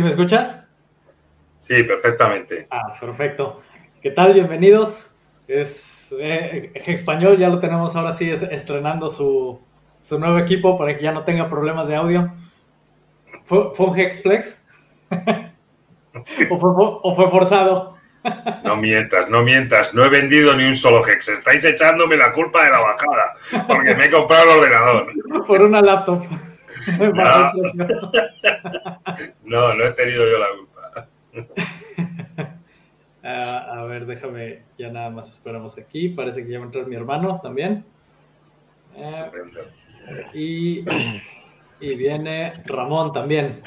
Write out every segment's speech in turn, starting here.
¿Sí me escuchas? Sí, perfectamente. Ah, perfecto. ¿Qué tal? Bienvenidos. Es eh, Español, ya lo tenemos ahora sí estrenando su, nuevo equipo para que ya no tenga problemas de audio. ¿Fue, fue un Hexflex? ¿O, fue, forzado? No mientas, no mientas, no he vendido ni un solo Hex. Estáis echándome la culpa de la bajada, porque me he comprado el ordenador. Por una laptop. No, no, he tenido yo la culpa. Ah, a ver, déjame, ya nada más esperamos aquí. Parece que ya va a entrar mi hermano también. Estupendo. y, y viene Ramón también.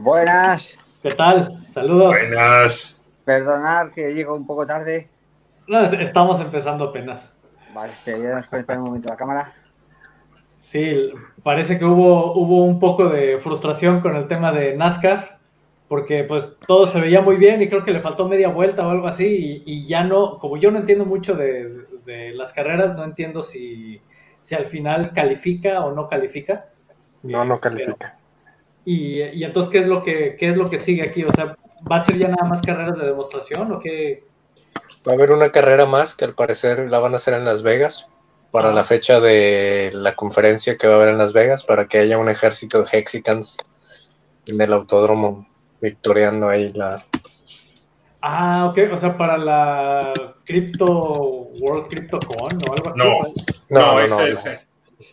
Buenas. ¿Qué tal? Saludos. Buenas. Perdonar que llego un poco tarde. No, estamos empezando apenas. Vale, te voy a desconectar un momento la cámara. Sí, parece que hubo, hubo un poco de frustración con el tema de NASCAR, porque pues todo se veía muy bien y creo que le faltó media vuelta o algo así, y, ya no, como yo no entiendo mucho de, las carreras, no entiendo si, si, al final califica o no califica. No, no califica. Y, entonces, ¿qué es, lo que, ¿qué es lo que sigue aquí? O sea, ¿va a ser ya nada más carreras de demostración o qué? Va a haber una carrera más que al parecer la van a hacer en Las Vegas para la fecha de la conferencia que va a haber en Las Vegas, para que haya un ejército de Hexicans en el autódromo victoriano ahí la... Ah, ok, o sea, para la Crypto World CryptoCon o algo así. No, no, no, no, ese,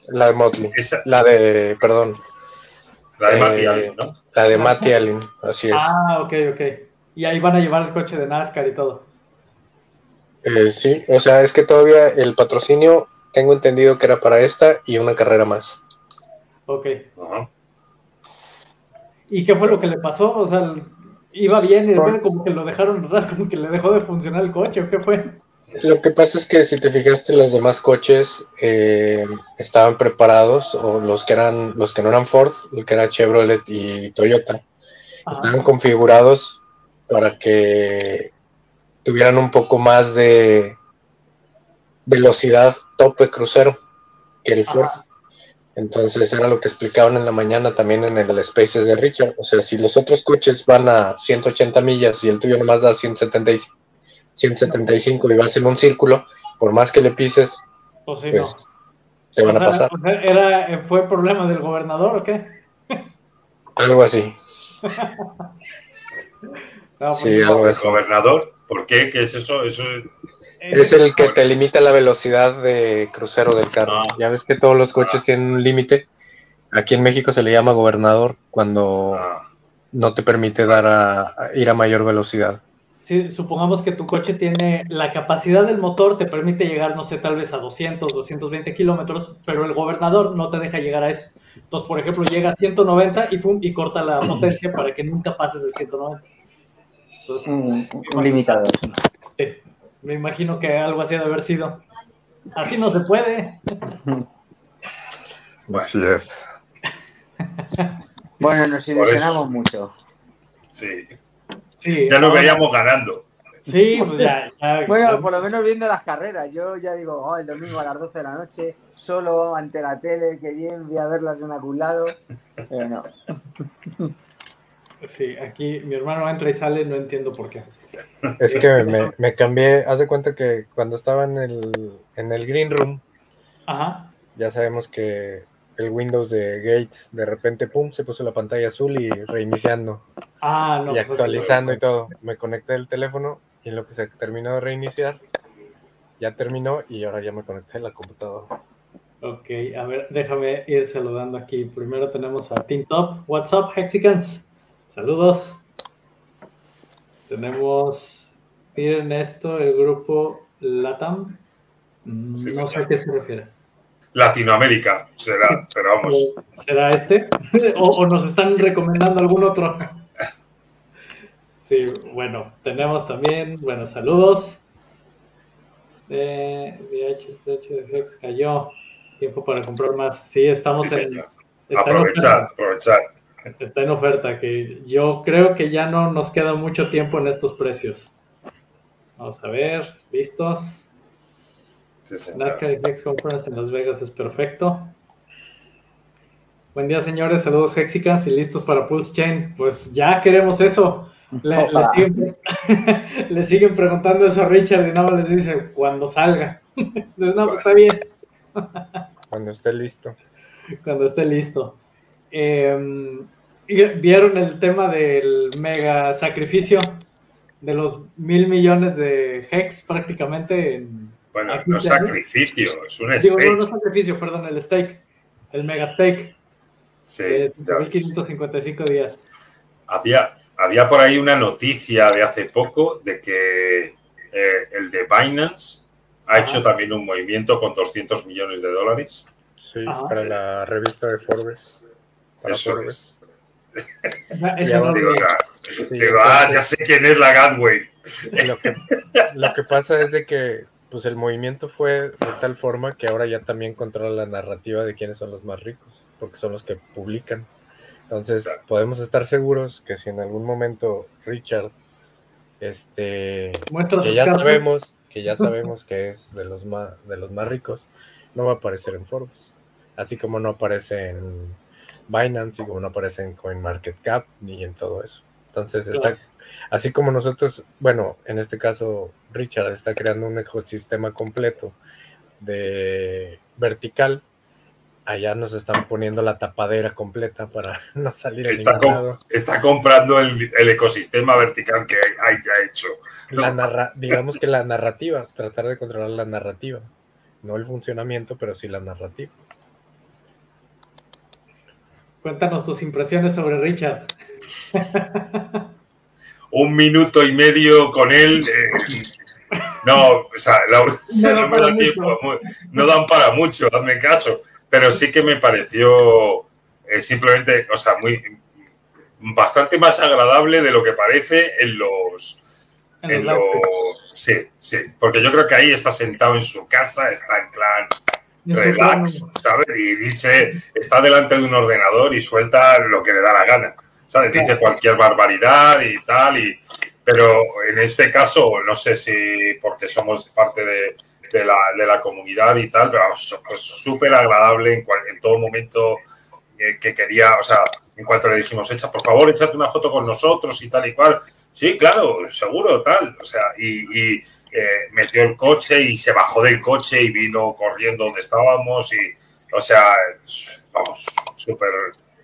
La de Motley. La de, perdón, la de Matty eh, Allen, ¿no? La de Matty Allen, así es. Ah, ok, ok. Y ahí van a llevar el coche de NASCAR y todo. Eh, sí, o sea, es que todavía el patrocinio, tengo entendido que era para esta y una carrera más. Ok. ¿Y qué fue lo que le pasó? O sea, iba bien y como que lo dejaron atrás, como que le dejó de funcionar el coche, ¿o qué fue? Lo que pasa es que si te fijaste, los demás coches eh, estaban preparados, o los que eran, los que no eran Ford, lo que era Chevrolet y Toyota, estaban configurados para que tuvieran un poco más de velocidad tope crucero que el Ford. Entonces era lo que explicaban en la mañana también en el Spaces de Richard. O sea, si los otros coches van a 180 millas y el tuyo nomás da 175 175 y vas en un círculo, por más que le pises, pues, pues te van a pasar. Era, ¿Fue problema del gobernador o qué? Algo así. Pues, sí, algo así. ¿Gobernador? ¿Por qué? ¿Qué es eso? Eso es el que te limita la velocidad de crucero del carro. Ah. Ya ves que todos los coches ah. tienen un límite. Aquí en México se le llama gobernador cuando ah. no te permite dar a, ir a mayor velocidad si supongamos que tu coche tiene la capacidad del motor, te permite llegar, no sé, tal vez a 200, 220 kilómetros, pero el gobernador no te deja llegar a eso. Entonces, por ejemplo, llega a 190 y, pum, y corta la potencia para que nunca pases de 190. Entonces, un, limitador. Me imagino que algo así de haber sido. Así no se puede. Así es. Bueno, nos ilusionamos mucho. Sí ya lo veíamos ganando. Sí, pues ya, Bueno, por lo menos viendo las carreras. Yo ya digo, oh, el domingo a las 12 de la noche, solo ante la tele, que bien, voy a verlas en algún lado. Pero no. Sí, aquí mi hermano entra y sale, no entiendo por qué. Es que me, me cambié, haz de cuenta que cuando estaba en el, en el green room, ya sabemos que el Windows de Gates, de repente, pum, se puso la pantalla azul y reiniciando. Ah, no. Y pues, actualizando y todo. Me conecté el teléfono y en lo que se terminó de reiniciar, ya terminó y ahora ya me conecté a la computadora. Ok, a ver, déjame ir saludando aquí. Primero tenemos a Team Top. What's up, Hexicans? Saludos. Tenemos, miren esto, el grupo LATAM. No sé a qué se refiere. Latinoamérica será, pero vamos. ¿Será este? ¿O, nos están recomendando algún otro? Sí, bueno, tenemos también, bueno, saludos. Eh, de Hex cayó. Tiempo para comprar más. Sí, estamos en. aprovechar, aprovechar. Está en oferta, que yo creo que ya no nos queda mucho tiempo en estos precios. Vamos a ver, listos. NASCAR y Flex Conference en Las Vegas es perfecto. Buen día, señores. Saludos, Hexicans y listos para Pulse Chain. Pues ya queremos eso. Le, siguen, preguntando eso a Richard y nada más les dice cuando salga. no, pues está bien. Cuando esté listo. Cuando esté listo. Em, ¿Vieron el tema del mega sacrificio de los mil millones de hex prácticamente? En, bueno, no sacrificio, es un Digo, No, no sacrificio, perdón, el stake, el mega stake. Sí. De 1555 días. Había, había por ahí una noticia de hace poco de que eh, el de Binance ha hecho también un movimiento con 200 millones de dólares. Sí, para la revista de Forbes. Eso es. ya, digo, ah, ya sé quién es la Gatway. Lo que, lo que pasa es de que pues el movimiento fue de tal forma que ahora ya también controla la narrativa de quiénes son los más ricos, porque son los que publican. Entonces, podemos estar seguros que si en algún momento Richard, este, que ya sabemos, que ya sabemos que es de los más, de los más ricos, no va a aparecer en Forbes, así como no aparece en Binance y como no aparece en CoinMarketCap ni en todo eso. Entonces, así como nosotros, bueno, en este caso Richard está creando un ecosistema completo de vertical allá nos están poniendo la tapadera completa para no salir está, ningún está comprando el, ecosistema vertical que haya hecho. La digamos que la narrativa, tratar de controlar la narrativa, no el funcionamiento, pero sí la narrativa. Cuéntanos tus impresiones sobre Richard. Un minuto y medio con él. Eh, no, o sea, no, me da tiempo, no dan para mucho, hazme caso pero sí que me pareció eh, simplemente, o sea, muy bastante más agradable de lo que parece en los, en los, sí, sí, porque yo creo que ahí está sentado en su casa, está en plan relax, ¿sabes? Y dice, está delante de un ordenador y suelta lo que le da la gana, ¿sabes? Dice cualquier barbaridad y tal, y, pero en este caso, no sé si porque somos parte de, de la, de la comunidad y tal, pero fue súper agradable en, en, todo momento eh, que quería, o sea, en cuanto le dijimos, echa, por favor, échate una foto con nosotros y tal y cual. Sí, claro, seguro, tal. O sea, y, eh, metió el coche y se bajó del coche y vino corriendo donde estábamos y, o sea, vamos, súper,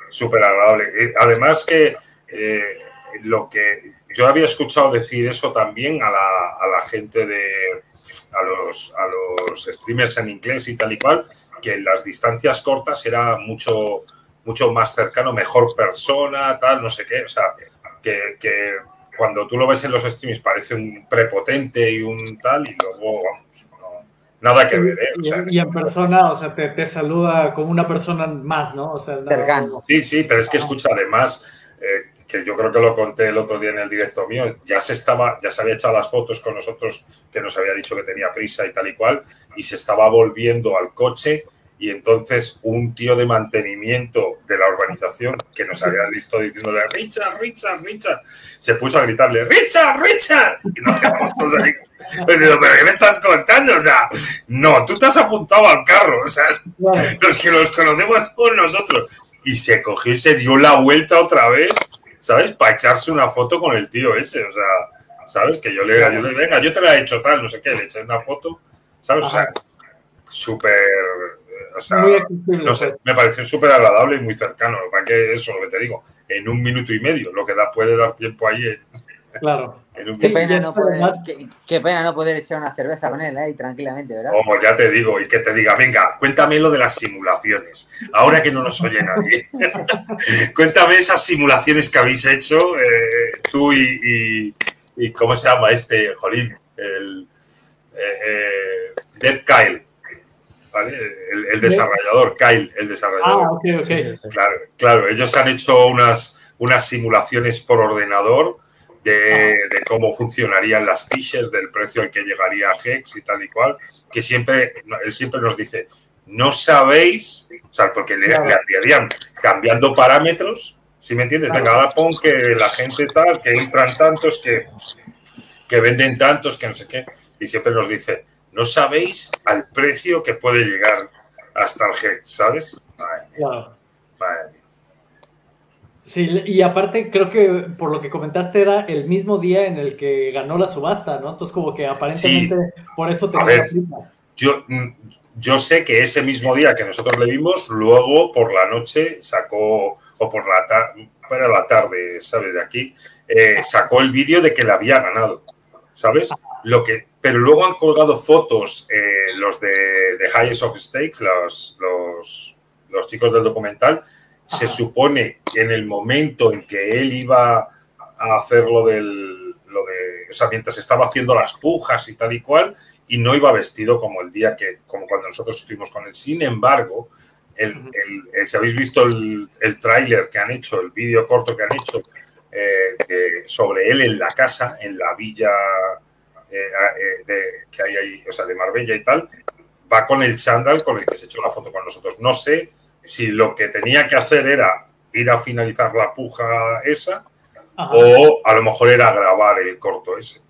súper agradable. Además que eh, lo que yo había escuchado decir eso también a la, a la gente de, a los, a los streamers en inglés y tal y cual, que en las distancias cortas era mucho, mucho más cercano, mejor persona, tal, no sé qué. O sea, que cuando tú lo ves en los streams parece un prepotente y un tal, y luego, vamos, nada que ver. ¿eh? y, en persona, o sea, te, te, saluda como una persona más, ¿no? O sea, Sí, sí, pero es que escucha además. Eh, que yo creo que lo conté el otro día en el directo mío, ya se estaba, ya se había echado las fotos con nosotros, que nos había dicho que tenía prisa y tal y cual, y se estaba volviendo al coche y entonces un tío de mantenimiento de la urbanización que nos había visto diciéndole Richard, Richard, Richard, se puso a gritarle Richard, Richard, y nos quedamos todos ahí. Pero, ¿qué me estás contando? O sea, no, tú te has apuntado al carro, o sea, los que los conocemos con nosotros. Y se cogió y se dio la vuelta otra vez ¿sabes? Para echarse una foto con el tío ese, o sea, ¿sabes? Que yo le ayude, venga, yo te la he hecho tal, no sé qué, le eché una foto, ¿sabes? O sea, súper, o sea, no sé, me pareció súper agradable y muy cercano, para que eso, lo que te digo, en un minuto y medio, lo que da, puede dar tiempo ahí Claro. Qué pena, no poder, qué, pena, no poder, echar una cerveza con él ahí tranquilamente, ¿verdad? Como ya te digo, y que te diga, venga, cuéntame lo de las simulaciones, ahora que no nos oye nadie. cuéntame esas simulaciones que habéis hecho eh, tú y, y, ¿cómo se llama este, Jolín? El eh, eh Dead Kyle. ¿Vale? El, desarrollador, Kyle, el desarrollador. Ah. Claro, claro, ellos han hecho unas, unas simulaciones por ordenador de, cómo funcionarían las fiches, del precio al que llegaría Hex y tal y cual, que siempre, él siempre nos dice, no sabéis, o sea, porque le, le cambiando parámetros, si me entiendes? Venga, ahora pon que la gente tal, que entran tantos, que, que venden tantos, que no sé qué, y siempre nos dice, no sabéis al precio que puede llegar hasta el Hex, ¿sabes? Sí, y aparte creo que por lo que comentaste era el mismo día en el que ganó la subasta, ¿no? Entonces como que aparentemente por eso te ver, yo, mm, yo sé que ese mismo día que nosotros le vimos, luego por la noche sacó, o por la tarde, para la tarde, ¿sabes? De aquí, eh, sacó el vídeo de que le había ganado, ¿sabes? Lo que, pero luego han colgado fotos eh, los de, de Highest of Stakes, los, los, los chicos del documental, se supone que en el momento en que él iba a hacer lo del, lo de, o sea, mientras estaba haciendo las pujas y tal y cual, y no iba vestido como el día que, como cuando nosotros estuvimos con él. Sin embargo, el, el, si habéis visto el, el tráiler que han hecho, el vídeo corto que han hecho eh, sobre él en la casa, en la villa eh, eh, de, que hay ahí, o sea, de Marbella y tal, va con el chándal con el que se echó la foto con nosotros. No sé si lo que tenía que hacer era ir a finalizar la puja esa o a lo mejor era grabar el corto ese.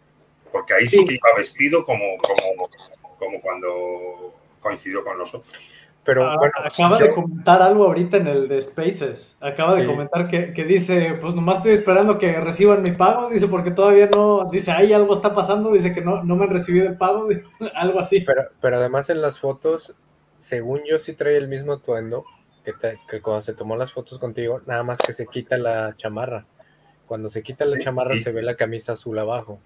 Porque ahí sí, que iba vestido como, como, como cuando coincidió con nosotros. Pero ah, acaba de comentar algo ahorita en el de Spaces. Acaba de comentar que, que, dice, pues nomás estoy esperando que reciban mi pago. Dice, porque todavía no, dice, ahí algo está pasando. Dice que no, no me han recibido el pago. algo así. Pero, pero además en las fotos, según yo sí trae el mismo atuendo que, cuando se tomó las fotos contigo, nada más que se quita la chamarra. Cuando se quita la chamarra se ve la camisa azul abajo.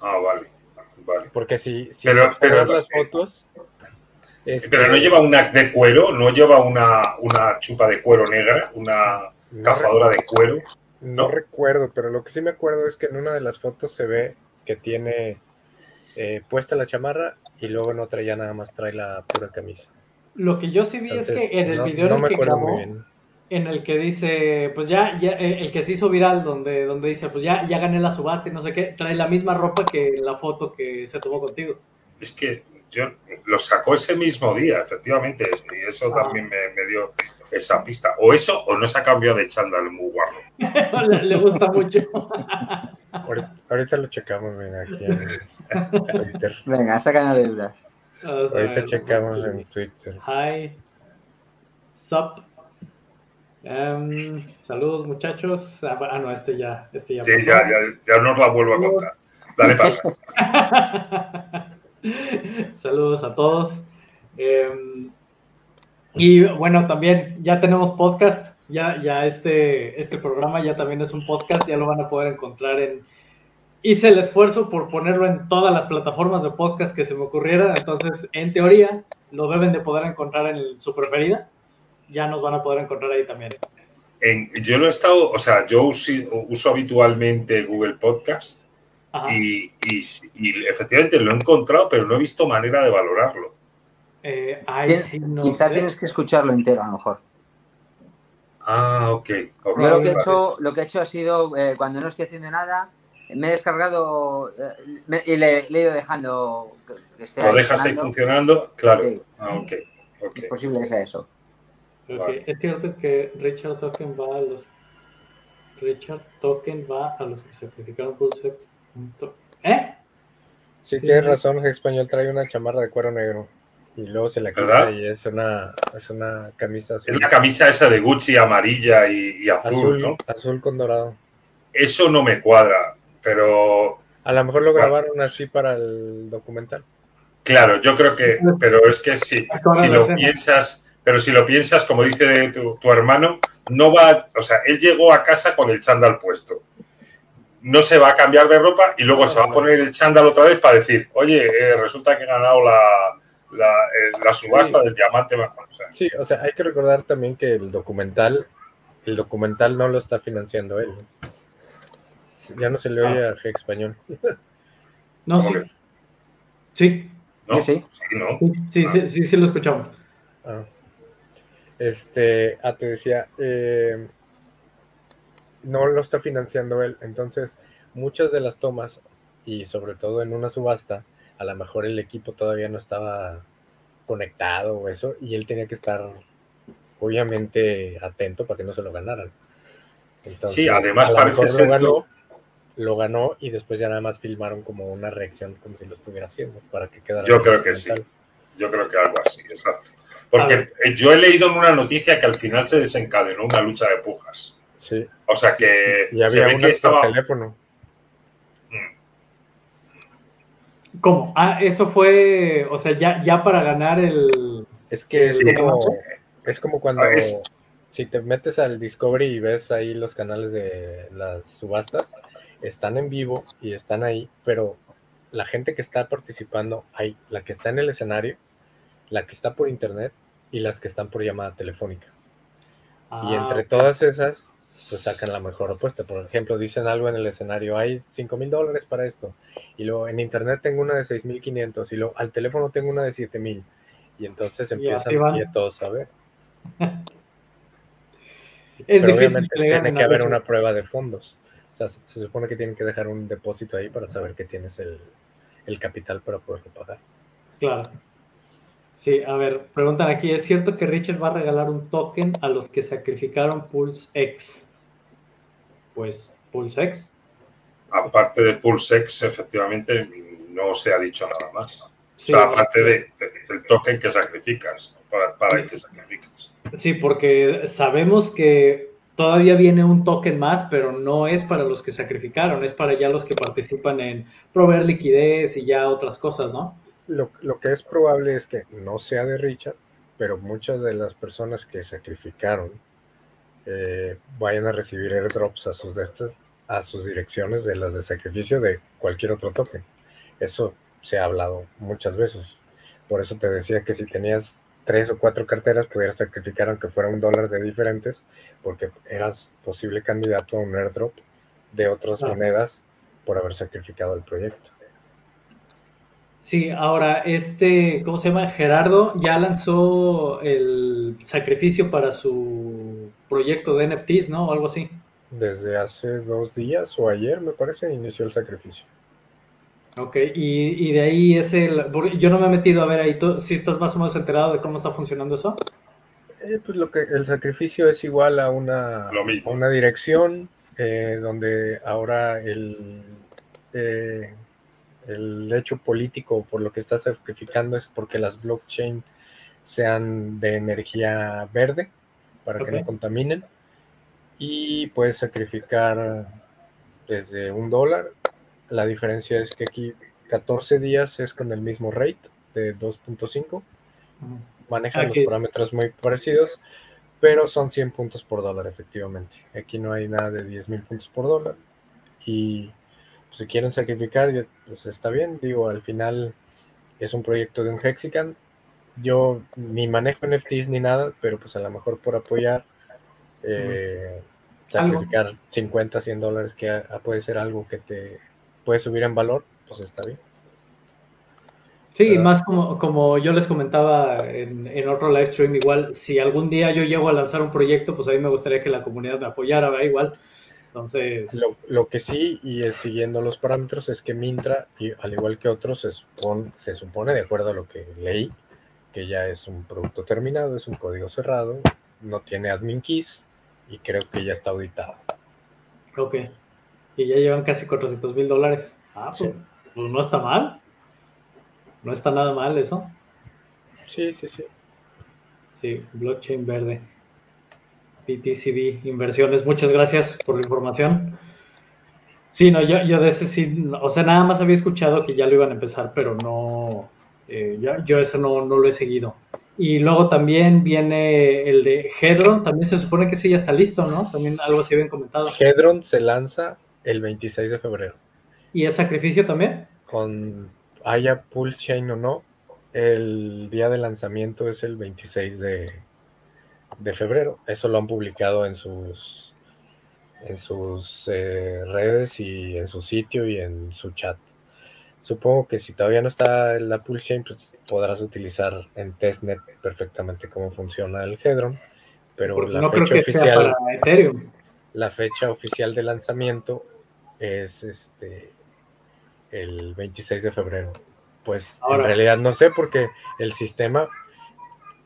Ah, vale, vale. Porque si, si pero, las fotos... Pero no lleva una de cuero, no lleva una, una chupa de cuero negra, una cazadora de cuero. No recuerdo, pero lo que sí me acuerdo es que en una de las fotos se ve que tiene eh, puesta la chamarra y luego en otra ya nada más trae la pura camisa. Lo que yo sí vi es que en el video en el que grabó, en el que dice, pues ya, ya, eh, el que se hizo viral, donde, donde dice, pues ya, ya gané la subasta y no sé qué, trae la misma ropa que la foto que se tomó contigo. Es que yo lo sacó ese mismo día, efectivamente, y eso ah. también me, dio esa pista. O eso, o no se ha cambiado de chándal muy guarro. le, gusta mucho. ahorita, lo checamos, venga, aquí en Twitter. Venga, sacan de dudas. Ahorita checamos en Twitter. Hi. Sup. Um, saludos muchachos. Ah, ah, no, este ya. Este ya sí, ya, ya, ya, nos la vuelvo a contar. Dale para Saludos a todos. Um, y bueno, también ya tenemos podcast. Ya, ya este, este programa ya también es un podcast. Ya lo van a poder encontrar en hice el esfuerzo por ponerlo en todas las plataformas de podcast que se me ocurrieran, entonces en teoría lo deben de poder encontrar en su preferida, ya nos van a poder encontrar ahí también. yo lo he estado, o sea, yo uso, habitualmente Google Podcast y, efectivamente lo he encontrado, pero no he visto manera de valorarlo. Eh, quizá tienes que escucharlo entero a lo mejor. Ah, ok. Yo lo que, he hecho, lo que he hecho ha sido, eh, cuando no estoy haciendo nada, me he descargado eh, y le, he ido dejando que esté ¿Lo dejas ahí funcionando? Claro. Ah, ok. Es posible que sea eso. Es cierto que Richard Token va a los Richard Token va a los que certificaron Pulsex. ¿Eh? Sí, tienes razón, el español trae una chamarra de cuero negro y luego se la quita y es una, es una camisa azul. Es la camisa esa de Gucci amarilla y, azul, azul, ¿no? Azul con dorado. Eso no me cuadra pero... A lo mejor lo grabaron así para el documental. Claro, yo creo que, pero es que si, si lo piensas, pero si lo piensas, como dice tu, hermano, no va, o sea, él llegó a casa con el chándal puesto. No se va a cambiar de ropa y luego se va a poner el chándal otra vez para decir, oye, eh, resulta que he ganado la, la, subasta del diamante más. sí, o sea, hay que recordar también que el documental, el documental no lo está financiando él. Ya no se le oye ah. a español. No, sí. Sí. ¿No? Sí, sí. Sí, sí, sí, lo escuchamos. Ah. Este, ah, te decía, eh, no lo está financiando él. Entonces, muchas de las tomas, y sobre todo en una subasta, a lo mejor el equipo todavía no estaba conectado o eso, y él tenía que estar obviamente atento para que no se lo ganaran. sí, además parece ser lo ganó y después ya nada más filmaron como una reacción como si lo estuviera haciendo para que quedara. Yo creo que sí. yo creo que algo así, exacto. Porque yo he leído en una noticia que al final se desencadenó una lucha de pujas. Sí. O sea que y había se ve que estaba... teléfono. ¿Cómo? Ah, eso fue, o sea, ya, ya para ganar el... Es que es, como, es como cuando... Si te metes al Discovery y ves ahí los canales de las subastas, están en vivo y están ahí, pero la gente que está participando, hay la que está en el escenario, la que está por internet y las que están por llamada telefónica. y ah, entre todas esas, pues sacan la mejor apuesta. Por ejemplo, dicen algo en el escenario, hay 5 mil dólares para esto. Y luego en internet tengo una de 6.500 y luego al teléfono tengo una de 7.000. Y entonces empiezan y a todos a ver. es Pero obviamente tiene que haber una prueba de fondos. O sea, se, supone que tienen que dejar un depósito ahí para saber que tienes el, el capital para poderlo pagar. Claro. Sí, a ver, preguntan aquí, ¿es cierto que Richard va a regalar un token a los que sacrificaron Pulse X? Pues Pulse X. Aparte de Pulse X, efectivamente, no se ha dicho nada más. aparte del de, token que sacrificas, para, para el que sacrificas. Sí, porque sabemos que todavía viene un token más, pero no es para los que sacrificaron, es para ya los que participan en proveer liquidez y ya otras cosas, ¿no? lo, que es probable es que no sea de Richard, pero muchas de las personas que sacrificaron eh, vayan a recibir airdrops a sus, a sus direcciones de las de sacrificio de cualquier otro token. Eso se ha hablado muchas veces. Por eso te decía que si tenías tres o cuatro carteras, pudieras sacrificar aunque fuera un dólar de diferentes, porque eras posible candidato a un airdrop de otras monedas por haber sacrificado el proyecto. Sí, ahora este, ¿cómo se llama? Gerardo ya lanzó el sacrificio para su proyecto de NFTs, ¿no? O algo así. Desde hace dos días o ayer, me parece, inició el sacrificio. Ok, y, de ahí es el... Yo no me he metido a ver ahí, si estás más o menos enterado de cómo está funcionando eso? Eh, pues lo que el sacrificio es igual a una, una dirección eh, donde ahora el... Eh, el hecho político por lo que está sacrificando es porque las blockchain sean de energía verde para que no contaminen y puedes sacrificar desde un dólar. La diferencia es que aquí 14 días es con el mismo rate de 2.5. Manejan los parámetros muy parecidos, pero son 100 puntos por dólar efectivamente. Aquí no hay nada de 10.000 puntos por dólar. Y pues, si quieren sacrificar, pues está bien. Digo, al final es un proyecto de un Hexican. Yo ni manejo NFTs ni nada, pero pues a lo mejor por apoyar, eh, sacrificar 50, 100 dólares, que puede ser algo que te puede subir en valor, pues está bien. Sí, más como, como yo les comentaba en, en, otro live stream, igual, si algún día yo llego a lanzar un proyecto, pues a mí me gustaría que la comunidad me apoyara, ¿verdad? igual. Entonces. Lo, que sí, y es siguiendo los parámetros, es que Mintra, y al igual que otros, se supone, se supone, de acuerdo a lo que leí, que ya es un producto terminado, es un código cerrado, no tiene admin keys y creo que ya está auditado. Ok. Y ya llevan casi 400 mil dólares. Ah, pues, pues, no está mal. No está nada mal eso. Sí, sí, sí. Sí, blockchain verde. PTCB Inversiones. Muchas gracias por la información. Sí, no, yo, yo de ese sí, o sea, nada más había escuchado que ya lo iban a empezar, pero no, eh, yo, eso no, no, lo he seguido. Y luego también viene el de Hedron, también se supone que sí ya está listo, ¿no? También algo así bien comentado. Hedron se lanza el 26 de febrero. ¿Y es sacrificio también? Con haya pull chain o no, el día de lanzamiento es el 26 de, de febrero. Eso lo han publicado en sus, en sus eh, redes y en su sitio y en su chat. Supongo que si todavía no está en la pool chain, pues podrás utilizar en testnet perfectamente cómo funciona el Hedron, pero la fecha oficial, la fecha oficial de lanzamiento es este el 26 de febrero. Pues en realidad no sé porque el sistema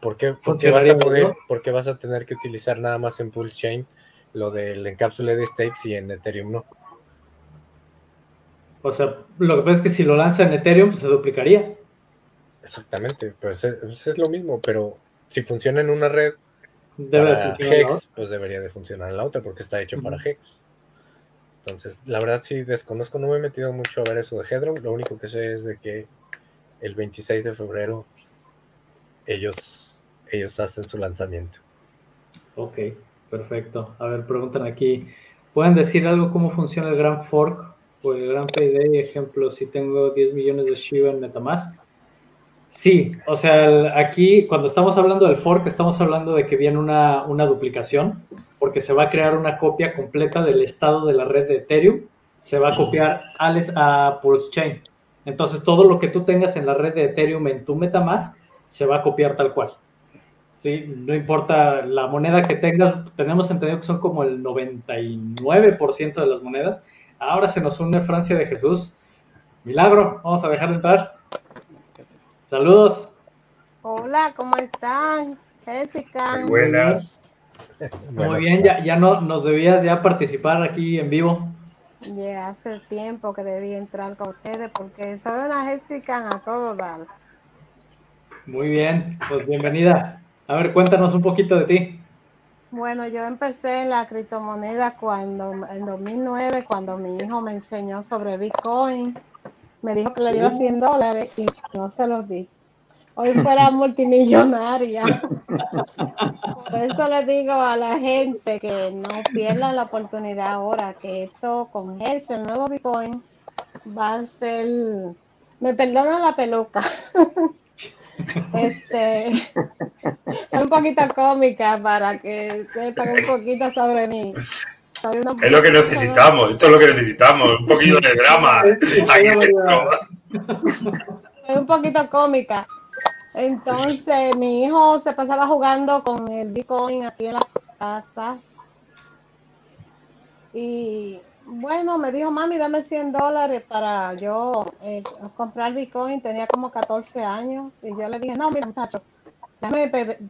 ¿Por qué, vas a poder, porque vas a tener que utilizar nada más en Pulse Chain lo del encapsule de stakes y en Ethereum no? O sea, lo que pasa es que si lo lanza en Ethereum, pues se duplicaría. Exactamente, pues es, es, lo mismo, pero si funciona en una red Debe para Hex, pues debería de funcionar en la otra porque está hecho para Hex. Entonces, la verdad sí desconozco, no me he metido mucho a ver eso de Hedron, lo único que sé es de que el 26 de febrero ellos, ellos hacen su lanzamiento. Ok, perfecto. A ver, preguntan aquí, ¿pueden decir algo cómo funciona el Gran Fork o el Gran Payday? Ejemplo, si tengo 10 millones de Shiba en Metamask. Sí, o sea, aquí cuando estamos hablando del fork, estamos hablando de que viene una, una, duplicación, porque se va a crear una copia completa del estado de la red de Ethereum, se va a copiar a, a Pulse Chain. Entonces, todo lo que tú tengas en la red de Ethereum en tu Metamask se va a copiar tal cual. ¿Sí? No importa la moneda que tengas, tenemos entendido que son como el 99% de las monedas. Ahora se nos une Francia de Jesús. Milagro, vamos a dejar de entrar. Saludos. Hola, ¿cómo están? Jessica. Muy buenas. Muy bien, ya, ya no, nos debías ya participar aquí en vivo. Ya hace tiempo que debía entrar con ustedes porque soy una Jessica a todo dar. Muy bien, pues bienvenida. A ver, cuéntanos un poquito de ti. Bueno, yo empecé en la criptomoneda cuando, en 2009, cuando mi hijo me enseñó sobre Bitcoin me dijo que le diera 100 dólares y no se los di. Hoy fuera multimillonaria. Por eso le digo a la gente que no pierdan la oportunidad ahora, que esto con el nuevo Bitcoin, va a ser, me perdona la peluca. Este es un poquito cómica para que sepan un poquito sobre mí. Es lo que necesitamos, esto es lo que necesitamos, un poquito de drama. es un poquito cómica. Entonces, mi hijo se pasaba jugando con el Bitcoin aquí en la casa. Y bueno, me dijo, mami, dame 100 dólares para yo eh, comprar Bitcoin. Tenía como 14 años. Y yo le dije, no, mira, muchacho,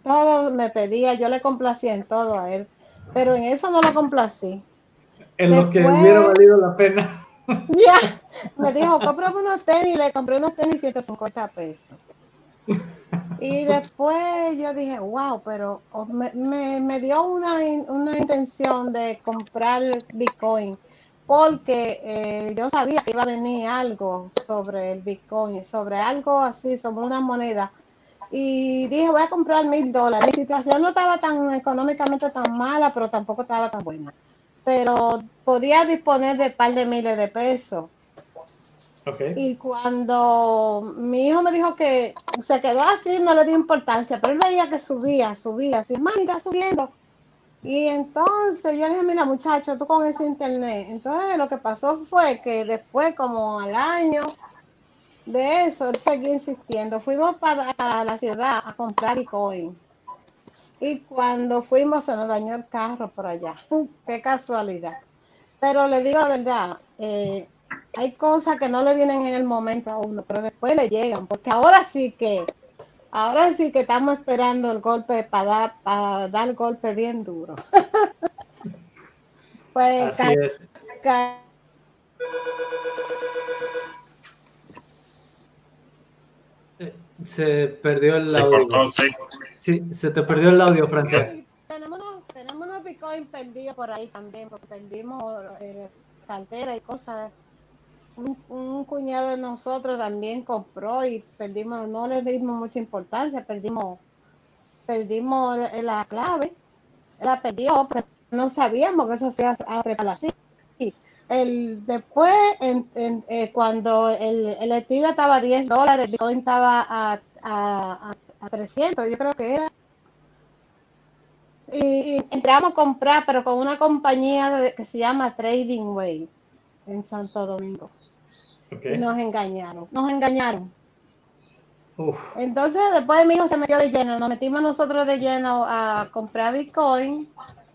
todo me pedía, yo le complacía en todo a él pero en eso no lo complací. En lo que hubiera valido la pena. Ya, me dijo, cómprame unos tenis, le compré unos tenis 150 pesos. Y después yo dije, wow, pero oh, me, me, dio una, una, intención de comprar Bitcoin porque eh, yo sabía que iba a venir algo sobre el Bitcoin, sobre algo así, sobre una moneda y dije, voy a comprar mil dólares. Mi situación no estaba tan económicamente tan mala, pero tampoco estaba tan buena. Pero podía disponer de un par de miles de pesos. Y cuando mi hijo me dijo que se quedó así, no le dio importancia, pero él veía que subía, subía, así, mami, está subiendo. Y entonces yo le dije, mira muchacho, tú con ese internet. Entonces lo que pasó fue que después, como al año, de eso, él seguía insistiendo. Fuimos para, la ciudad a comprar Bitcoin. Y cuando fuimos se nos dañó el carro por allá. Qué casualidad. Pero le digo la verdad, eh, hay cosas que no le vienen en el momento a uno, pero después le llegan, porque ahora sí que, ahora sí que estamos esperando el golpe para dar, para dar el golpe bien duro. pues Así es. Se perdió el se audio. Cortó, sí. sí. se te perdió el audio, Francia. Tenemos unos, tenemos unos bitcoin perdidos por ahí también, porque perdimos eh, cartera y cosas. Un, cuñado de nosotros también compró y perdimos, no le dimos mucha importancia, perdimos, perdimos la clave, la perdió, pero no sabíamos que eso se iba a preparar así el, después, en, eh, cuando el, el estilo estaba a 10 dólares, el Bitcoin estaba a, a, a, 300, yo creo que era. Y, entramos a comprar, pero con una compañía que se llama Trading Way en Santo Domingo. Nos engañaron, nos engañaron. Entonces, después mi hijo se metió de lleno, nos metimos nosotros de lleno a comprar Bitcoin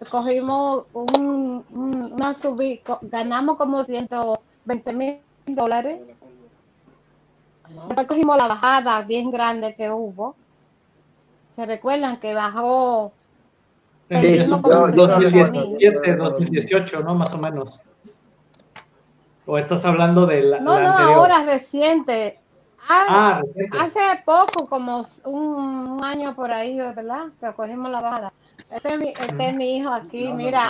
cogimos un, una subida, ganamos como 120 mil dólares. Después cogimos la bajada bien grande que hubo. ¿Se recuerdan que bajó? Sí, 2017, 2018, ¿no? Más o menos. ¿O estás hablando de la, no, no, ahora reciente. Ah, hace poco, como un, año por ahí, ¿verdad? Que cogimos la bajada. Este es mi, este es mi hijo aquí, mira.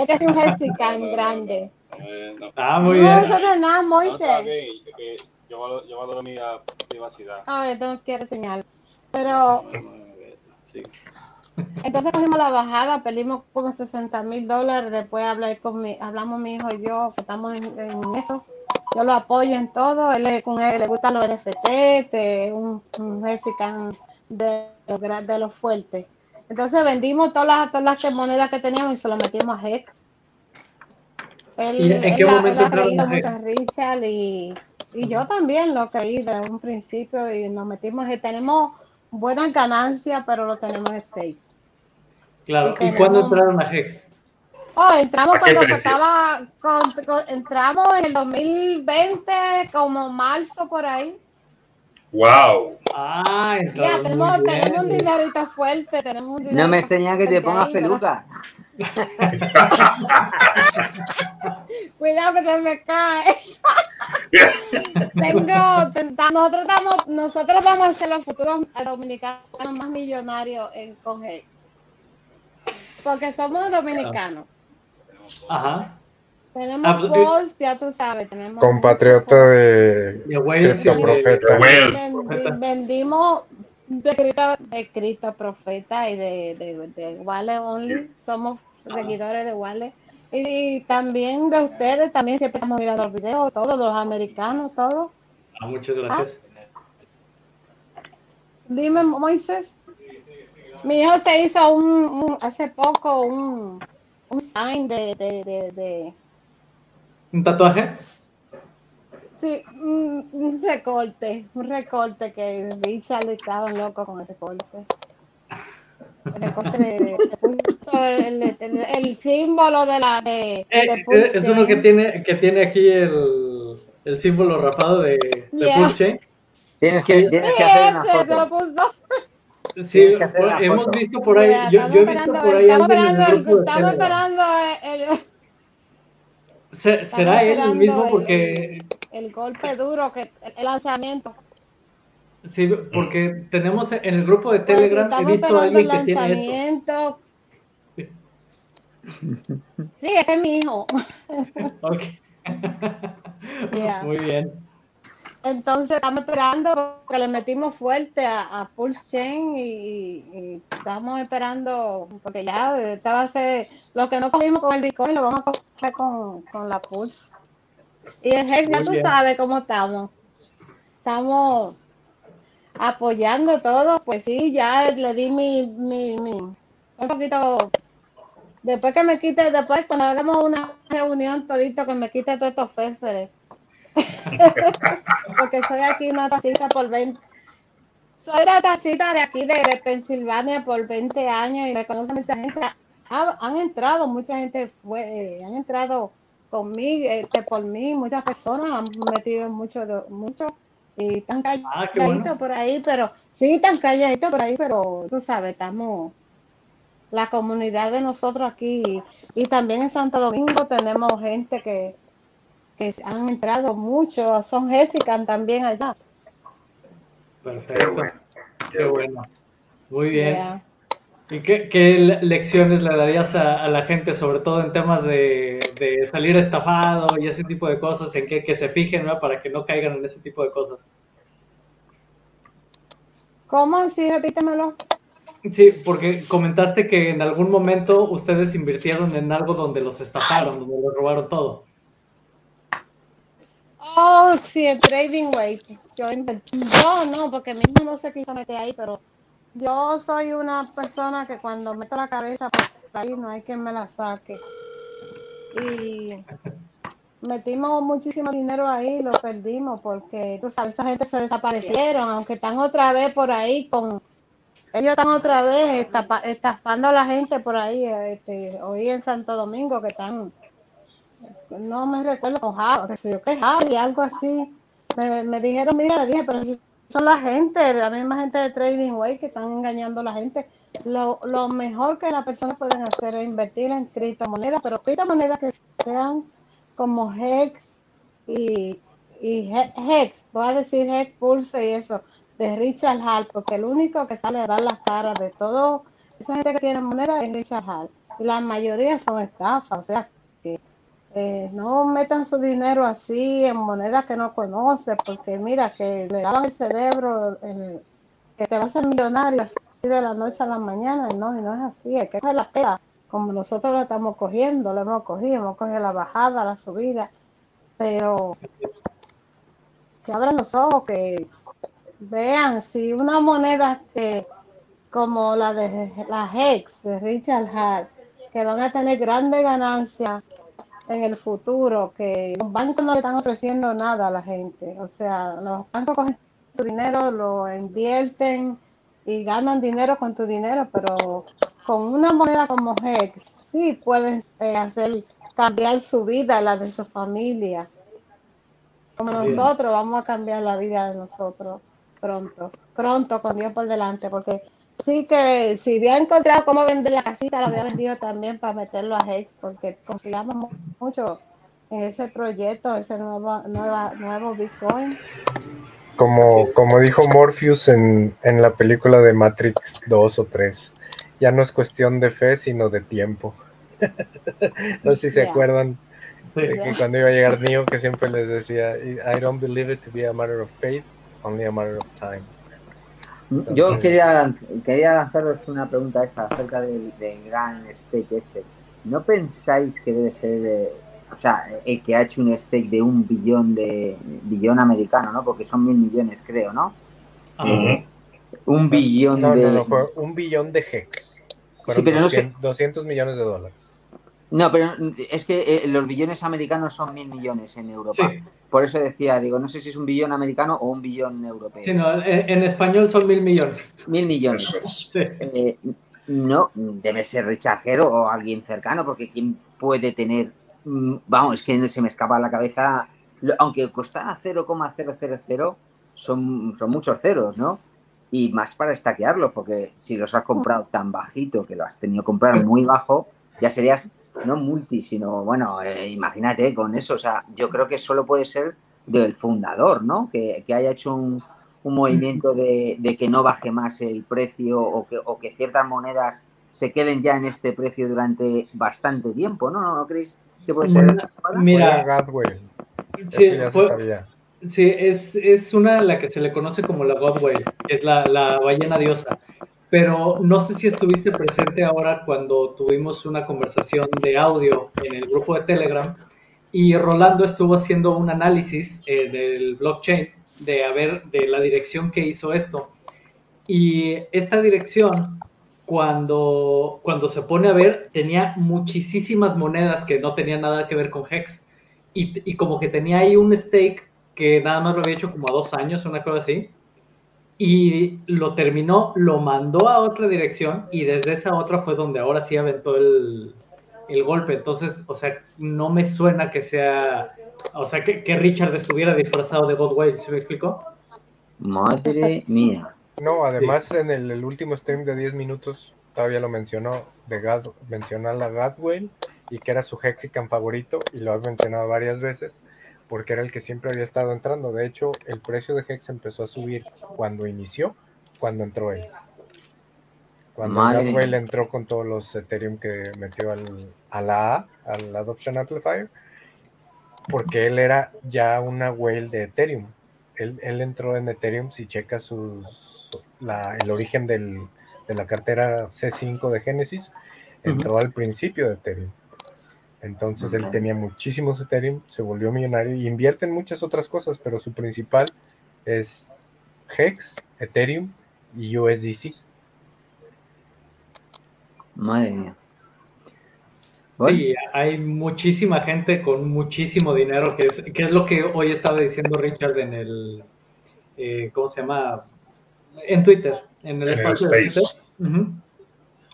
este es un Mexican grande. Ah, muy bien. No, eso no es nada, Moisés. yo, yo valoro mi privacidad. Ah, no quiero señal. Pero. Entonces cogimos la bajada, perdimos como 60 mil dólares. Después hablé con mi, hablamos mi hijo y yo, que estamos en, en esto. Yo lo apoyo en todo. Él, con él le gustan los NFT, este, un, un mexican de, de los fuertes. Entonces vendimos todas las, todas las monedas que teníamos y se lo metimos a Hex. Él, en qué momento Richard y, y yo también lo creí desde un principio y nos metimos y tenemos buenas ganancias, pero lo tenemos stake. Claro, ¿y, cuándo entraron a Hex? Oh, entramos cuando estaba, entramos en el 2020, como marzo por ahí. Wow. Ah, ya, tenemos, tenemos, un dinerito fuerte, tenemos un No me enseñan que te pongas peluca. Cuidado que se me cae. Tengo, nosotros, estamos, nosotros vamos a ser los futuros dominicanos más millonarios en Congex. Porque somos dominicanos. Ajá. Tenemos ah, voz, pues, ya tú sabes, tenemos compatriota de, de Wales, Profeta. vendimos de Cristo, Profeta y de, de, de Wale Only. Somos seguidores de Wale. Y, también de ustedes, también siempre estamos mirando los videos, todos los americanos, todos. Ah, muchas gracias. Dime, Moisés. Mi hijo se hizo un, hace poco un, un sign de, de, de ¿Un tatuaje? Sí, un, recorte, un recorte que Richard estaba loco con el recorte. El recorte de, el, el, símbolo de la de, eh, eh, es uno que tiene que tiene aquí el, el símbolo rapado de, de Tienes que, tienes que hacer una foto. Sí, hemos visto por ahí, yo, yo, he visto por ahí estamos esperando, estamos esperando el, ¿Será él el mismo? Porque. El, golpe duro, que el lanzamiento. Sí, porque tenemos en el grupo de pues Telegram, he visto a alguien que tiene eso. Sí, ese es mi hijo. Ok. Muy bien. Entonces estamos esperando porque le metimos fuerte a, a Pulse Chain y, estamos esperando porque ya estaba a ser lo que no cogimos con el Bitcoin lo vamos a coger con, con la Pulse. Y el Hex ya tú sabes cómo estamos. Estamos apoyando todo, pues sí, ya le di mi, mi, mi un poquito después que me quite, después cuando hagamos una reunión todito que me quite todos estos féferes Porque soy aquí una tacita por 20. Soy la tacita de aquí de, Pensilvania por 20 años y me conoce mucha gente. han entrado, mucha gente fue, eh, han entrado conmigo, este, por mí, muchas personas han metido mucho, mucho y están ah, calladitos por ahí, pero sí, están calladitos por ahí, pero tú sabes, estamos la comunidad de nosotros aquí y también en Santo Domingo tenemos gente que que han entrado muchos, son Jessica también allá. Perfecto. Qué bueno. Muy bien. ¿Y qué, lecciones le darías a, la gente, sobre todo en temas de, salir estafado y ese tipo de cosas, en que, que se fijen para que no caigan en ese tipo de cosas? ¿Cómo? Sí, repítemelo. Sí, porque comentaste que en algún momento ustedes invirtieron en algo donde los estafaron, donde les robaron todo. Oh, sí, el trading weight. Yo, yo no, porque mismo no se quiso meter ahí, pero yo soy una persona que cuando meto la cabeza por ahí no hay quien me la saque. Y metimos muchísimo dinero ahí, lo perdimos porque tú sabes, esa gente se desaparecieron, aunque están otra vez por ahí con ellos están otra vez estafando a la gente por ahí, este, hoy en Santo Domingo que están no me recuerdo con Javi, que Javi, algo así. Me, dijeron, mira, le dije, pero si son la gente, la misma gente de Trading Way que están engañando a la gente. Lo, lo mejor que las personas pueden hacer es invertir en criptomonedas, pero criptomonedas que sean como Hex y, y Hex, voy a decir Hex Pulse y eso, de Richard Hall, porque el único que sale a dar las caras de todo, esa gente que tiene moneda es Richard Hall. La mayoría son estafas, o sea, que eh, no metan su dinero así en monedas que no conoce, porque mira, que le daban el cerebro, que te vas a ser millonario así de la noche a la mañana, y no, y no es así, es que es la pega, como nosotros lo estamos cogiendo, lo hemos cogido, hemos cogido la bajada, la subida, pero que abran los ojos, que vean si una moneda que como la de la Hex de Richard Hart, que van a tener grandes ganancias en el futuro, que los bancos no le están ofreciendo nada a la gente. O sea, los bancos cogen tu dinero, lo invierten y ganan dinero con tu dinero, pero con una moneda como Hex, sí pueden eh, hacer cambiar su vida, la de su familia. Como nosotros vamos a cambiar la vida de nosotros pronto, pronto con Dios por delante, porque Sí, que si hubiera encontrado cómo vender la casita, la había vendido también para meterlo a Hex, porque confiamos mucho en ese proyecto, ese nuevo, nuevo Bitcoin. Como, como dijo Morpheus en, en la película de Matrix 2 o 3, ya no es cuestión de fe, sino de tiempo. no sé si se acuerdan de que cuando iba a llegar Neo, que siempre les decía, I don't believe it to be a matter of faith, only a matter of time. Yo quería, quería lanzaros una pregunta esta acerca del, gran stake este. ¿No pensáis que debe ser, eh, o sea, el que ha hecho un stake de un billón de billón americano, ¿no? Porque son mil millones, creo, ¿no? Eh, un billón de. No, no, fue un billón de hex. sí, pero 200, no sé... 200 millones de dólares. No, pero es que eh, los billones americanos son mil millones en Europa. Por eso decía, digo, no sé si es un billón americano o un billón europeo. Sí, no, en, español son mil millones. Mil millones. Eh, no, debe ser Richard o alguien cercano, porque ¿quién puede tener? Mm, vamos, es que se me escapa la cabeza. Aunque cuesta 0,000, son, son muchos ceros, ¿no? Y más para estaquearlos, porque si los has comprado tan bajito que lo has tenido que comprar muy bajo, ya serías no multi, sino, bueno, eh, imagínate con eso, o sea, yo creo que solo puede ser del fundador, ¿no? Que, haya hecho un, movimiento de, que no baje más el precio o que, o que ciertas monedas se queden ya en este precio durante bastante tiempo, ¿no? ¿No, creéis que puede ser? Mira, Sí, sí es, es, una la que se le conoce como la Godway, es la, la ballena diosa pero no sé si estuviste presente ahora cuando tuvimos una conversación de audio en el grupo de Telegram y Rolando estuvo haciendo un análisis eh, del blockchain de a ver de la dirección que hizo esto. Y esta dirección, cuando, cuando se pone a ver, tenía muchísimas monedas que no tenían nada que ver con Hex. Y, y como que tenía ahí un stake que nada más lo había hecho como a dos años, una cosa así y lo terminó, lo mandó a otra dirección y desde esa otra fue donde ahora sí aventó el, el golpe. Entonces, o sea, no me suena que sea, o sea, que, que Richard estuviera disfrazado de Godway, ¿se me explicó? Madre mía. No, además en el, último stream de 10 minutos todavía lo mencionó, de Gad, mencionó a la Gadwell y que era su Hexican favorito y lo has mencionado varias veces porque era el que siempre había estado entrando. De hecho, el precio de Hex empezó a subir cuando inició, cuando entró él. Cuando Gadwell entró con todos los Ethereum que metió al, a la A, al Adoption Amplifier, porque él era ya una whale de Ethereum. Él, entró en Ethereum, si checa sus, el origen de la cartera C5 de Genesis, entró al principio de Ethereum. Entonces él tenía muchísimos Ethereum, se volvió millonario y invierte en muchas otras cosas, pero su principal es Hex, Ethereum y USDC. Madre mía. Sí, hay muchísima gente con muchísimo dinero, que es, que es lo que hoy estaba diciendo Richard en el, eh, ¿cómo se llama? En Twitter, en el espacio de Twitter,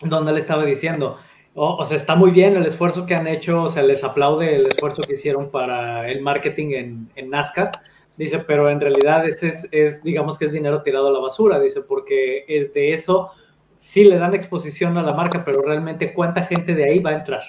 donde le estaba diciendo, o sea, está muy bien el esfuerzo que han hecho, o sea, les aplaude el esfuerzo que hicieron para el marketing en, en NASCAR. Dice, pero en realidad ese es, digamos que es dinero tirado a la basura, dice, porque de eso sí le dan exposición a la marca, pero realmente cuánta gente de ahí va a entrar.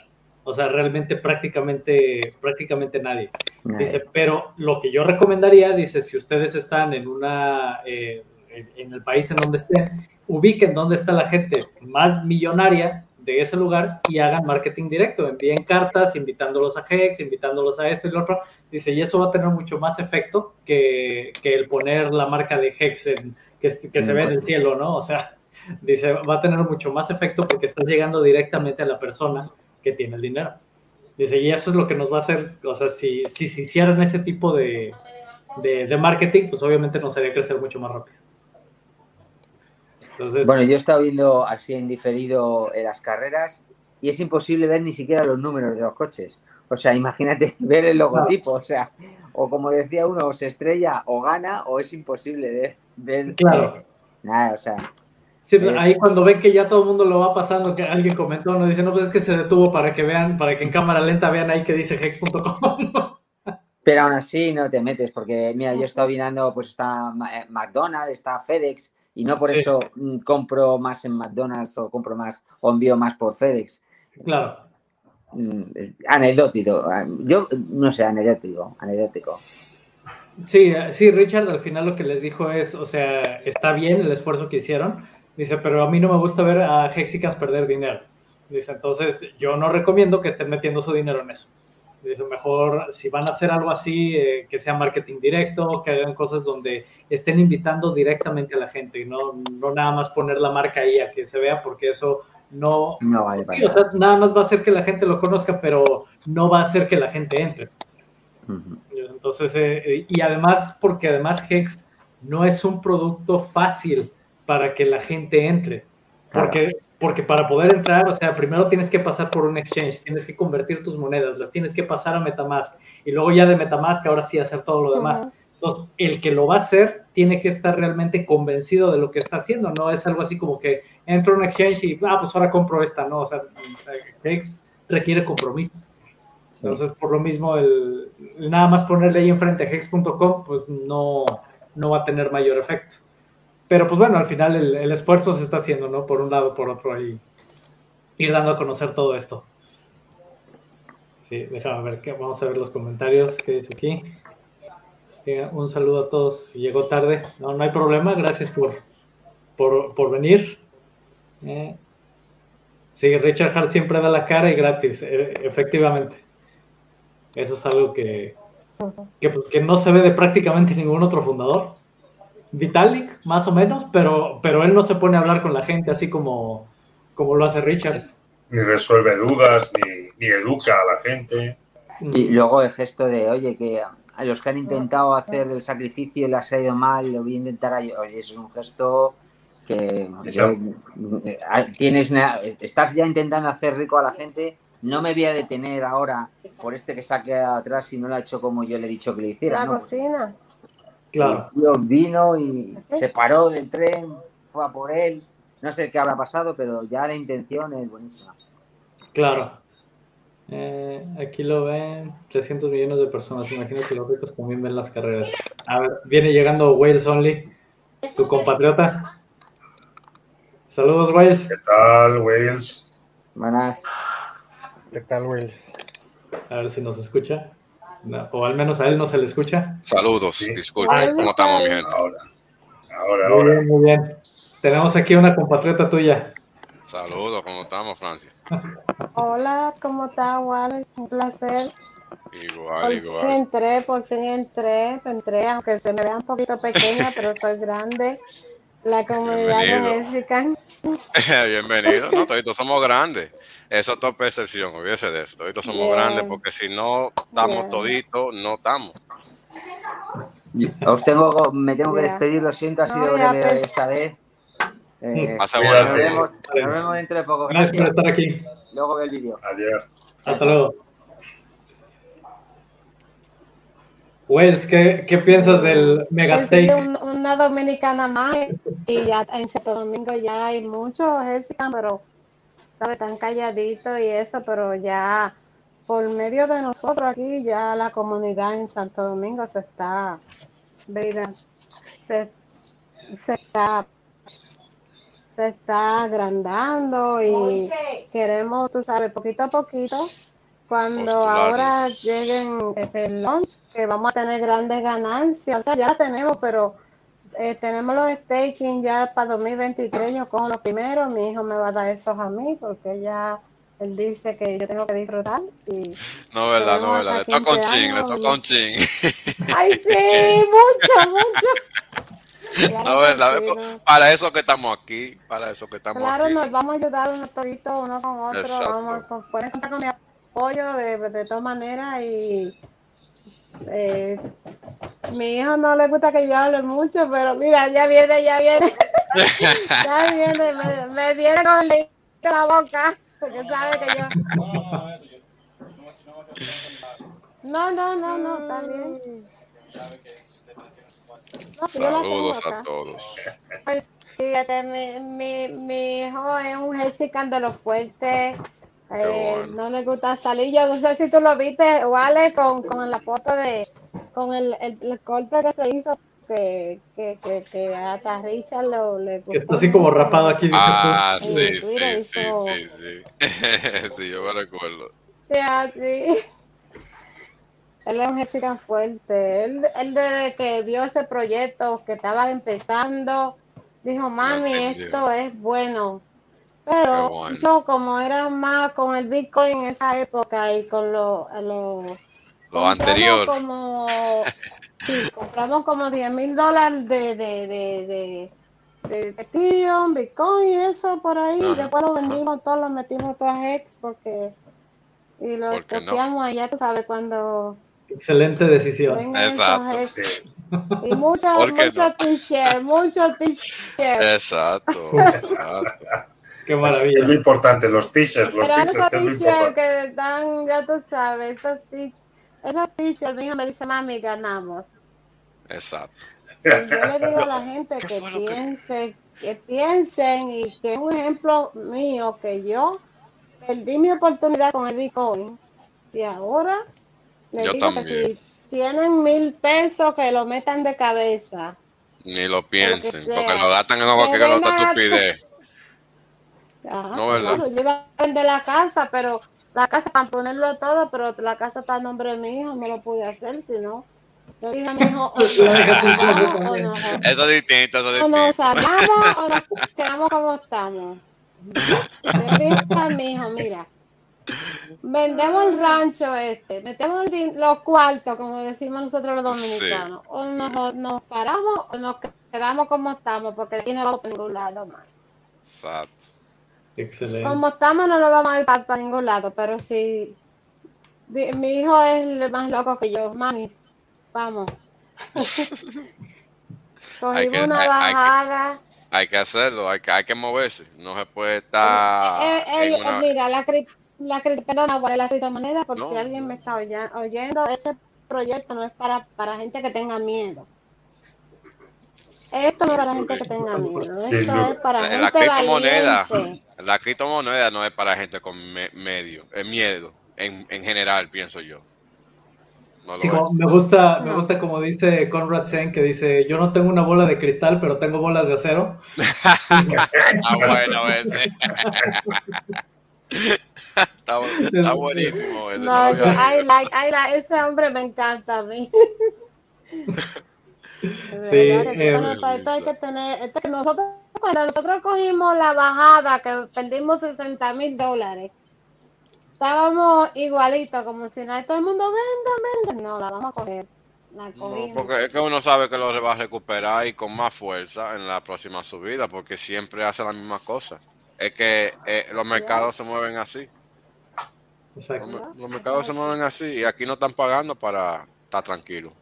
O sea, realmente prácticamente, prácticamente nadie. Dice, pero lo que yo recomendaría, dice, si ustedes están en una, eh, en, el país en donde estén, ubiquen dónde está la gente más millonaria de ese lugar y hagan marketing directo, envíen cartas invitándolos a Hex, invitándolos a esto y lo otro. Dice, y eso va a tener mucho más efecto que, que el poner la marca de Hex en, que, que se ve en el cielo, ¿no? O sea, dice, va a tener mucho más efecto porque estás llegando directamente a la persona que tiene el dinero. Dice, y eso es lo que nos va a hacer, o sea, si, si se hicieran ese tipo de, de, marketing, pues obviamente nos haría crecer mucho más rápido. Bueno, yo he estado viendo así en diferido en las carreras y es imposible ver ni siquiera los números de los coches. O sea, imagínate ver el logotipo, o sea, o como decía uno, o se estrella o gana, o es imposible ver. ver claro. nada, o sea, Sí, ahí cuando ven que ya todo el mundo lo va pasando, que alguien comentó, no dice, no, pues es que se detuvo para que vean, para que en cámara lenta vean ahí que dice hex.com. Pero aún así no te metes, porque mira, yo he estado mirando, pues está eh, McDonald's, está FedEx, y no por eso mm, compro más en McDonald's o compro más o envío más por FedEx. Claro. Mm, anecdótico. Yo no sé, anecdótico, anecdótico. Sí, sí, Richard al final lo que les dijo es, o sea, está bien el esfuerzo que hicieron, Dice, pero a mí no me gusta ver a Hexicans perder dinero. Dice, entonces yo no recomiendo que estén metiendo su dinero en eso. Dice, mejor si van a hacer algo así, eh, que sea marketing directo, que hagan cosas donde estén invitando directamente a la gente y no, no nada más poner la marca ahí a que se vea, porque eso no, no o sea, nada más va a hacer que la gente lo conozca, pero no va a hacer que la gente entre. Entonces, eh, y además, porque además Hex no es un producto fácil para que la gente entre. Porque, porque para poder entrar, o sea, primero tienes que pasar por un exchange, tienes que convertir tus monedas, las tienes que pasar a Metamask y luego ya de Metamask ahora sí hacer todo lo demás. Entonces, el que lo va a hacer tiene que estar realmente convencido de lo que está haciendo, no es algo así como que entro a un exchange y, ah, pues ahora compro esta, no, o sea, Hex requiere compromiso. Entonces, por lo mismo, el, nada más ponerle ahí enfrente a hex.com, pues no, no va a tener mayor efecto. Pero pues bueno, al final el, esfuerzo se está haciendo, ¿no? Por un lado, por otro, ahí ir dando a conocer todo esto. Sí, déjame ver, que, vamos a ver los comentarios que dice aquí. Eh, un saludo a todos. Llegó tarde. No, no hay problema. Gracias por, por, venir. Eh, sí, Richard Hart siempre da la cara y gratis, eh, efectivamente. Eso es algo que, que, que, no se ve de prácticamente ningún otro fundador. Vitalik, más o menos, pero, pero él no se pone a hablar con la gente así como, como lo hace Richard. Ni resuelve dudas, ni, educa a la gente. Y luego el gesto de, oye, que a los que han intentado hacer el sacrificio les ha ido mal, lo voy a intentar. Oye, eso es un gesto que eh, tienes estás ya intentando hacer rico a la gente. No me voy a detener ahora por este que se ha quedado atrás si no lo ha hecho como yo le he dicho que le hiciera. La cocina. Claro. vino y se paró del tren, fue a por él. No sé qué habrá pasado, pero ya la intención es buenísima. Claro. Eh, aquí lo ven 300 millones de personas. Imagino que los ricos también ven las carreras. A ver, viene llegando Wales Only, tu compatriota. Saludos, Wales. ¿Qué tal, Wales? Buenas. ¿Qué tal, Wales? A ver si nos escucha o al menos a él no se le escucha. Saludos, disculpe, ¿cómo estamos, mi gente? Ahora, ahora, muy Bien, muy bien. Tenemos aquí una compatriota tuya. Saludos, ¿cómo estamos, Francia? Hola, ¿cómo está, Wally? Un placer. Igual, por igual. Fin entré, por fin entré, entré, aunque se me vea un poquito pequeña, pero soy grande. La comunidad de Jessica. Bienvenido, no, todos somos grandes. Esa es tu percepción, olvídese de eso. Todos somos grandes porque si no estamos toditos, no estamos. Os tengo, me tengo que despedir, lo siento, ha sido breve esta vez. Eh, nos, vemos, nos vemos dentro de poco. Gracias, por estar aquí. Luego ve el vídeo. Adiós. Hasta luego. Wells, ¿qué, ¿qué, piensas del Megastake? una dominicana más y ya en Santo Domingo ya hay muchos pero ¿sabe? tan calladito y eso, pero ya por medio de nosotros aquí ya la comunidad en Santo Domingo se está, se, se está se está agrandando y queremos, tú sabes, poquito a poquito, cuando ahora lleguen este, el launch, que vamos a tener grandes ganancias, o sea, ya la tenemos, pero eh, tenemos los staking ya para 2023, yo cojo los primeros, mi hijo me va a dar esos a mí, porque ya él dice que yo tengo que disfrutar. Y no, verdad, no, verdad, le toca un ching, le toca un ching. Ay, sí, mucho, mucho. No, verdad, para eso que estamos aquí, para eso que estamos claro, aquí. Claro, nos vamos a ayudar unos toditos uno con otro, vamos, con, pueden contar con mi apoyo de, de todas maneras y eh, mi hijo no le gusta que yo hable mucho, pero mira, ya viene, ya viene, ya viene, me, me viene con la boca, porque sabe que yo... No, no, no, no, está bien. No, Saludos a todos. Pues, fíjate, mi, mi, mi, hijo es un Jessica de los fuertes. Eh. No le gusta salir. Yo no sé si tú lo viste, Wale, con, con la foto de. con el, el, el corte que se hizo. Que, que, que, que hasta Richard lo, le gustó. Que está así como rapado aquí. Ah, sí, sí, sí, sí, sí. sí, yo me recuerdo. Sí, así. Él es un Jessica fuerte. Él, él desde que vio ese proyecto que estaba empezando, dijo, mami, esto es bueno. Pero bueno. yo como era más con el Bitcoin en esa época y con lo, lo, lo anterior. Como, sí, compramos como 10 mil dólares de, de, de, de, de Ethereum, Bitcoin y eso por ahí. Ajá, Después lo vendimos ajá. todo, lo metimos todo a Hex porque... Y lo copiamos no? allá, tú sabes, cuando Excelente decisión. Exacto. Y muchos mucho no? t-shirts, muchos t-shirts. Exacto, exacto. Qué maravilla. Es lo importante, los t-shirts, los t-shirts que es lo importante. que están, ya tú sabes, esos t-shirts, esos t-shirts, mi hijo me dice, mami, ganamos. Exacto. Y yo le digo a la gente que piense, que... que piensen y que un ejemplo mío que yo perdí mi oportunidad con el Bitcoin y ahora le Yo digo también. Que si tienen mil pesos, que lo metan de cabeza. Ni lo piensen, porque, porque lo gastan en cualquier otra estupidez. Ajá, no, ¿verdad? Claro, yo iba a vender la casa, pero la casa para ponerlo todo, pero la casa está a nombre de mi hijo, no lo pude hacer, si no. Yo dije a mi hijo, o nos o no, eso es distinto, eso es o distinto. nos salvamos o nos quedamos como estamos. Le dije a mi hijo, mira, vendemos el rancho este, metemos el, los cuartos, como decimos nosotros los dominicanos, sí. o nos, nos, paramos o nos quedamos como estamos, porque aquí no vamos a ningún lado más. Exacto. Excelente. Como estamos no lo vamos a ir para, para ningún lado, pero si mi hijo es el más loco que yo, mami, vamos. Cogimos una hay, bajada. Hay que, hay que, hacerlo, hay que, hay que moverse, no se puede estar. Eh, eh, una... Mira, la, la, perdona, la criptomoneda, por no, si alguien me está oyendo, este proyecto no es para, para gente que tenga miedo. Esto no es para gente que tenga miedo. Esto es para la, gente la criptomoneda, valiente. la criptomoneda no es para gente con me, medio, es miedo, en, en general, pienso yo. No sí, como, me gusta, me gusta como dice Conrad Sen, que dice, yo no tengo una bola de cristal, pero tengo bolas de acero. ah, bueno, ese. está, está, buenísimo ese. No, no I like, I like, ese hombre me encanta a mí. Sí, eh, hay que tener, esto, nosotros cuando nosotros cogimos la bajada que perdimos 60 mil dólares, estábamos igualitos, como si no, todo el mundo venda, venda, no, la vamos a coger. La no, porque es que uno sabe que lo va a recuperar y con más fuerza en la próxima subida, porque siempre hace la misma cosa. Es que eh, los mercados se mueven así. Exacto. Los, los mercados se mueven así y aquí no están pagando para estar tranquilos.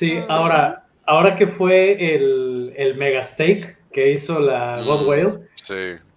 Sí, ahora, ahora que fue el, el mega stake que hizo la God Whale, sí.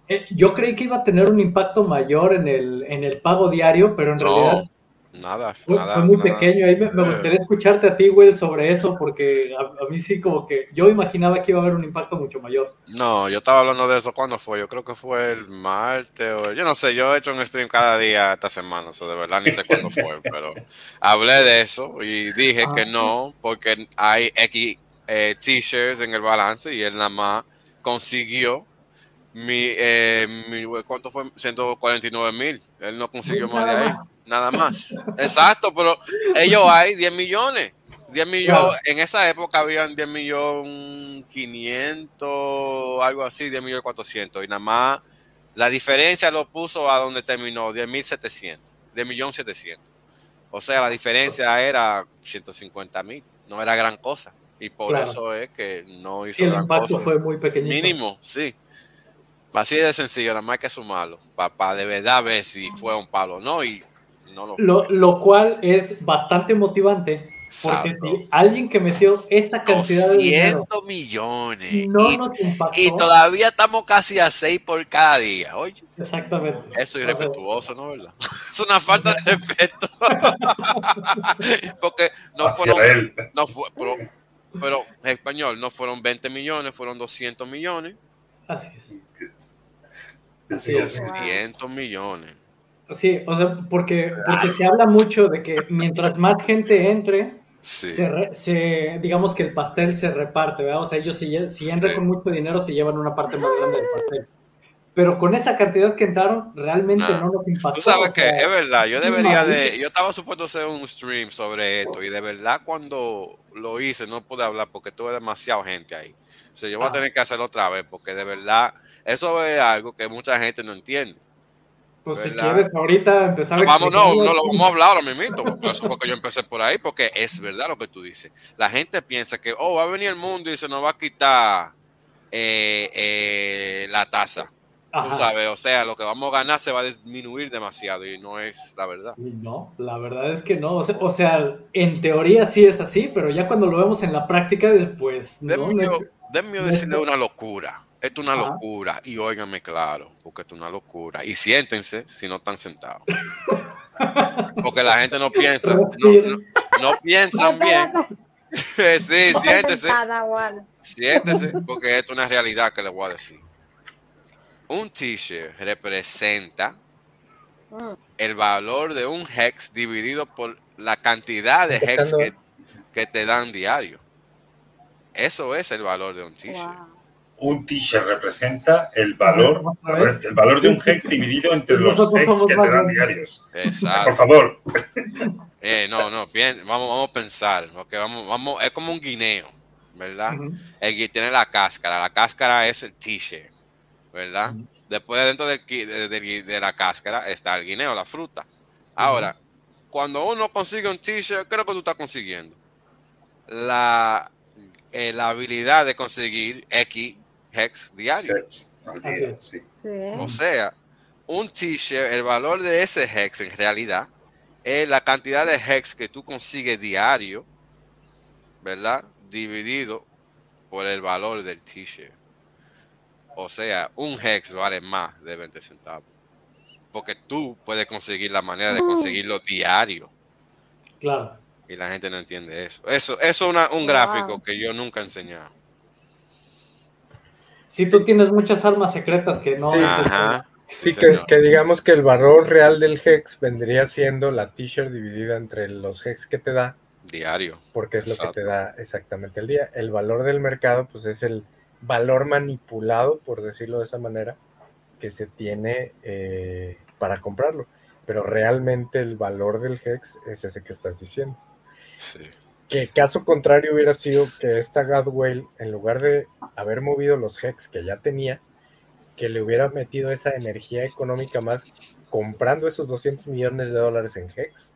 eh, yo creí que iba a tener un impacto mayor en el, en el pago diario, pero en no, realidad nada, fue, nada, fue muy nada. pequeño. Ahí me, me, gustaría escucharte a ti, Will, sobre eso, porque a, a, mí sí como que yo imaginaba que iba a haber un impacto mucho mayor. No, yo estaba hablando de eso cuando fue, yo creo que fue el martes o yo no sé, yo he hecho un stream cada día esta semana, eso de verdad ni sé cuándo fue, pero hablé de eso y dije ah, que no, porque hay X eh, t-shirts en el balance y él nada más consiguió mi, eh, mi ¿cuánto fue? 149 mil. Él no consiguió más de ahí. Nada más. Exacto, pero ellos hay 10 millones. 10 millones, en esa época habían 10 millones 500, algo así, 10 millones 400. Y nada más, la diferencia lo puso a donde terminó, 10 mil 700, 10 millones 700. O sea, la diferencia era 150 mil, no era gran cosa. Y por eso es que no hizo sí, el impacto fue muy pequeño. Mínimo, sí. Así de sencillo, nada más que sumarlo, para de verdad ver si fue un palo o no. Y no lo, lo, cual es bastante motivante porque si alguien que metió esa cantidad de dinero millones no y, nos impactó, y todavía estamos casi a 6 por cada día, oye. Exactamente. Eso es irrespetuoso, ¿no? ¿verdad? Es una falta de respeto. porque no fueron, no fue, pero, pero, en español no fueron 20 millones, fueron 200 millones. Así es. Así es. 200 millones. Sí, o sea, porque, porque se habla mucho de que mientras más gente entre, se, digamos que el pastel se reparte, ¿verdad? O sea, ellos si, si entran con mucho dinero se llevan una parte más grande del pastel. Pero con esa cantidad que entraron, realmente no, nos impactó. Tú sabes que es verdad, yo debería de, yo estaba supuesto hacer un stream sobre esto y de verdad cuando lo hice no pude hablar porque tuve demasiada gente ahí. O sea, yo voy a tener que hacerlo otra vez porque de verdad eso es algo que mucha gente no entiende. Pues si quieres ahorita empezar a Vamos, no, no lo vamos a hablar ahora mismo. Por eso fue que yo empecé por ahí, porque es verdad lo que tú dices. La gente piensa que, oh, va a venir el mundo y se nos va a quitar eh, eh, la tasa. Tú sabes, o sea, lo que vamos a ganar se va a disminuir demasiado y no es la verdad. No, la verdad es que no. O sea, en teoría sí es así, pero ya cuando lo vemos en la práctica, pues. Denme, no, decirle una locura. Esto es una locura. Y óiganme claro, porque esto es una locura. Y siéntense si no están sentados. Porque la gente no piensa, no, no, piensan bien. sí, siéntese. Siéntese, porque esto es una realidad que les voy a decir. Un t-shirt representa mm. el valor de un hex dividido por la cantidad de hex que, te dan diario. Eso es el valor de un t-shirt un t-shirt representa el valor, el valor de un hex dividido entre los hex que te dan diarios. Exacto. Por favor. Eh, no, no, bien, vamos, vamos a pensar, okay, vamos, vamos, es como un guineo, ¿verdad? El que tiene la cáscara, la cáscara es el t-shirt, ¿verdad? Después dentro del, de, de, la cáscara está el guineo, la fruta. Ahora, cuando uno consigue un t-shirt, ¿qué es lo que tú estás consiguiendo? La, eh, la habilidad de conseguir X hex diario. O sea, un t-shirt, el valor de ese hex en realidad es la cantidad de hex que tú consigues diario, ¿verdad? Dividido por el valor del t-shirt. O sea, un hex vale más de 20 centavos. Porque tú puedes conseguir la manera de conseguirlo diario. Claro. Y la gente no entiende eso. Eso, eso es un gráfico que yo nunca he enseñado. Si tú tienes muchas armas secretas que no. Sí, que, digamos que el valor real del hex vendría siendo la t-shirt dividida entre los hex que te da. Diario. Porque es lo que te da exactamente el día. El valor del mercado, pues es el valor manipulado, por decirlo de esa manera, que se tiene eh, para comprarlo. Pero realmente el valor del hex es ese que estás diciendo. Sí. Que caso contrario hubiera sido que esta Gadwell, en lugar de haber movido los hex que ya tenía, que le hubiera metido esa energía económica más comprando esos 200 millones de dólares en hex,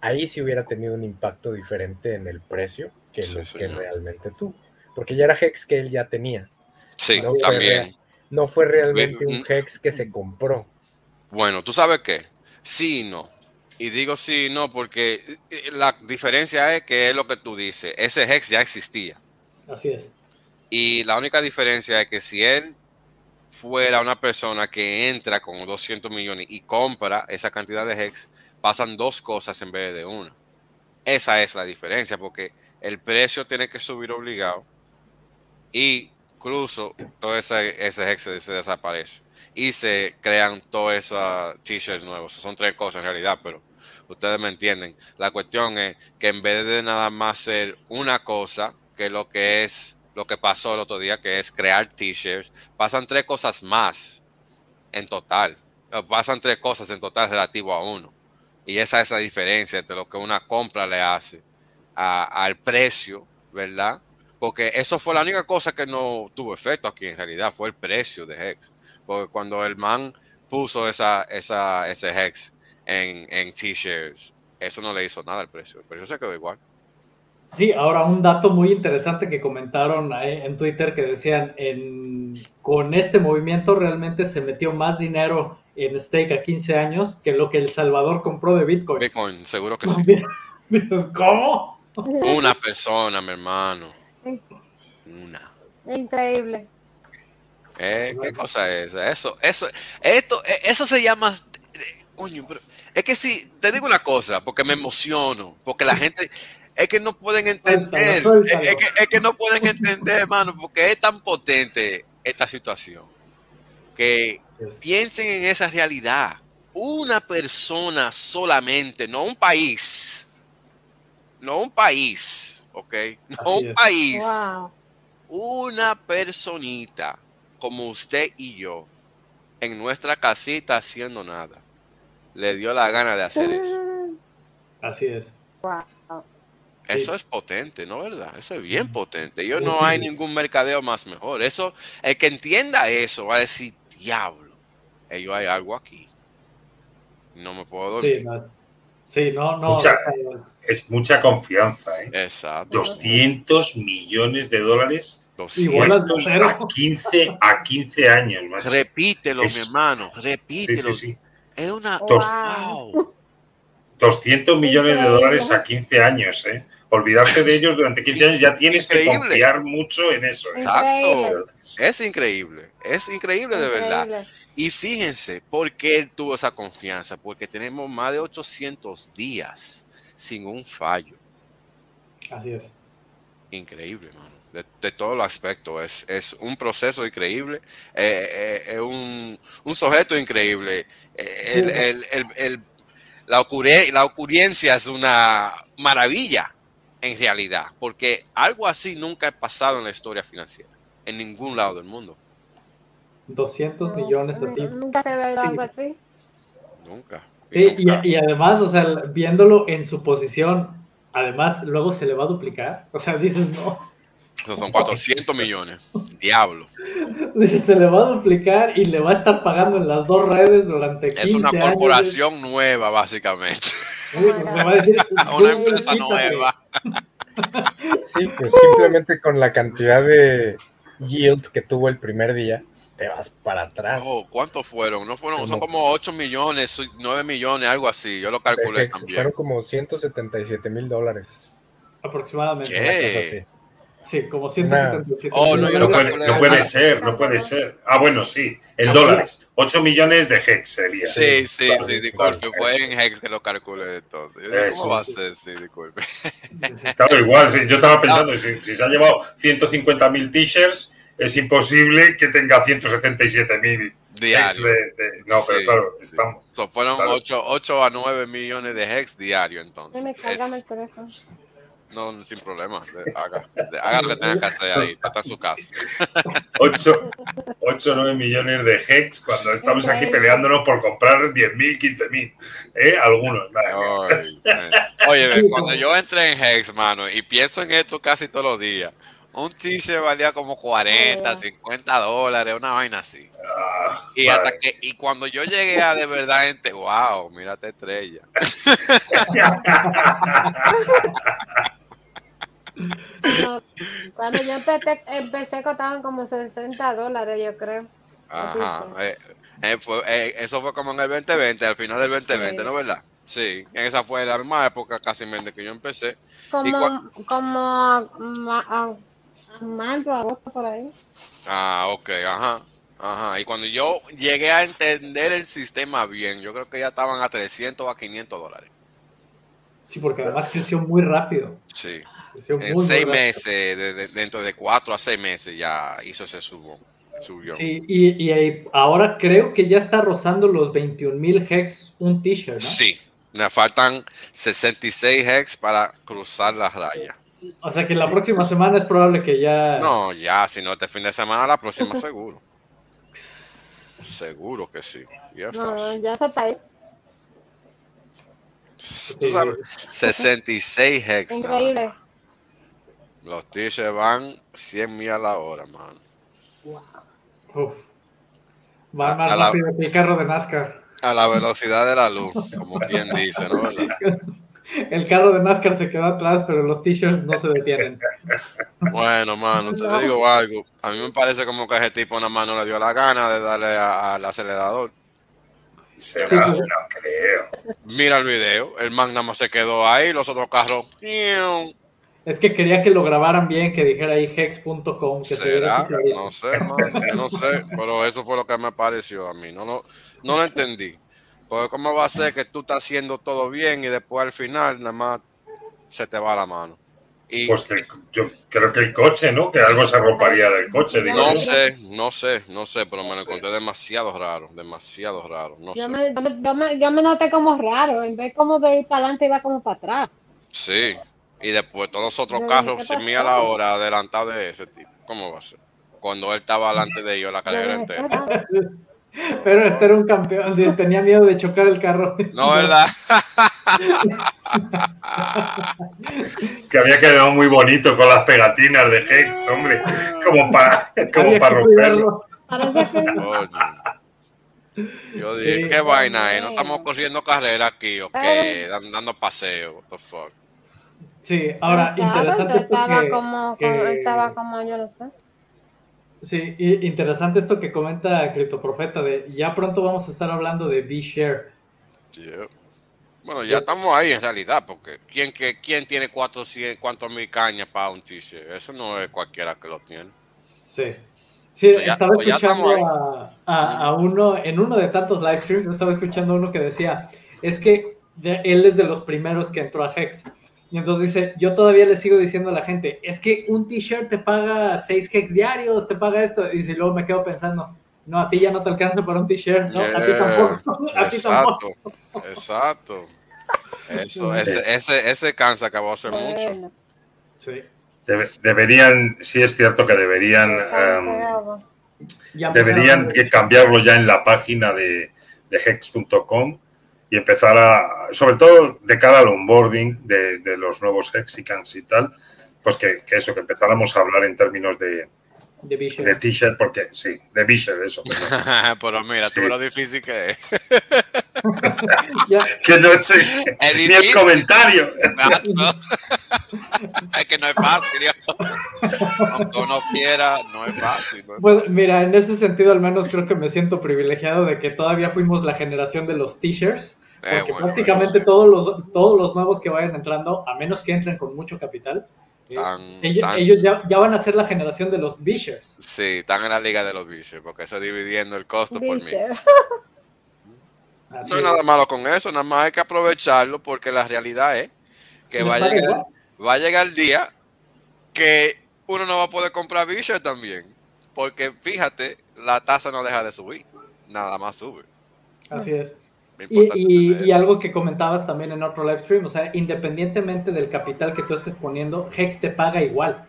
ahí sí hubiera tenido un impacto diferente en el precio que realmente tuvo. Porque ya era hex que él ya tenía. Sí, también. no fue realmente un hex que se compró. Bueno, tú sabes qué, sí y no. Y digo sí, no, porque eh, la diferencia es que es lo que tú dices, ese hex ya existía. Así es. Y la única diferencia es que si él fuera una persona que entra con 200 millones y compra esa cantidad de hex, pasan dos cosas en vez de una. Esa es la diferencia, porque el precio tiene que subir obligado y incluso todo ese, ese hex se desaparece y se crean todas esas t-shirts nuevos. Son tres cosas en realidad, pero ustedes me entienden. La cuestión es que en vez de nada más ser una cosa, que lo que es lo que pasó el otro día, que es crear t-shirts, pasan tres cosas más en total. Pasan tres cosas en total relativo a uno. Y esa es la diferencia entre lo que una compra le hace al precio, ¿verdad? Porque eso fue la única cosa que no tuvo efecto aquí en realidad, fue el precio de Hex. Porque cuando el man puso esa, esa, ese Hex en, en t-shirts, eso no le hizo nada al precio. El precio se quedó igual. Sí, ahora un dato muy interesante que comentaron en Twitter que decían, con este movimiento realmente se metió más dinero en stake a 15 años que lo que El Salvador compró de Bitcoin. Bitcoin, seguro que sí. ¿Cómo? Una persona, mi hermano. Una. Increíble. Eh, ¿Qué cosa es eso? Eso, esto, eso se llama. Coño, pero es que sí, te digo una cosa, porque me emociono, porque la gente es que no pueden entender, es, que, es que no pueden entender, hermano, porque es tan potente esta situación que piensen en esa realidad. Una persona solamente, no un país, no un país, ¿ok? No un país, una personita como usted y yo en nuestra casita haciendo nada, le dio la gana de hacer eso. Así es. Eso es potente, ¿no verdad? Eso es bien potente. Yo no hay ningún mercadeo más mejor. Eso, el que entienda eso va a decir, diablo, ellos hay algo aquí. No me puedo dormir. Sí, no, no. es mucha confianza, ¿eh? Exacto. 200 millones de dólares. A 15, a 15 años. Más. Repítelo, mi hermano, repítelo. Es una... 200 millones de dólares a 15 años, ¿eh? Olvidarte de ellos durante 15 años ya tienes que confiar mucho en eso. ¿eh? Exacto. Es increíble, es increíble de verdad. Y fíjense, ¿por qué él tuvo esa confianza? Porque tenemos más de 800 días sin un fallo. Así es. Increíble, mano. De, todos los aspectos. Es, un proceso increíble. Eh, eh, es un, sujeto increíble. El, la, la ocurrencia es una maravilla en realidad, porque algo así nunca ha pasado en la historia financiera, en ningún lado del mundo. 200 millones así. Nunca se ve algo así. Nunca. Sí, Y, además, o sea, viéndolo en su posición, además luego se le va a duplicar. O sea, dices, no. Son 400 millones. Diablo. Dice, se le va a duplicar y le va a estar pagando en las dos redes durante 15 Es una corporación nueva, básicamente. una empresa nueva. Sí, pues simplemente con la cantidad de yield que tuvo el primer día, te vas para atrás. Oh, ¿Cuántos fueron? No fueron, son como 8 millones, 9 millones, algo así. Yo lo calculé también. Fueron como 177 mil dólares. Aproximadamente. ¿Qué? Sí, como 177 Oh, no, no, puede, no puede ser, no puede ser. Ah, bueno, sí, en dólares. 8 millones de hex sería. Sí, sí, sí, disculpe. Fue en hex que lo calculé entonces. ¿Cómo va a ser? Sí, disculpe. Claro, igual, sí, yo estaba pensando, si, si se han llevado 150 mil t-shirts es imposible que tenga 177 mil diarios. no, pero claro, estamos. fueron 8, a 9 millones de hex diario entonces. Me cargan el teléfono. No, sin problema. Haga, haga lo que tenga que hacer ahí. Está en su casa. 8 o 9 millones de hex cuando estamos aquí peleándonos por comprar 10 mil, 15 mil. ¿Eh? Algunos. Oye, cuando yo entré en hex, mano, y pienso en esto casi todos los días un t-shirt valía como 40, 50 dólares, una vaina así. Ah, y hasta que, y cuando yo llegué a de verdad, gente, wow, mírate estrella. cuando yo empecé, empecé costaban como 60 dólares, yo creo. Ajá. Eh, eh, eh, eso fue como en el 2020, al final del 2020, ¿no verdad? Sí, esa fue la misma época casi que yo empecé. Como, como marzo, agosto, por ahí. Ah, ok, ajá. Ajá, y cuando yo llegué a entender el sistema bien, yo creo que ya estaban a 300 o a 500 dólares. Sí, porque además creció muy rápido. Sí. En seis meses, dentro de cuatro a seis meses ya hizo ese subo, subió. Sí, y, y, ahora creo que ya está rozando los 21 mil hex un t-shirt, ¿no? Sí, me faltan 66 hex para cruzar la raya. O sea que la próxima semana es probable que ya. No, ya, si no este fin de semana, la próxima seguro. Seguro que sí. Ya, No, ya eso está ahí. Tú sabes, 66 hex. nada Increíble. más. Los t-shirts van 100 mil a la hora, man. Uf. Va A- más a la- rápido que el carro de NASCAR. A la velocidad de la luz, como quien dice, ¿no? ¿Verdad? El carro de NASCAR se quedó atrás, pero los t-shirts no se detienen. Bueno, mano, te No. digo algo. A mí me parece como que ese tipo nada más no le dio la gana de darle a- al acelerador. Será, no creo. Mira el video, el man nada más se quedó ahí, los otros carros. Es que quería que lo grabaran bien, que dijera ahí hex.com. Se ¿Será? clarito. No sé, mano, no sé, pero eso fue lo que me pareció a mí. No, lo- no lo entendí. Porque cómo va a ser que tú estás haciendo todo bien y después al final nada más se te va la mano. Y Pues que yo creo que el coche, ¿no? Que algo se rompería del coche, digo no sé, no sé, no sé, pero me lo encontré demasiado raro, demasiado raro. No Yo sé. me, yo, me, yo, me, yo me noté como raro. En vez como de ir para adelante, iba como para atrás. Sí. Y después todos los otros carros ¿qué se pasó? mía la hora adelantado de ese tipo. ¿Cómo va a ser? Cuando él estaba delante de ellos la carrera dije, entera. Pero este era un campeón. Tenía miedo de chocar el carro. No, ¿verdad? Que había quedado muy bonito con las pegatinas de Hex, hombre. Como para, como para romperlo. Yo dije, Sí. ¿qué vaina es? No estamos corriendo carrera aquí, ¿o qué? Dando paseo, what the fuck. Sí, ahora, Exacto, interesante esto estaba que, como, que- estaba como, yo no sé. Sí, y- interesante esto que comenta Criptoprofeta de ya pronto vamos a estar hablando de B-Share. Yeah. Bueno, ya estamos ahí en realidad, porque ¿quién, que, quién tiene 400, cuántos mil cañas para un t-shirt? Eso no es cualquiera que lo tiene. Sí. Sí, So estaba ya escuchando a, a- a uno, en uno de tantos live streams, estaba escuchando a uno que decía, es que él es de los primeros que entró a Hex. Y entonces dice, yo todavía le sigo diciendo a la gente, es que un t-shirt te paga 6 Hex diarios, te paga esto. Y si luego me quedo pensando, no, a ti ya no te alcanza para un t-shirt, no, a ti Yeah. tampoco, a ti tampoco. Exacto, exacto. Eso, ese, ese, ese cansa acabó hace mucho. Sí. Debe- deberían, sí es cierto que deberían. Ya deberían que cambiarlo ya en la página de, de hex.com y empezar a, sobre todo de cara al onboarding de, de los nuevos Hexicans y tal, pues que, que eso, que empezáramos a hablar en términos de, de de t-shirt, porque sí, de Bisher, eso. Pero mira, tú Sí. ves lo difícil que es. Que no Es ni el comentario. Es que no es fácil. Aunque uno quiera, no es fácil. no es Pues fácil. mira, en ese sentido al menos creo que me siento privilegiado de que todavía fuimos la generación de los t-shirts, Eh, porque bueno, prácticamente sí. todos los todos los nuevos que vayan entrando, a menos que entren con mucho capital, Tan- ellos, tan- ellos ya, ya van a ser la generación de los b-shirts. Sí, están en la liga de los bichos, porque eso dividiendo el costo por mí. Así No hay es. nada malo con eso, nada más hay que aprovecharlo porque la realidad es que va a, llegar, va a llegar el día que uno no va a poder comprar bichos también. Porque fíjate, la tasa no deja de subir, nada más sube. Así es. Y, algo que comentabas también en otro live stream, o sea, independientemente del capital que tú estés poniendo, Hex te paga igual.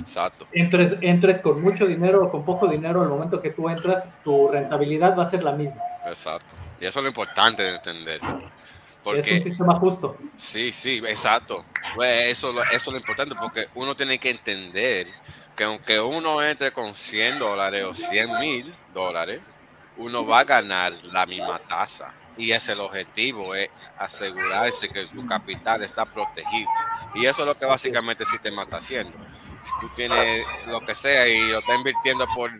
Exacto. Entres, entres con mucho dinero o con poco dinero, al momento que tú entras, tu rentabilidad va a ser la misma. Exacto. Y eso es lo importante de entender. Es un Porque sistema justo. sí, sí, exacto. Pues eso, eso es lo importante porque uno tiene que entender que aunque uno entre con 100 dólares o 100 mil dólares, uno va a ganar la misma tasa. Y ese es el objetivo, es asegurarse que su capital está protegido. Y eso es lo que básicamente el sistema está haciendo. Si tú tienes lo que sea y lo estás invirtiendo por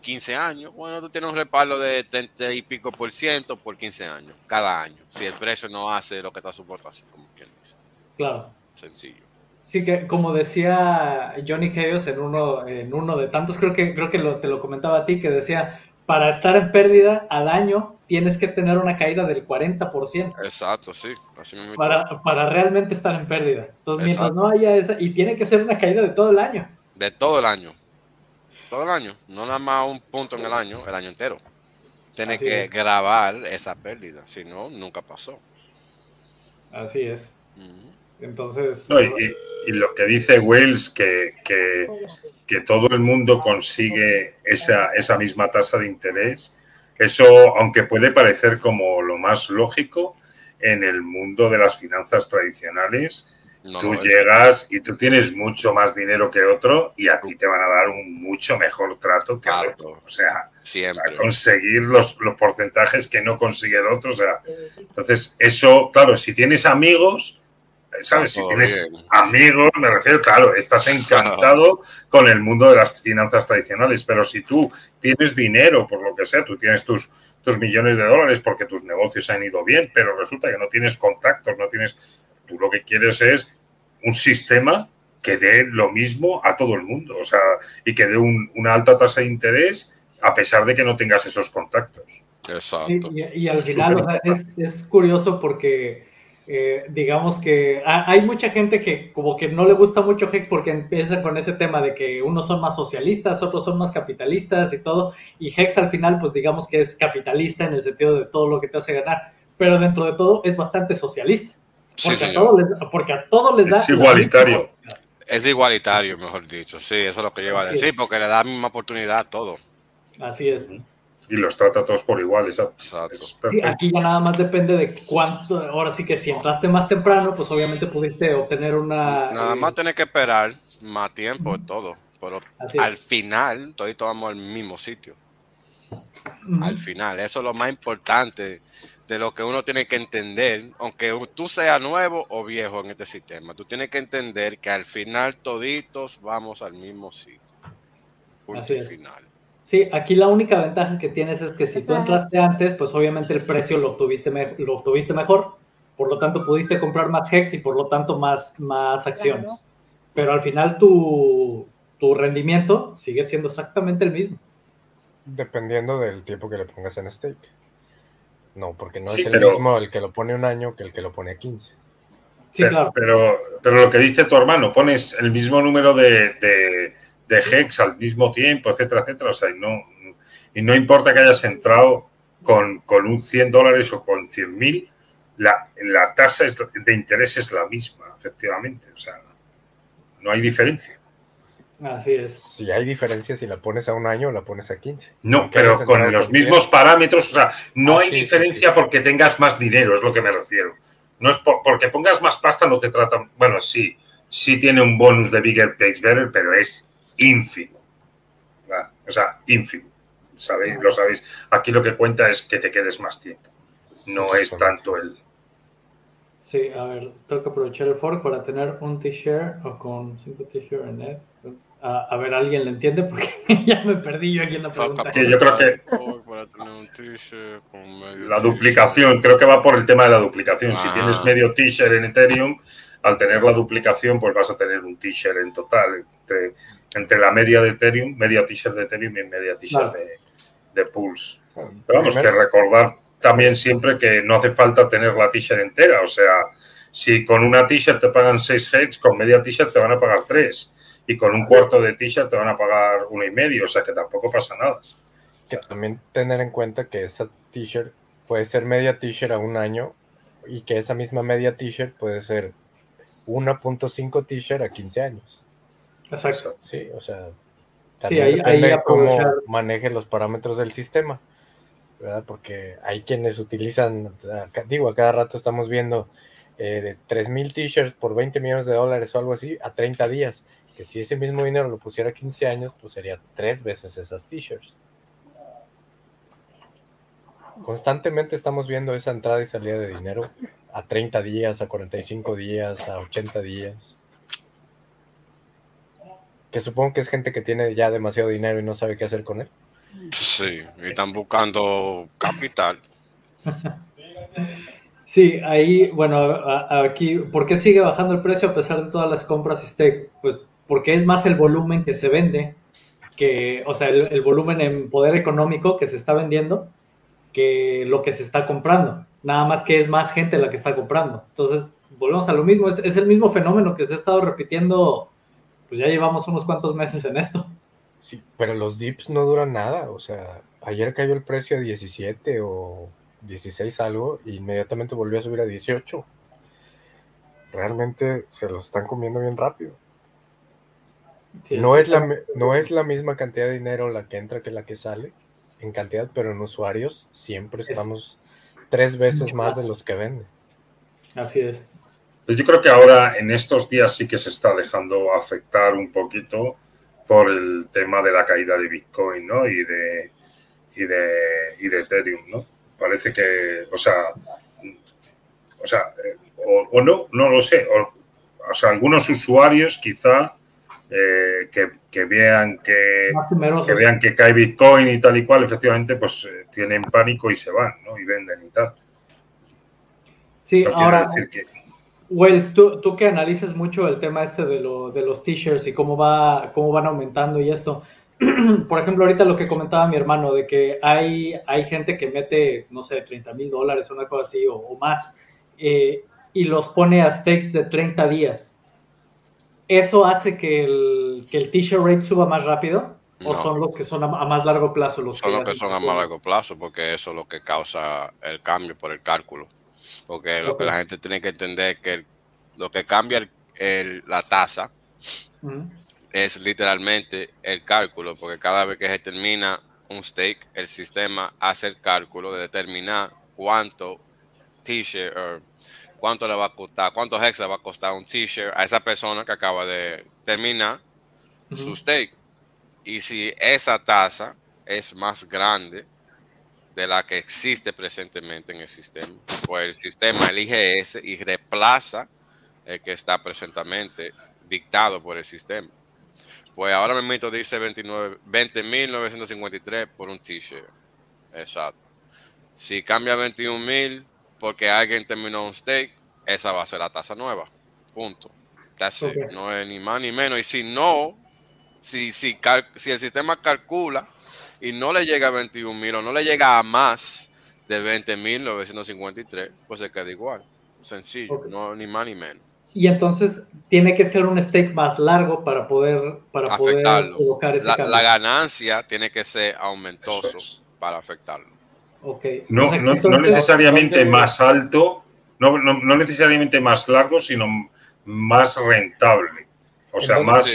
15 años, bueno, tú tienes un respaldo de 30 y pico por ciento por 15 años, cada año. Si el precio no hace lo que está supuesto a hacer, como quien dice. Claro. Sencillo. Sí, que como decía Johnny Chaos en uno, en uno de tantos, creo que, creo que lo- te lo comentaba a ti, que decía, para estar en pérdida al año tienes que tener una caída del 40% Exacto, sí. Así mismo. para, para realmente estar en pérdida. Entonces, mientras no haya esa, y tiene que ser una caída de todo el año. De todo el año. Todo el año. No nada más un punto en el año, el año entero. Tienes Así que es. grabar esa pérdida. Si no, nunca pasó. Así es. Ujú. Entonces. y, lo que dice Wells, que, que, que, todo el mundo consigue esa, esa misma tasa de interés, eso, aunque puede parecer como lo más lógico, en el mundo de las finanzas tradicionales, tú llegas y tú tienes mucho más dinero que otro y a ti te van a dar un mucho mejor trato que otro. O sea, Siempre. conseguir los, los, porcentajes que no consigue el otro. O sea, entonces, eso, claro, si tienes amigos, ¿sabes? Si tienes amigos, me refiero, claro, estás encantado con el mundo de las finanzas tradicionales, pero si tú tienes dinero, por lo que sea, tú tienes tus, tus millones de dólares porque tus negocios han ido bien, pero resulta que no tienes contactos, no tienes Tú lo que quieres es un sistema que dé lo mismo a todo el mundo, o sea, y que dé una alta tasa de interés a pesar de que no tengas esos contactos. Exacto. Y, al final, es, curioso porque, eh, digamos que hay mucha gente que como que no le gusta mucho Hex porque empieza con ese tema de que unos son más socialistas, otros son más capitalistas y todo, y Hex al final, pues digamos que es capitalista en el sentido de todo lo que te hace ganar, pero dentro de todo es bastante socialista. Porque, a todos les, porque a todos les da. Es igualitario. Es igualitario, mejor dicho. Sí, eso es lo que yo iba a decir, porque le da la misma oportunidad a todo. Así es. Y los trata a todos por igual, exacto. aquí ya nada más depende de cuánto. Ahora sí que si entraste más temprano, pues obviamente pudiste obtener una. Nada más tienes que esperar más tiempo, todo. Pero al final, todos vamos al mismo sitio. Al final, eso es lo más importante de lo que uno tiene que entender, aunque tú seas nuevo o viejo en este sistema, tú tienes que entender que al final toditos vamos al mismo sitio. Punto final. Sí, aquí la única ventaja que tienes es que si tú entraste antes, pues obviamente el precio lo obtuviste, lo obtuviste mejor, por lo tanto pudiste comprar más Hex y por lo tanto más, más acciones. Pero al final tu, tu rendimiento sigue siendo exactamente el mismo. Dependiendo del tiempo que le pongas en stake. No, porque no es el mismo el que lo pone un año que el que lo pone a 15. Sí, pero, claro. Pero, pero, lo que dice tu hermano, pones el mismo número de, de, de hex al mismo tiempo, etcétera, etcétera. O sea, y no, y no importa que hayas entrado con, con un 100 dólares o con 100 mil, la, la tasa de interés es la misma, efectivamente. O sea, no hay diferencia. Así es. Si hay diferencia, si la pones a un año o la pones a 15. No, pero con los mismos parámetros, o sea, no ah, hay diferencia porque tengas más dinero, es lo que me refiero. No es porque pongas más pasta, no te tratan. Bueno, sí, sí tiene un bonus de Bigger Pays Better, pero es ínfimo. O sea, ínfimo. ¿Sabéis? Lo sabéis. Aquí lo que cuenta es que te quedes más tiempo. No es tanto el. Sí, a ver, tengo que aprovechar el fork para tener un t-shirt o con 5 t-shirts en net a, ver, ¿alguien le entiende? Porque ya me perdí yo aquí en la pregunta. yo creo que la duplicación, creo que va por el tema de la duplicación. Si tienes ah. medio t-shirt en Ethereum, al tener la duplicación, pues vas a tener un t-shirt en total entre, entre, la media de Ethereum, media t-shirt de Ethereum y media t-shirt de, de, Pulse. Pero vamos, que recordar también siempre que no hace falta tener la t-shirt entera. O sea, si con una t-shirt te pagan 6 heads, con media t-shirt te van a pagar 3 y con un cuarto de t-shirt te van a pagar uno y medio, o sea que tampoco pasa nada. Que también tener en cuenta que esa t-shirt puede ser media t-shirt a un año y que esa misma media t-shirt puede ser 1.5 t-shirt a 15 años. Exacto. Sí, o sea, también depende cómo maneje los parámetros del sistema. ¿verdad? Porque hay quienes utilizan, digo, a cada rato estamos viendo eh, de 3.000 t-shirts por 20 millones de dólares o algo así a 30 días que si ese mismo dinero lo pusiera 15 años, pues sería tres veces esas t-shirts. Constantemente estamos viendo esa entrada y salida de dinero a 30 días, a 45 días, a 80 días. Que supongo que es gente que tiene ya demasiado dinero y no sabe qué hacer con él. Sí, y están buscando capital. Sí, ahí, bueno, aquí, ¿por qué sigue bajando el precio a pesar de todas las compras stake? Pues porque es más el volumen que se vende, que, o sea, el, volumen en poder económico que se está vendiendo que lo que se está comprando. Nada más que es más gente la que está comprando. Entonces, volvemos a lo mismo, es, es el mismo fenómeno que se ha estado repitiendo, pues ya llevamos unos cuantos meses en esto. Sí, pero los dips no duran nada, o sea, ayer cayó el precio a 17 o 16 algo, e inmediatamente volvió a subir a 18. realmente se lo están comiendo bien rápido. no, es la, no es la misma cantidad de dinero la que entra que la que sale en cantidad, pero en usuarios siempre estamos tres veces más de los que venden. Así es. Yo creo que ahora en estos días sí que se está dejando afectar un poquito por el tema de la caída de Bitcoin, ¿no? Y de, y de, y de Ethereum, ¿no? Parece que, o sea, o sea, eh, o, no, no lo sé. O, sea, algunos usuarios quizá eh, que, vean que, que, vean que cae Bitcoin y tal y cual, efectivamente, pues eh, tienen pánico y se van, ¿no? Y venden y tal. Sí, ahora, Wells, tú, tú, que analizas mucho el tema este de, lo, de los t-shirts y cómo, va, cómo van aumentando y esto, por ejemplo, ahorita lo que comentaba mi hermano, de que hay, hay gente que mete, no sé, 30 mil dólares, una cosa así, o, más, eh, y los pone a stakes de 30 días. ¿Eso hace que el, que el t-shirt rate suba más rápido? ¿O son los que son a, más largo plazo? Los son los que son a más largo plazo, porque eso es lo que causa el cambio por el cálculo. Porque lo que la gente tiene que entender es que lo que cambia la tasa es literalmente el cálculo, porque cada vez que se termina un stake, el sistema hace el cálculo de determinar cuánto t-shirt, cuánto le va a costar, cuántos hex le va a costar un t-shirt a esa persona que acaba de terminar su stake. Y si esa tasa es más grande de la que existe presentemente en el sistema. Pues el sistema elige ese y reemplaza el que está presentemente dictado por el sistema. Pues ahora mismo dice 20.953 por un t-shirt. Exacto. Si cambia 21.000 porque alguien terminó un stake, esa va a ser la tasa nueva. Punto. No es ni más ni menos. Y si no, si, si, si el sistema calcula y no le llega a 21 mil o no le llega a más de 20 mil 953, pues se queda igual. Sencillo, no ni más ni menos. Y entonces tiene que ser un stake más largo para poder, para afectarlo. ese la, la, ganancia tiene que ser aumentoso para afectarlo. Okay. No, no, no, necesariamente más alto, no, no, necesariamente más largo, sino más rentable. O sea, más,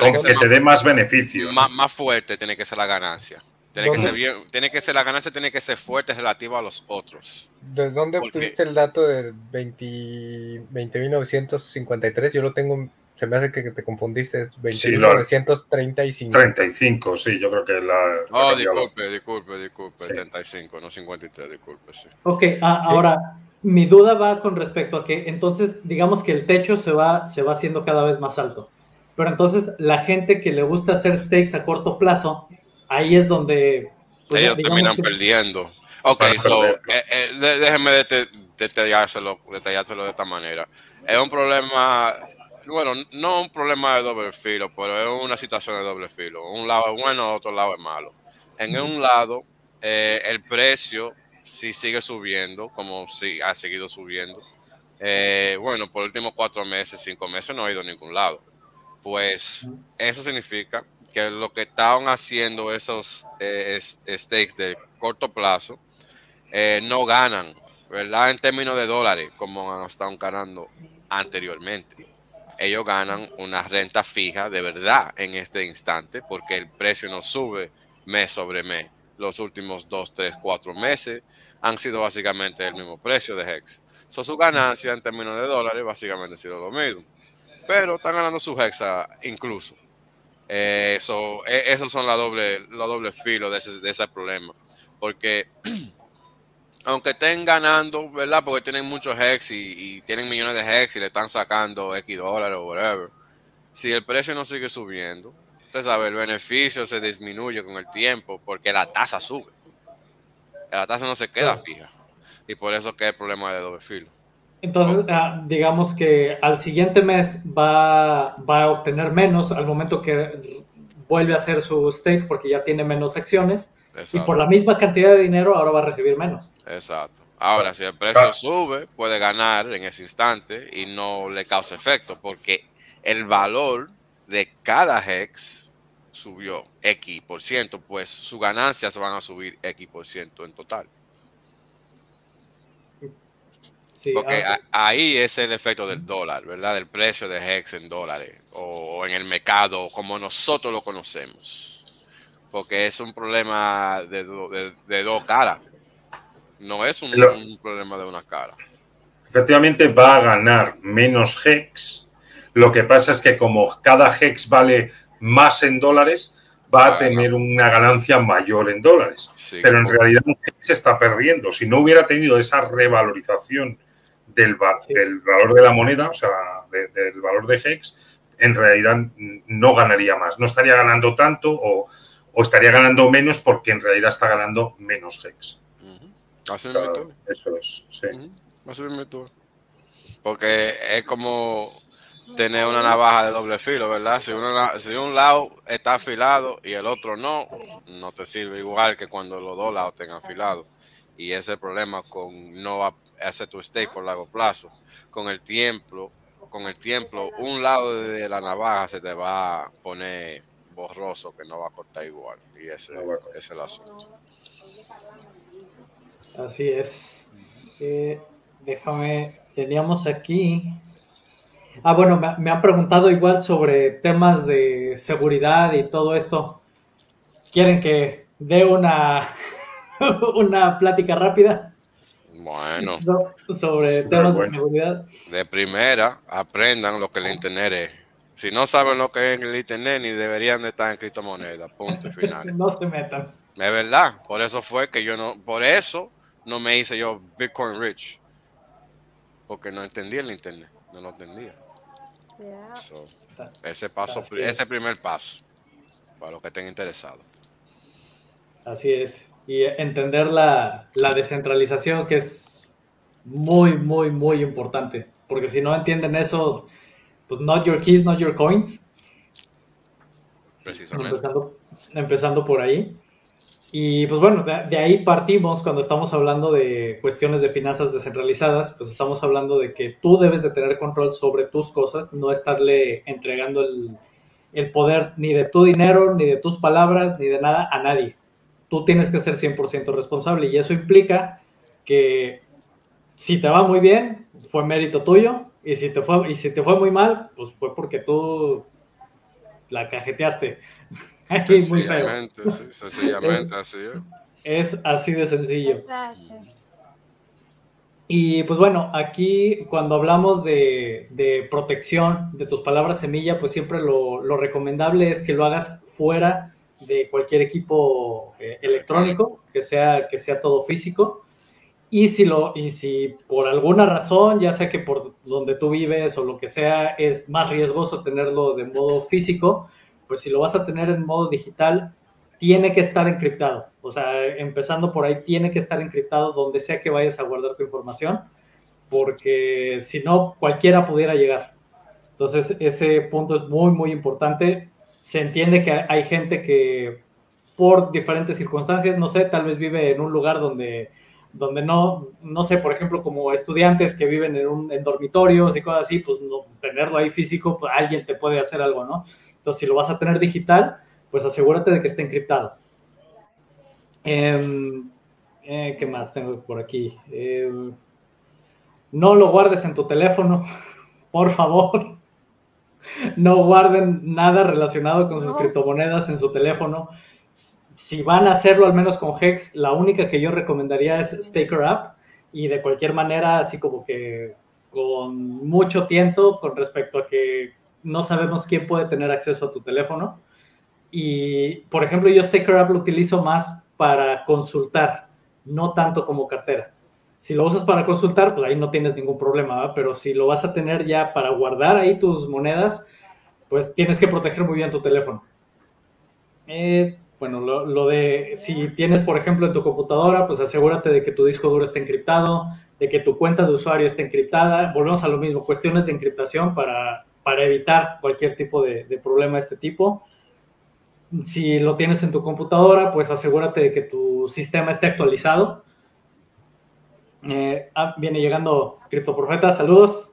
que, te dé más beneficio. Más, fuerte tiene que ser la ganancia. Tiene que, ser bien, tiene que ser la ganancia, tiene que ser fuerte relativo a los otros. ¿De dónde obtuviste el dato de 20.953? Yo lo tengo, se me hace que te confundiste, es 20.935. 35, sí, yo creo que la... Oh, disculpe, disculpe, disculpe, 35, no 53, disculpe, sí. Ok, ah, ahora, mi duda va con respecto a que entonces, digamos que el techo se va, se va haciendo cada vez más alto. Pero entonces la gente que le gusta hacer stakes a corto plazo, ahí es donde... Pues, Ellos terminan perdiendo. Ok, so, eh, eh, déjenme detallárselo, detallárselo de esta manera. Es un problema, bueno, no un problema de doble filo, pero es una situación de doble filo. Un lado es bueno, otro lado es malo. En un lado, eh, el precio si sigue subiendo, como si ha seguido subiendo. bueno, por los últimos cuatro meses, cinco meses no ha ido a ningún lado pues eso significa que lo que estaban haciendo esos eh, stakes de corto plazo eh, no ganan, ¿verdad? En términos de dólares, como estaban ganando anteriormente. Ellos ganan una renta fija de verdad en este instante porque el precio no sube mes sobre mes. Los últimos dos, tres, cuatro meses han sido básicamente el mismo precio de Hex. So, su ganancia en términos de dólares básicamente ha sido lo mismo pero están ganando su hexa incluso. Eh, eso, e, esos son la doble, los doble filo de ese, de ese problema. Porque aunque estén ganando, ¿verdad? Porque tienen muchos hex y, tienen millones de hex y le están sacando X dólares o whatever. Si el precio no sigue subiendo, usted sabe, el beneficio se disminuye con el tiempo porque la tasa sube. La tasa no se queda fija. Y por eso que es el problema de doble filo. Entonces, ah, digamos que al siguiente mes va, a obtener menos al momento que vuelve a hacer su stake porque ya tiene menos acciones. Y por la misma cantidad de dinero ahora va a recibir menos. Exacto. Ahora, si el precio sube, puede ganar en ese instante y no le causa efecto porque el valor de cada hex subió X por ciento, pues sus ganancias van a subir X por ciento en total. Porque ahí es el efecto del dólar, ¿verdad? Del precio de Hex en dólares o en el mercado como nosotros lo conocemos. Porque es un problema de, dos caras. No es un, problema de una cara. Efectivamente va a ganar menos Hex. Lo que pasa es que como cada Hex vale más en dólares, va a tener una ganancia mayor en dólares. Pero en realidad se está perdiendo. Si no hubiera tenido esa revalorización del, del valor de la moneda, o sea, del valor de Hex, en realidad no ganaría más. No estaría ganando tanto o, estaría ganando menos porque en realidad está ganando menos Hex. Así Eso es, sí. Así Porque es como tener una navaja de doble filo, ¿verdad? Si, si un lado está afilado y el otro no, no te sirve igual que cuando los dos lados estén afilados. Y ese es el problema con no hacer tu stake por largo plazo. Con el tiempo, con el tiempo, un lado de la navaja se te va a poner borroso que no va a cortar igual. Y ese, es el asunto. Así es. Eh, déjame, teníamos aquí Ah, bueno, me, han preguntado igual sobre temas de seguridad y todo esto. ¿Quieren que dé una, una plática rápida? Bueno. sobre temas de seguridad. De primera, aprendan lo que el Internet es. Si no saben lo que es el Internet, ni deberían de estar en criptomonedas. Punto y final. no se metan. Es verdad. Por eso fue que yo no, por eso no me hice yo Bitcoin Rich. Porque no entendía el Internet. No lo entendía ese paso, ese primer paso, para los que estén interesados. Así es. Y entender la, descentralización, que es muy, muy, muy importante. Porque si no entienden eso, pues not your keys, not your coins. Precisamente. empezando por ahí. Y pues bueno, de, ahí partimos cuando estamos hablando de cuestiones de finanzas descentralizadas, pues estamos hablando de que tú debes de tener control sobre tus cosas, no estarle entregando el, el poder ni de tu dinero, ni de tus palabras, ni de nada a nadie. Tú tienes que ser 100% responsable y eso implica que si te va muy bien, fue mérito tuyo, y si te fue, y si te fue muy mal, pues fue porque tú la cajeteaste. Sencillamente, sí, sencillamente así. Es así de sencillo. Y pues bueno, aquí cuando hablamos de, protección de tus palabras semilla, pues siempre lo, recomendable es que lo hagas fuera de cualquier equipo eh, electrónico, que sea, que sea todo físico. Y si, lo, y si por alguna razón, ya sea que por donde tú vives o lo que sea, es más riesgoso tenerlo de modo físico, pues si lo vas a tener en modo digital, tiene que estar encriptado. O sea, empezando por ahí, tiene que estar encriptado donde sea que vayas a guardar tu información, porque si no, cualquiera pudiera llegar. Entonces, ese punto es muy, muy importante. Se entiende que hay gente que por diferentes circunstancias, no sé, tal vez vive en un lugar donde, donde no, no sé, por ejemplo, como estudiantes que viven en, un, dormitorios y cosas así, pues no, tenerlo ahí físico, pues alguien te puede hacer algo, ¿no? Entonces, si lo vas a tener digital, pues asegúrate de que esté encriptado. Em, eh, ¿Qué más tengo por aquí? Em, no lo guardes en tu teléfono, por favor. No guarden nada relacionado con sus criptomonedas en su teléfono. Si van a hacerlo, al menos con Hex, la única que yo recomendaría es Staker App. Y de cualquier manera, así como que con mucho tiempo con respecto a que no sabemos quién puede tener acceso a tu teléfono. Y, por ejemplo, yo Staker App lo utilizo más para consultar, no tanto como cartera. Si lo usas para consultar, pues ahí no tienes ningún problema, pero si lo vas a tener ya para guardar ahí tus monedas, pues tienes que proteger muy bien tu teléfono. Eh, bueno, lo, lo, de si tienes, por ejemplo, en tu computadora, pues asegúrate de que tu disco duro esté encriptado, de que tu cuenta de usuario esté encriptada. Volvemos a lo mismo, cuestiones de encriptación para para evitar cualquier tipo de, problema de este tipo. Si lo tienes en tu computadora, pues asegúrate de que tu sistema esté actualizado. Eh, ah, viene llegando Criptoprofeta, saludos.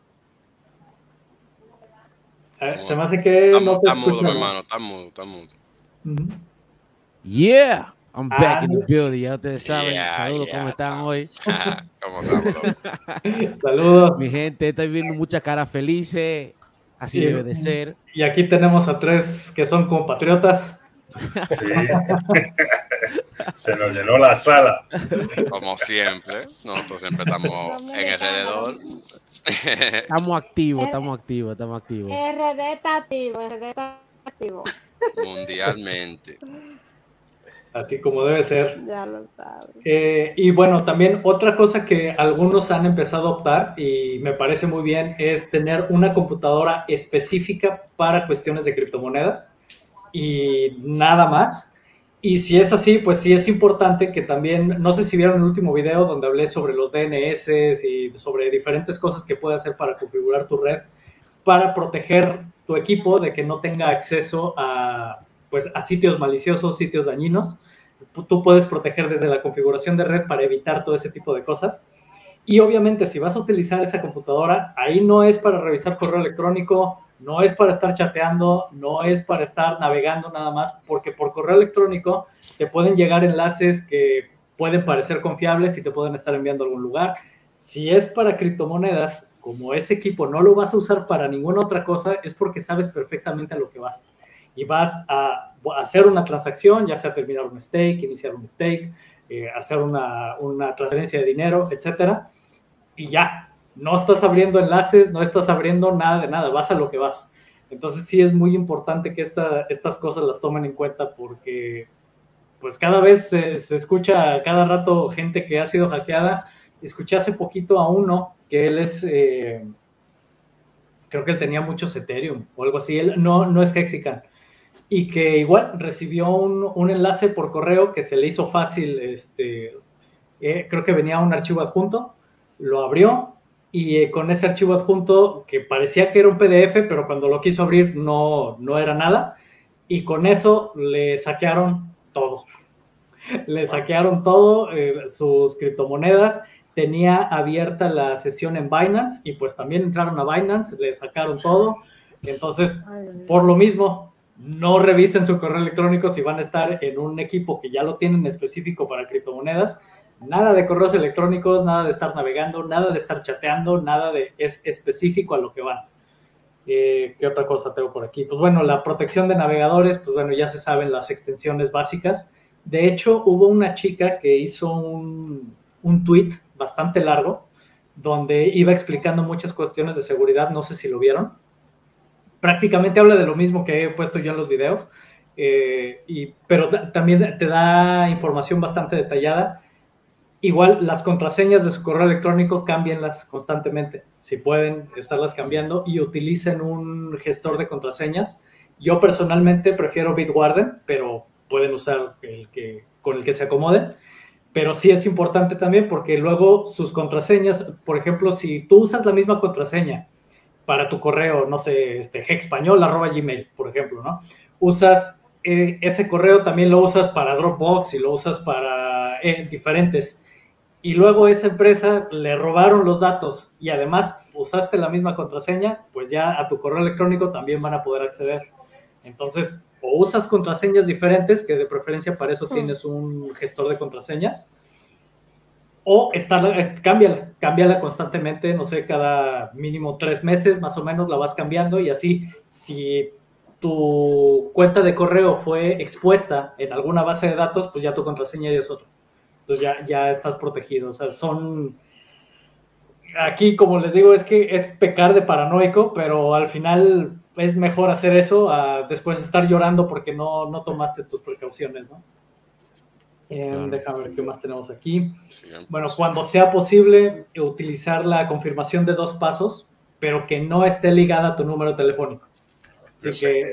se me hace que no te está mudo, hermano, está mudo, está mudo. Yeah, I'm back in the building, ya ustedes saben. Saludos, ¿cómo están hoy? ¿Cómo estamos? Saludos. Mi gente, estoy viendo muchas caras felices, así debe de ser. Y aquí tenemos a tres que son compatriotas. Sí. Se nos llenó la sala. Como siempre, nosotros siempre estamos en alrededor. Estamos activos, estamos activos, estamos activos. RD está activo, RD está activo. Mundialmente. Así como debe ser. Ya lo sabes. Eh, y bueno, también otra cosa que algunos han empezado a optar y me parece muy bien es tener una computadora específica para cuestiones de criptomonedas y nada más. Y si es así, pues sí es importante que también, no sé si vieron el último video donde hablé sobre los DNS y sobre diferentes cosas que puede hacer para configurar tu red, para proteger tu equipo de que no tenga acceso a, pues, a sitios maliciosos, sitios dañinos. Tú puedes proteger desde la configuración de red para evitar todo ese tipo de cosas. Y obviamente si vas a utilizar esa computadora, ahí no es para revisar correo electrónico, no es para estar chateando, no es para estar navegando nada más, porque por correo electrónico te pueden llegar enlaces que pueden parecer confiables y te pueden estar enviando a algún lugar. Si es para criptomonedas, como ese equipo no lo vas a usar para ninguna otra cosa, es porque sabes perfectamente a lo que vas. Y vas a hacer una transacción, ya sea terminar un stake, iniciar un stake, eh, hacer una, una transferencia de dinero, etcétera, y ya, no estás abriendo enlaces, no estás abriendo nada de nada, vas a lo que vas. Entonces sí es muy importante que estas cosas las tomen en cuenta porque pues cada vez se, escucha cada rato gente que ha sido hackeada. Escuché hace poquito a uno que él es, eh, creo que él tenía muchos Ethereum o algo así, él no, no es Hexican. Y que igual recibió un, enlace por correo que se le hizo fácil, este, eh, creo que venía un archivo adjunto, lo abrió y eh, con ese archivo adjunto que parecía que era un PDF, pero cuando lo quiso abrir no, no era nada. Y con eso le saquearon todo. Le saquearon todo, eh, sus criptomonedas. Tenía abierta la sesión en Binance y pues también entraron a Binance, le sacaron todo. Entonces, por lo mismo, no revisen su correo electrónico si van a estar en un equipo que ya lo tienen específico para criptomonedas Nada de correos electrónicos, nada de estar navegando, nada de estar chateando, nada de es específico a lo que van. Eh, ¿Qué otra cosa tengo por aquí? Pues bueno, la protección de navegadores, pues bueno, ya se saben las extensiones básicas. De hecho, hubo una chica que hizo un, un tweet bastante largo donde iba explicando muchas cuestiones de seguridad, no sé si lo vieron. Prácticamente habla de lo mismo que he puesto yo en los videos, eh, y, pero también te da información bastante detallada Igual las contraseñas de su correo electrónico cámbienlas constantemente, si pueden estarlas cambiando y utilicen un gestor de contraseñas. Yo personalmente prefiero Bitwarden, pero pueden usar el que, con el que se acomoden. Pero sí es importante también porque luego sus contraseñas, por ejemplo, si tú usas la misma contraseña para tu correo, no sé, este, arroba gmail, por ejemplo, ¿no? Usas eh, ese correo, también lo usas para Dropbox y lo usas para eh, diferentes y luego esa empresa le robaron los datos y además usaste la misma contraseña, pues ya a tu correo electrónico también van a poder acceder. Entonces, o usas contraseñas diferentes, que de preferencia para eso tienes un gestor de contraseñas, o estar, cámbiala, cámbiala constantemente, no sé, cada mínimo tres meses más o menos la vas cambiando y así, si tu cuenta de correo fue expuesta en alguna base de datos, pues ya tu contraseña ya es otra ya, ya estás protegido. O sea, son... Aquí, como les digo, es que es pecar de paranoico, pero al final es mejor hacer eso a después estar llorando porque no, no tomaste tus precauciones, ¿no? Eh, déjame ver qué más tenemos aquí. Bueno, cuando sea posible, utilizar la confirmación de dos pasos, pero que no esté ligada a tu número telefónico. Así que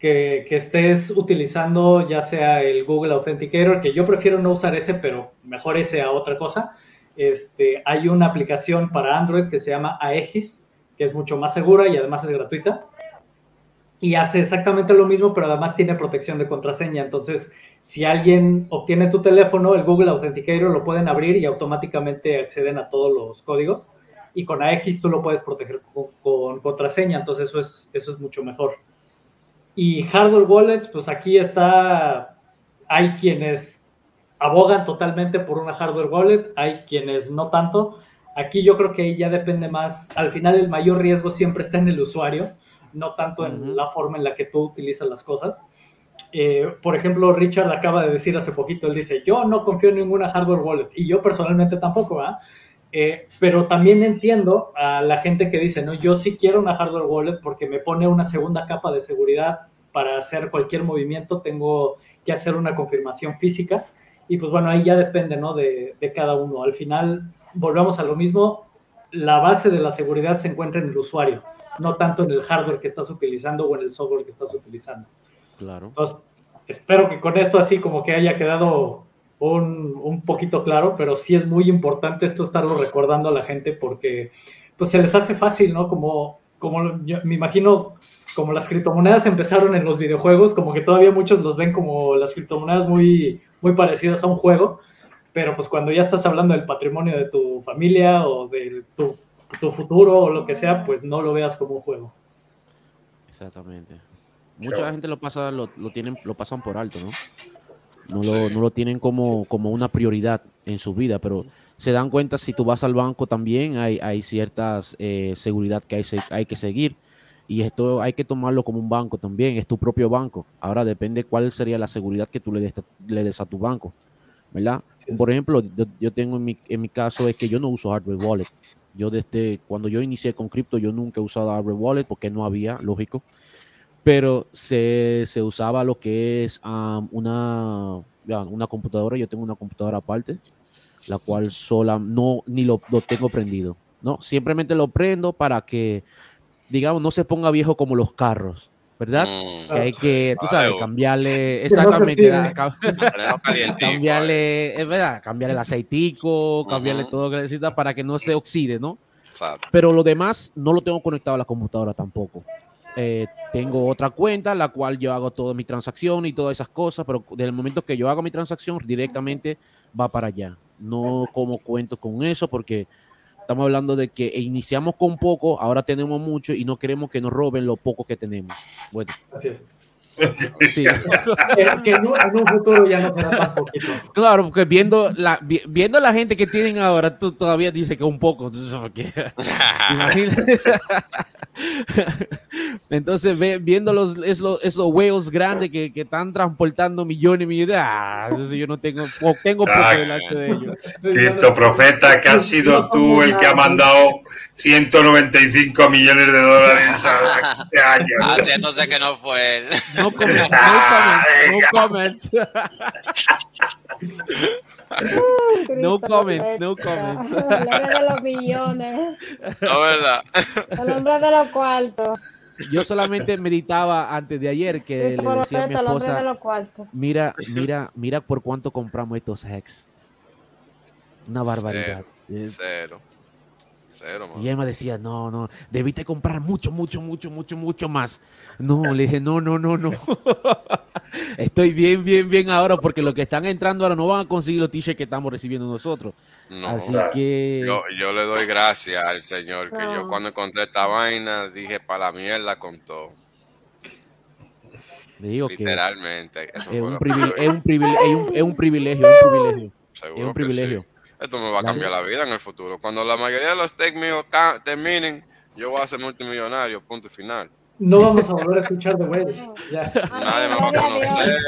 que, estés utilizando ya sea el Google Authenticator, que yo prefiero no usar ese, pero mejor ese a otra cosa. Este, hay una aplicación para Android que se llama Aegis, que es mucho más segura y además es gratuita. Y hace exactamente lo mismo, pero además tiene protección de contraseña. Entonces, si alguien obtiene tu teléfono, el Google Authenticator lo pueden abrir y automáticamente acceden a todos los códigos. Y con Aegis tú lo puedes proteger con, con contraseña. Entonces, eso es, eso es mucho mejor. Y hardware wallets, pues aquí está, hay quienes abogan totalmente por una hardware wallet, hay quienes no tanto. Aquí yo creo que ahí ya depende más, al final el mayor riesgo siempre está en el usuario, no tanto en la forma en la que tú utilizas las cosas. Eh, por ejemplo, Richard acaba de decir hace poquito, él dice, yo no confío en ninguna hardware wallet, y yo personalmente tampoco, ¿verdad? Eh, pero también entiendo a la gente que dice, no, yo sí quiero una hardware wallet porque me pone una segunda capa de seguridad para hacer cualquier movimiento, tengo que hacer una confirmación física. Y pues bueno, ahí ya depende, ¿no? De, de cada uno. Al final, volvemos a lo mismo, la base de la seguridad se encuentra en el usuario, no tanto en el hardware que estás utilizando o en el software que estás utilizando. Claro. Entonces, espero que con esto así como que haya quedado un, un, poquito claro, pero sí es muy importante esto estarlo recordando a la gente porque pues se les hace fácil, ¿no? Como, como yo me imagino, como las criptomonedas empezaron en los videojuegos, como que todavía muchos los ven como las criptomonedas muy, muy parecidas a un juego, pero pues cuando ya estás hablando del patrimonio de tu familia o de tu, tu futuro o lo que sea, pues no lo veas como un juego. Exactamente. Mucha gente lo pasa, lo, lo, tienen, lo pasan por alto, ¿no? No lo, no lo tienen como, como una prioridad en su vida, pero se dan cuenta si tú vas al banco también hay, hay ciertas eh, seguridad que hay, hay que seguir y esto hay que tomarlo como un banco también, es tu propio banco. Ahora depende cuál sería la seguridad que tú le des, le des a tu banco, ¿verdad? Por ejemplo, yo, yo, tengo en mi, en mi caso es que yo no uso hardware wallet. Yo desde cuando yo inicié con cripto, yo nunca he usado hardware wallet porque no había, lógico pero se, se, usaba lo que es um, una, una computadora. Yo tengo una computadora aparte, la cual sola no ni lo, lo, tengo prendido. No, simplemente lo prendo para que, digamos, no se ponga viejo como los carros. ¿Verdad? Mm, que hay que, tú sabes, cambiarle, exactamente, cambiarle, es verdad, cambiarle el aceitico, cambiarle todo lo que necesita para que no se oxide, ¿no? Pero lo demás no lo tengo conectado a la computadora tampoco. Eh, tengo otra cuenta, la cual yo hago toda mi transacción y todas esas cosas, pero desde el momento que yo hago mi transacción, directamente va para allá. No como cuento con eso, porque estamos hablando de que iniciamos con poco, ahora tenemos mucho y no queremos que nos roben lo poco que tenemos. Bueno. Así. Sí. que, en, un, futuro ya no será tan poquito. Claro, porque viendo la, viendo la gente que tienen ahora, tú todavía dices que un poco. Entonces, ve, viendo los, esos, esos huevos grandes que, que, están transportando millones y millones, ah, yo no tengo, tengo poco delante de ellos. Cierto, profeta, que has sido tú el que ha mandado 195 millones de dólares a este año. Haciéndose que no fue él. No comments, no comments, no comments. no comments, no comments. El hombre de los millones. No, verdad. El hombre de los cuartos. Yo solamente meditaba antes de ayer que sí, le decía a mi esposa, de mira, mira, mira por cuánto compramos estos hex. Una barbaridad. Cero. Cero. Cero, y él me decía, no, no, debiste comprar mucho, mucho, mucho, mucho, mucho más. No, le dije, no, no, no, no. Estoy bien, bien, bien ahora porque los que están entrando ahora no van a conseguir los t-shirts que estamos recibiendo nosotros. No, Así que... Yo, yo, le doy gracias al Señor que yo cuando encontré esta vaina dije, para la mierda con todo. Digo Literalmente. Que es, un privilegio, es, un privilegio, es, un, es un privilegio, es un privilegio. Seguro es un privilegio. Esto me va a cambiar la vida en el futuro. Cuando la mayoría de los tech míos terminen, yo voy a ser multimillonario, punto final. No vamos a volver a escuchar de Wells. Nadie me va a conocer,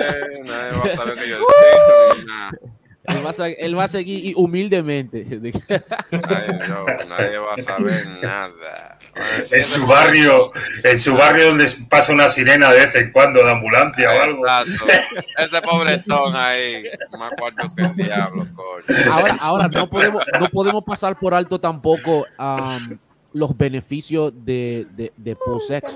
nadie va a saber que yo existo, nada. Él va, a, él va a seguir humildemente. Nadie, no, nadie va a saber nada. En su barrio, en su barrio donde pasa una sirena de vez en cuando de ambulancia o algo. Exacto. Ese pobretón ahí, más cuarto que el diablo, coño. Ahora, ahora no podemos, no podemos pasar por alto tampoco um, los beneficios de, de, de PostX.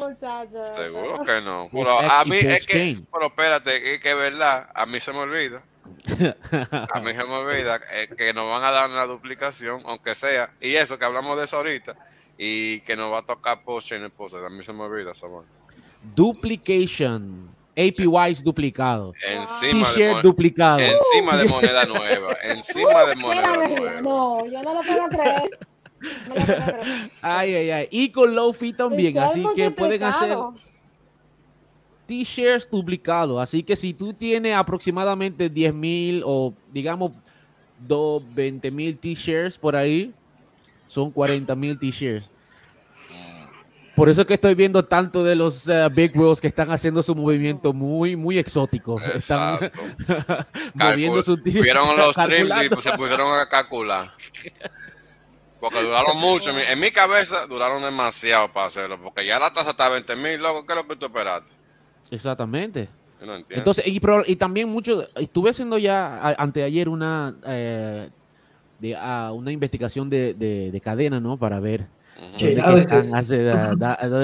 Seguro que no. Pero a mí es que, pero espérate, es que es verdad, a mí se me olvida. A mí se me olvida eh, que nos van a dar una duplicación, aunque sea, y eso que hablamos de eso ahorita, y que nos va a tocar post en el post. A mí se me olvida, Samuel. Duplication. APYs duplicado. Encima de, duplicado. encima de moneda nueva. Encima de moneda nueva. No, yo no lo puedo creer. ay, ay, ay. Y con low fee también, así que pueden hacer t-shirts duplicados. Así que si tú tienes aproximadamente 10 mil o digamos 20 mil t-shirts por ahí, son 40 mil t-shirts. Por eso es que estoy viendo tanto de los uh, Big Bros que están haciendo su movimiento muy, muy exótico. Están moviendo su Vieron los streams y se pusieron a calcular. Porque duraron mucho. En mi cabeza duraron demasiado para hacerlo. Porque ya la tasa está a 20 mil, loco. ¿Qué es lo que tú esperaste? Exactamente. no entiendo. Entonces, y, también mucho. Estuve haciendo ya anteayer una, eh, de, uh, una investigación de, de, de cadena, ¿no? Para ver ¿Dónde,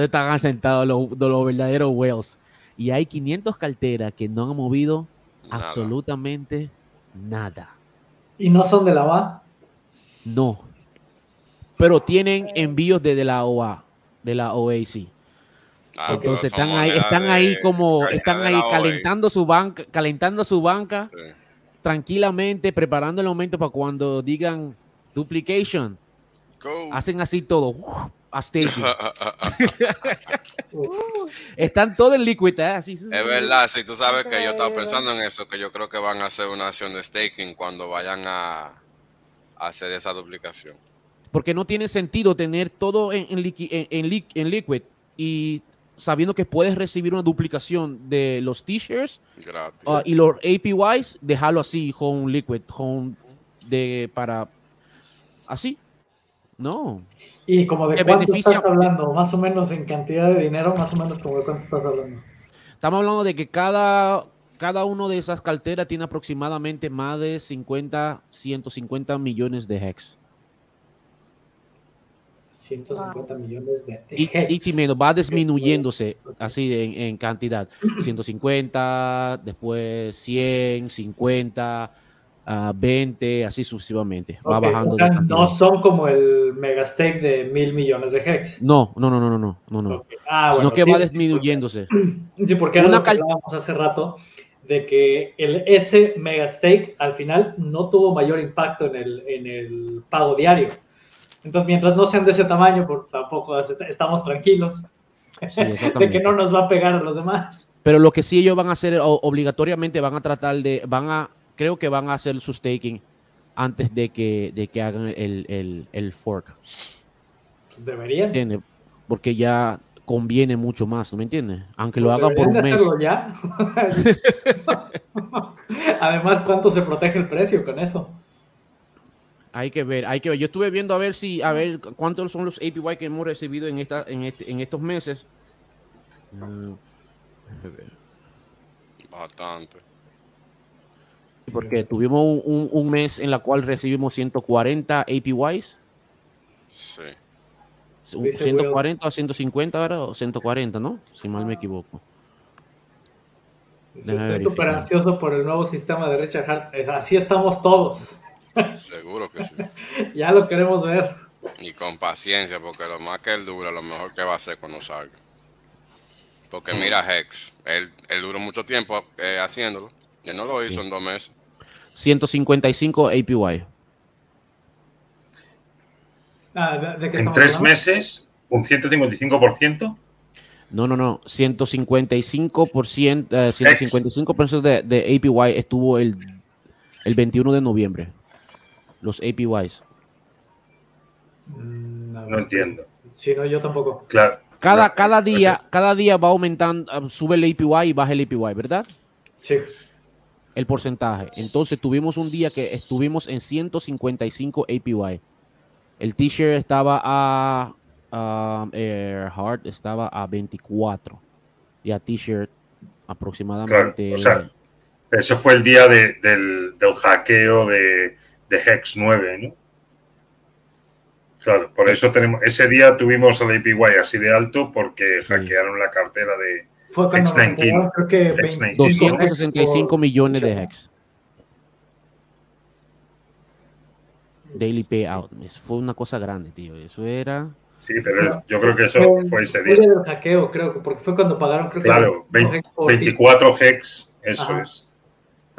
están, asentados los, los, verdaderos whales? Y hay 500 carteras que no han movido absolutamente nada. ¿Y no son de la OA? No. Pero tienen envíos desde la OA, de la OAC. Ah, Entonces están ahí, están ahí como, están ahí calentando su banca, calentando su banca tranquilamente, preparando el momento para cuando digan duplication Hacen así todo. Están todos en liquid, ¿eh? Es verdad, si tú sabes que yo estaba pensando en eso, que yo creo que van a hacer una acción de staking cuando vayan a, hacer esa duplicación. Porque no tiene sentido tener todo en, en, liquid y sabiendo que puedes recibir una duplicación de los t-shirts uh, y los APYs, dejarlo así, home liquid, home de para así. No. ¿Y como de cuánto estás hablando? Más o menos en cantidad de dinero, más o menos como de cuánto estás hablando. Estamos hablando de que cada, cada uno de esas carteras tiene aproximadamente más de 50, 150 millones de hex. 150 millones de hex. Y, menos, va disminuyéndose así en, cantidad. 150, después 100, 50, a 20, así sucesivamente. Va bajando. no son como el megastake de mil millones de hex. No, no, no, no, no, no, no. Ah, Sino que va disminuyéndose. Sí, porque era lo que hablábamos hace rato de que el, ese megastake al final no tuvo mayor impacto en el, en el pago diario. Entonces, mientras no sean de ese tamaño, por, tampoco estamos tranquilos de que no nos va a pegar a los demás. Pero lo que sí ellos van a hacer obligatoriamente van a tratar de, van a creo que van a hacer su staking antes de que, de que hagan el, el, fork. Deberían. Porque ya conviene mucho más, ¿no me entiendes? Aunque lo hagan por un mes. Ya? Además, ¿cuánto se protege el precio con eso? Hay que ver, hay que ver. Yo estuve viendo a ver si, a ver cuántos son los APY que hemos recibido en esta, en, este, en estos meses. Mm, Bastante. Porque tuvimos un, mes en la cual recibimos 140 APYs. Sí. 140 a 150 ahora o 140, ¿no? Si mal me equivoco. Estoy súper ansioso por el nuevo sistema de Richard Hart. Así estamos todos. Seguro que sí. ya lo queremos ver. Y con paciencia, porque lo más que él dura, lo mejor que va a hacer cuando salga. Porque mira Hex, él, él duró mucho tiempo eh, haciéndolo que no lo hizo en dos meses. 155 APY. Ah, en tres meses, un 155%. No, no, no. 155%, uh, 155 de, de APY estuvo el, el 21 de noviembre. Los APYs. Mm, no, entiendo. Sí, no, yo tampoco. Claro. Cada, cada, día, cada día va aumentando, uh, sube el APY y baja el APY, ¿verdad? Sí el porcentaje. Entonces tuvimos un día que estuvimos en 155 APY. El t-shirt estaba a, Heart estaba a 24 y a t-shirt aproximadamente. eso fue el día del, del, hackeo de, de, Hex 9, ¿no? Claro, por eso tenemos, ese día tuvimos el APY así de alto porque hackearon la cartera de, fue cuando creo que 265 millones de hex. Daily payout. fue una cosa grande, tío. Eso era. Sí, pero yo creo que eso fue, ese día. Fue del hackeo, creo, porque fue cuando pagaron. Creo claro, 24 hex, eso es.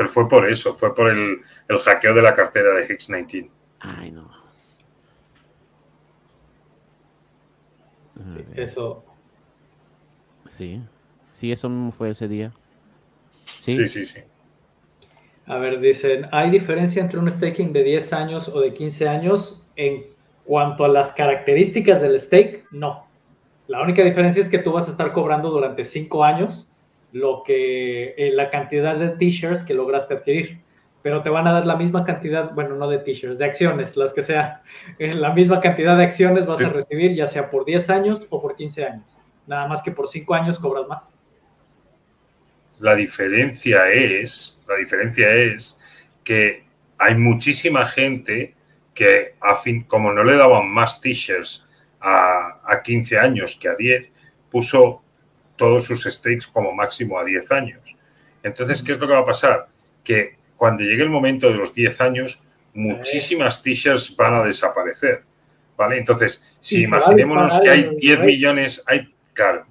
Pero fue por eso, fue por el, el hackeo de la cartera de Hex 19. Ay, no. Sí, eso. Sí. Sí, eso fue ese día. Sí, sí, sí. sí. A ver, dicen, ¿hay diferencia entre un staking de 10 años o de 15 años? En cuanto a las características del stake, no. La única diferencia es que tú vas a estar cobrando durante 5 años lo que eh, la cantidad de t-shirts que lograste adquirir. Pero te van a dar la misma cantidad, bueno, no de t-shirts, de acciones, las que sea. Eh, la misma cantidad de acciones vas a recibir, ya sea por 10 años o por 15 años. Nada más que por 5 años cobras más. La diferencia es, la diferencia es que hay muchísima gente que, a fin, como no le daban más t-shirts a, a 15 años que a 10, puso todos sus stakes como máximo a 10 años. Entonces, ¿qué es lo que va a pasar? Que cuando llegue el momento de los 10 años, muchísimas t-shirts van a desaparecer. ¿Vale? Entonces, si imaginémonos que hay 10 millones, hay, claro,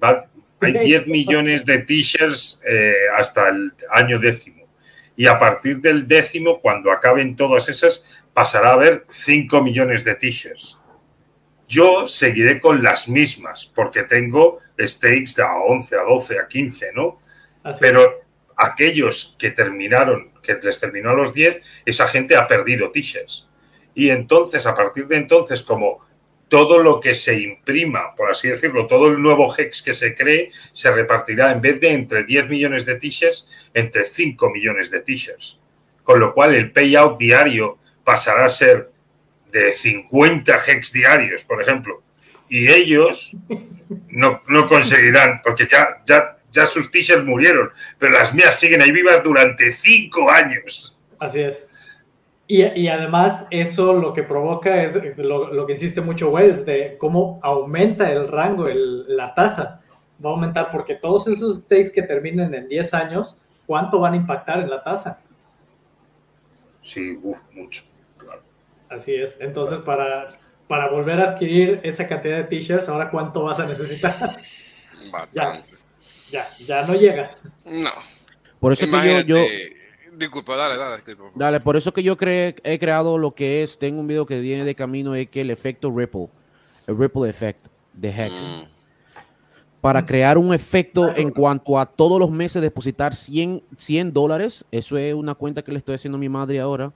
hay 10 millones de t-shirts eh, hasta el año décimo. Y a partir del décimo, cuando acaben todas esas, pasará a haber 5 millones de t-shirts. Yo seguiré con las mismas, porque tengo stakes de a 11, a 12, a 15, ¿no? Pero aquellos que terminaron, que les terminó a los 10, esa gente ha perdido t-shirts. Y entonces, a partir de entonces, como todo lo que se imprima, por así decirlo, todo el nuevo HEX que se cree, se repartirá en vez de entre 10 millones de t-shirts, entre 5 millones de t-shirts. Con lo cual el payout diario pasará a ser de 50 HEX diarios, por ejemplo. Y ellos no, conseguirán, porque ya, ya, ya sus t-shirts murieron, pero las mías siguen ahí vivas durante 5 años. Así es. Y, además eso lo que provoca es lo, que hiciste mucho, Wells, de cómo aumenta el rango, la tasa. Va a aumentar porque todos esos stakes que terminen en 10 años, ¿cuánto van a impactar en la tasa? Sí, mucho. Así es. Entonces, para, para volver a adquirir esa cantidad de t-shirts, ¿ahora cuánto vas a necesitar? ya, ya, ya no llegas. No. Por eso que yo Disculpa, dale, dale. Dale, por eso que yo he creado lo que es, tengo un video que viene de camino, es que el efecto Ripple, el Ripple Effect de Hex. Mm. Para crear un efecto en cuanto a todos los meses depositar 100, 100 dólares, eso es una cuenta que le estoy haciendo a mi madre ahora,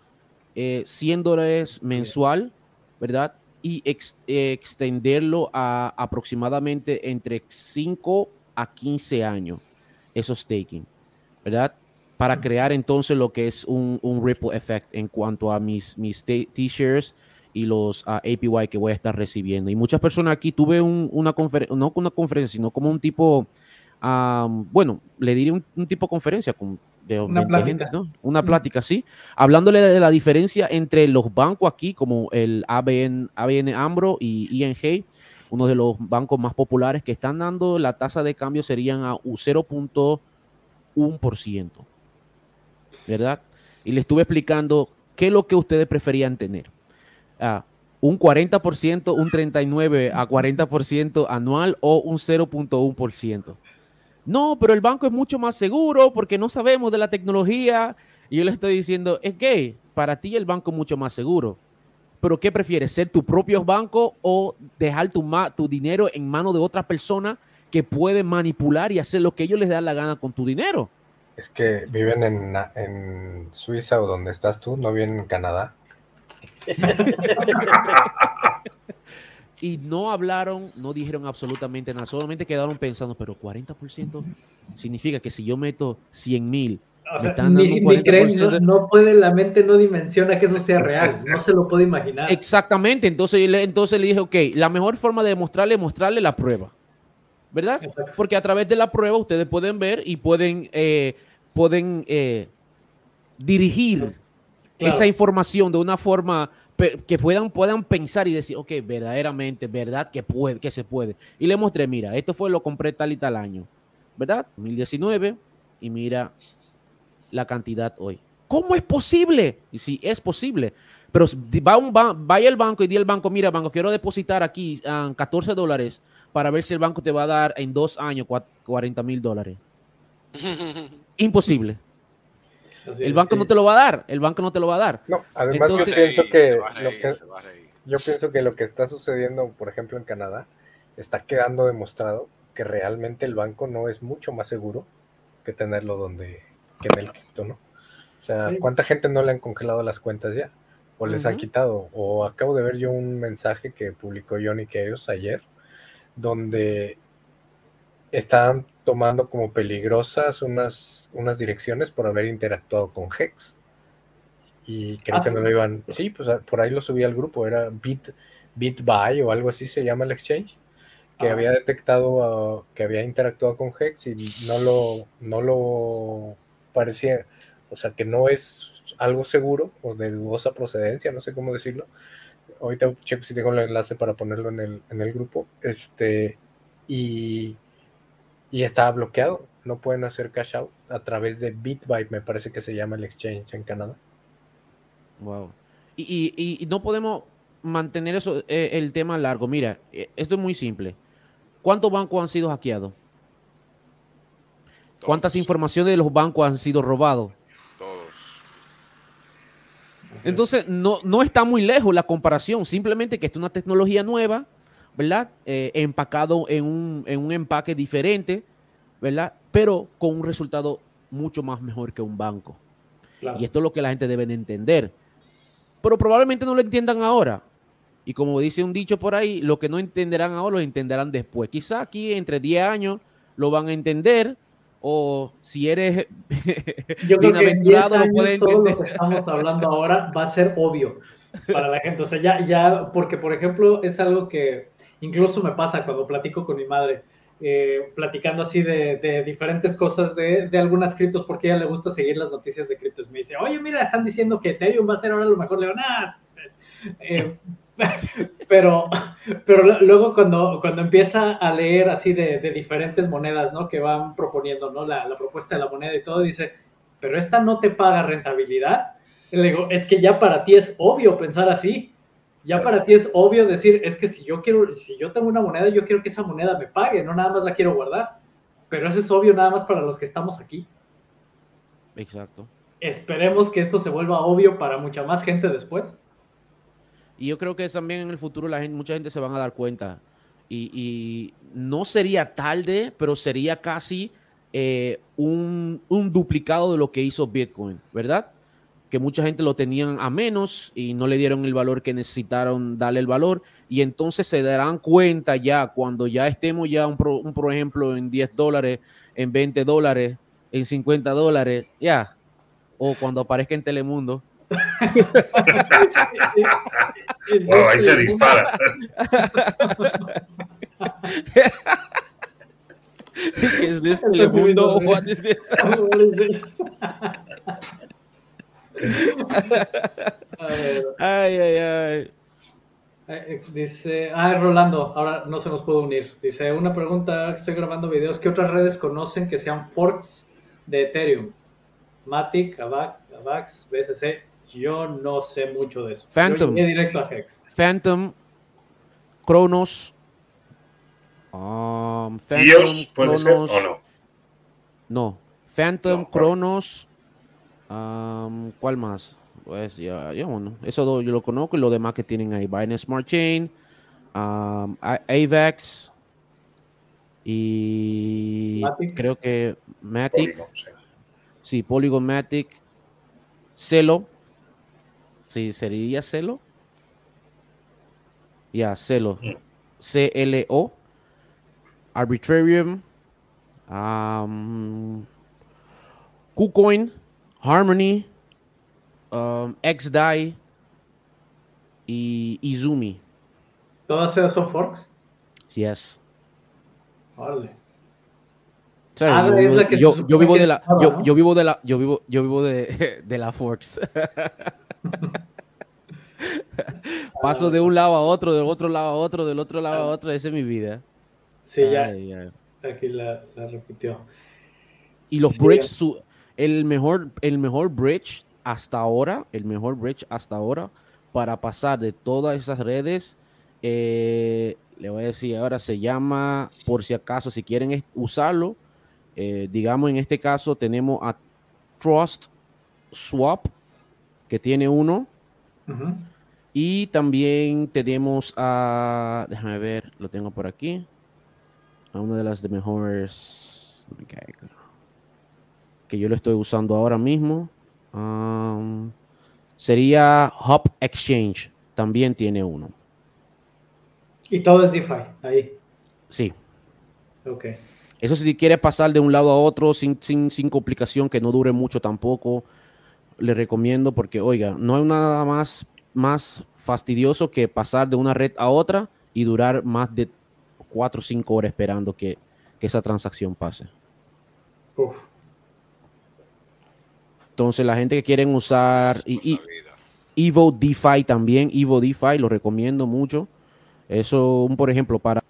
100 eh, dólares mensual, ¿verdad? Y extenderlo a aproximadamente entre 5 a 15 años, esos staking, ¿verdad? para crear entonces lo que es un, ripple effect en cuanto a mis, mis t-shirts y los ah, APY que voy a estar recibiendo. Y muchas personas aquí, tuve una conferencia, no una conferencia, sino como un tipo, bueno, le diré un, tipo de conferencia con de, una plática. Una plática, sí, hablándole de la diferencia entre los bancos aquí, como el ABN, ABN AMBRO y ING, uno de los bancos más populares que están dando la tasa de cambio serían a 0.1%. ¿verdad? Y le estuve explicando qué es lo que ustedes preferían tener. Ah, un 40%, un 39% a 40% anual o un 0.1%. No, pero el banco es mucho más seguro porque no sabemos de la tecnología. Y yo le estoy diciendo, es que para ti el banco es mucho más seguro. Pero ¿qué prefieres? ¿Ser tu propio banco o dejar tu, tu dinero en manos de otra persona que puede manipular y hacer lo que ellos les da la gana con tu dinero? Es que viven en, en Suiza o donde estás tú, no viven en Canadá. y no hablaron, no dijeron absolutamente nada, solamente quedaron pensando, pero 40% significa que si yo meto 100 mil, no puede, la mente no dimensiona que eso sea real, no se lo puede imaginar. Exactamente, entonces, entonces le dije, ok, la mejor forma de demostrarle es mostrarle la prueba. ¿verdad? Porque a través de la prueba ustedes pueden ver y pueden, eh, pueden eh, dirigir esa información de una forma que puedan, puedan pensar y decir, ok, verdaderamente, verdad que, puede, que se puede. Y le mostré, mira, esto fue lo compré tal y tal año, ¿verdad? 2019, y mira la cantidad hoy. ¿Cómo es posible? Y sí, es posible. Pero va un vaya al banco y di al banco, mira, banco, quiero depositar aquí 14 dólares para ver si el banco te va a dar en dos años 40 mil dólares. Imposible. El banco no te lo va a dar, el banco no te lo va a dar. No, además yo pienso que, lo que yo pienso que lo que está sucediendo, por ejemplo, en Canadá, está quedando demostrado que realmente el banco no es mucho más seguro que tenerlo donde que en el cripto, ¿no? O sea, ¿cuánta gente no le han congelado las cuentas ya? O les han quitado. O acabo de ver yo un mensaje que publicó Johnny Chaos ayer, donde estaban tomando como peligrosas unas, unas direcciones por haber interactuado con Hex. Y creo ah, que no lo iban. Sí, pues por ahí lo subí al grupo, era Bit, BitBuy o algo así se llama el exchange, que ah. había detectado que había interactuado con Hex y no lo, no lo parecía, o sea, que no es algo seguro o de dudosa procedencia, no sé cómo decirlo. Ahorita checo si tengo el enlace para ponerlo en el, en el grupo. Este, y y estaba bloqueado. No pueden hacer cash out a través de BitBuy, me parece que se llama el exchange en Canadá. Wow. Y, no podemos mantener eso, eh, el tema largo. Mira, eh, esto es muy simple. ¿Cuántos bancos han sido hackeados? ¿Cuántas informaciones de los bancos han sido robados? Todos. Entonces, no, no está muy lejos la comparación. Simplemente que es una tecnología nueva ¿verdad? Eh, empacado en un, en un empaque diferente, ¿verdad? Pero con un resultado mucho más mejor que un banco. Y esto es lo que la gente debe entender. Pero probablemente no lo entiendan ahora. Y como dice un dicho por ahí, lo que no entenderán ahora lo entenderán después. Quizá aquí entre 10 años lo van a entender. O si eres Yo creo que 10 años, todo lo que estamos hablando ahora va a ser obvio para la gente. O sea, ya, ya, porque por ejemplo es algo que Incluso me pasa cuando platico con mi madre, eh, platicando así de, diferentes cosas de, algunas criptos, porque ella le gusta seguir las noticias de criptos. Me dice, oye, mira, están diciendo que Ethereum va a ser ahora lo mejor. Le pues, eh, pero, pero luego cuando, cuando empieza a leer así de, diferentes monedas, ¿no? Que van proponiendo, ¿no? La, la, propuesta de la moneda y todo, dice, pero esta no te paga rentabilidad. Le digo, es que ya para ti es obvio pensar así ya para ti es obvio decir, es que si yo quiero, si yo tengo una moneda, yo quiero que esa moneda me pague, no nada más la quiero guardar. Pero eso es obvio nada más para los que estamos aquí. Exacto. Esperemos que esto se vuelva obvio para mucha más gente después. Y yo creo que también en el futuro la gente, mucha gente se van a dar cuenta. Y, no sería tarde, pero sería casi eh, un, un duplicado de lo que hizo Bitcoin, ¿verdad? Que mucha gente lo tenían a menos y no le dieron el valor que necesitaron darle el valor. Y entonces se darán cuenta ya cuando ya estemos ya, un, por ejemplo, en 10 dólares, en 20 dólares, en 50 dólares, ya. O cuando aparezca en Telemundo. ahí se dispara. es Telemundo? ay, ay, ay. Eh, dice, ah, Rolando, ahora no se nos puede unir. Dice, una pregunta, estoy grabando videos, ¿qué otras redes conocen que sean forks de Ethereum? Matic, Avax, BSC, yo no sé mucho de eso. Phantom. Yo directo a Hex. Phantom, Cronos. Um, Phantom, puede ser o no? No. Phantom, Cronos, ¿Cuál más? Pues ya, ya bueno, eso yo lo conozco y lo demás que tienen ahí. Binance Smart Chain, AVAX y creo que Matic. sí. Polygon Matic. Celo. Sí, sería Celo. Ya, Celo. Mm. C-L-O. Arbitrarium. Um, KuCoin. Harmony, um, XDAI y Izumi. ¿Todas esas son forks? Yes. Vale. Ah, yo, yo, vivo de la, yo, yo, vivo de la, yo vivo, yo vivo de, de la forks. Paso de un lado a otro, del otro lado a otro, del otro lado a otro, esa es mi vida. Sí, ya. Aquí la, la, repitió. Y los breaks, el mejor, el mejor bridge hasta ahora, el mejor bridge hasta ahora para pasar de todas esas redes. Eh, le voy a decir ahora, se llama, por si acaso, si quieren usarlo, eh, digamos en este caso tenemos a Trust Swap, que tiene uno. Y también tenemos a, déjame ver, lo tengo por aquí. a una de las de mejores que yo lo estoy usando ahora mismo. Um, sería Hop Exchange. También tiene uno. Y todo es DeFi ahí. Sí. Ok. Eso si quiere pasar de un lado a otro sin, sin, sin complicación, que no dure mucho tampoco, le recomiendo porque, oiga, no hay nada más, más fastidioso que pasar de una red a otra y durar más de 4 o 5 horas esperando que, que esa transacción pase. Entonces, la gente que quieren usar y, Evo DeFi también, Evo DeFi, lo recomiendo mucho. Eso, por ejemplo, para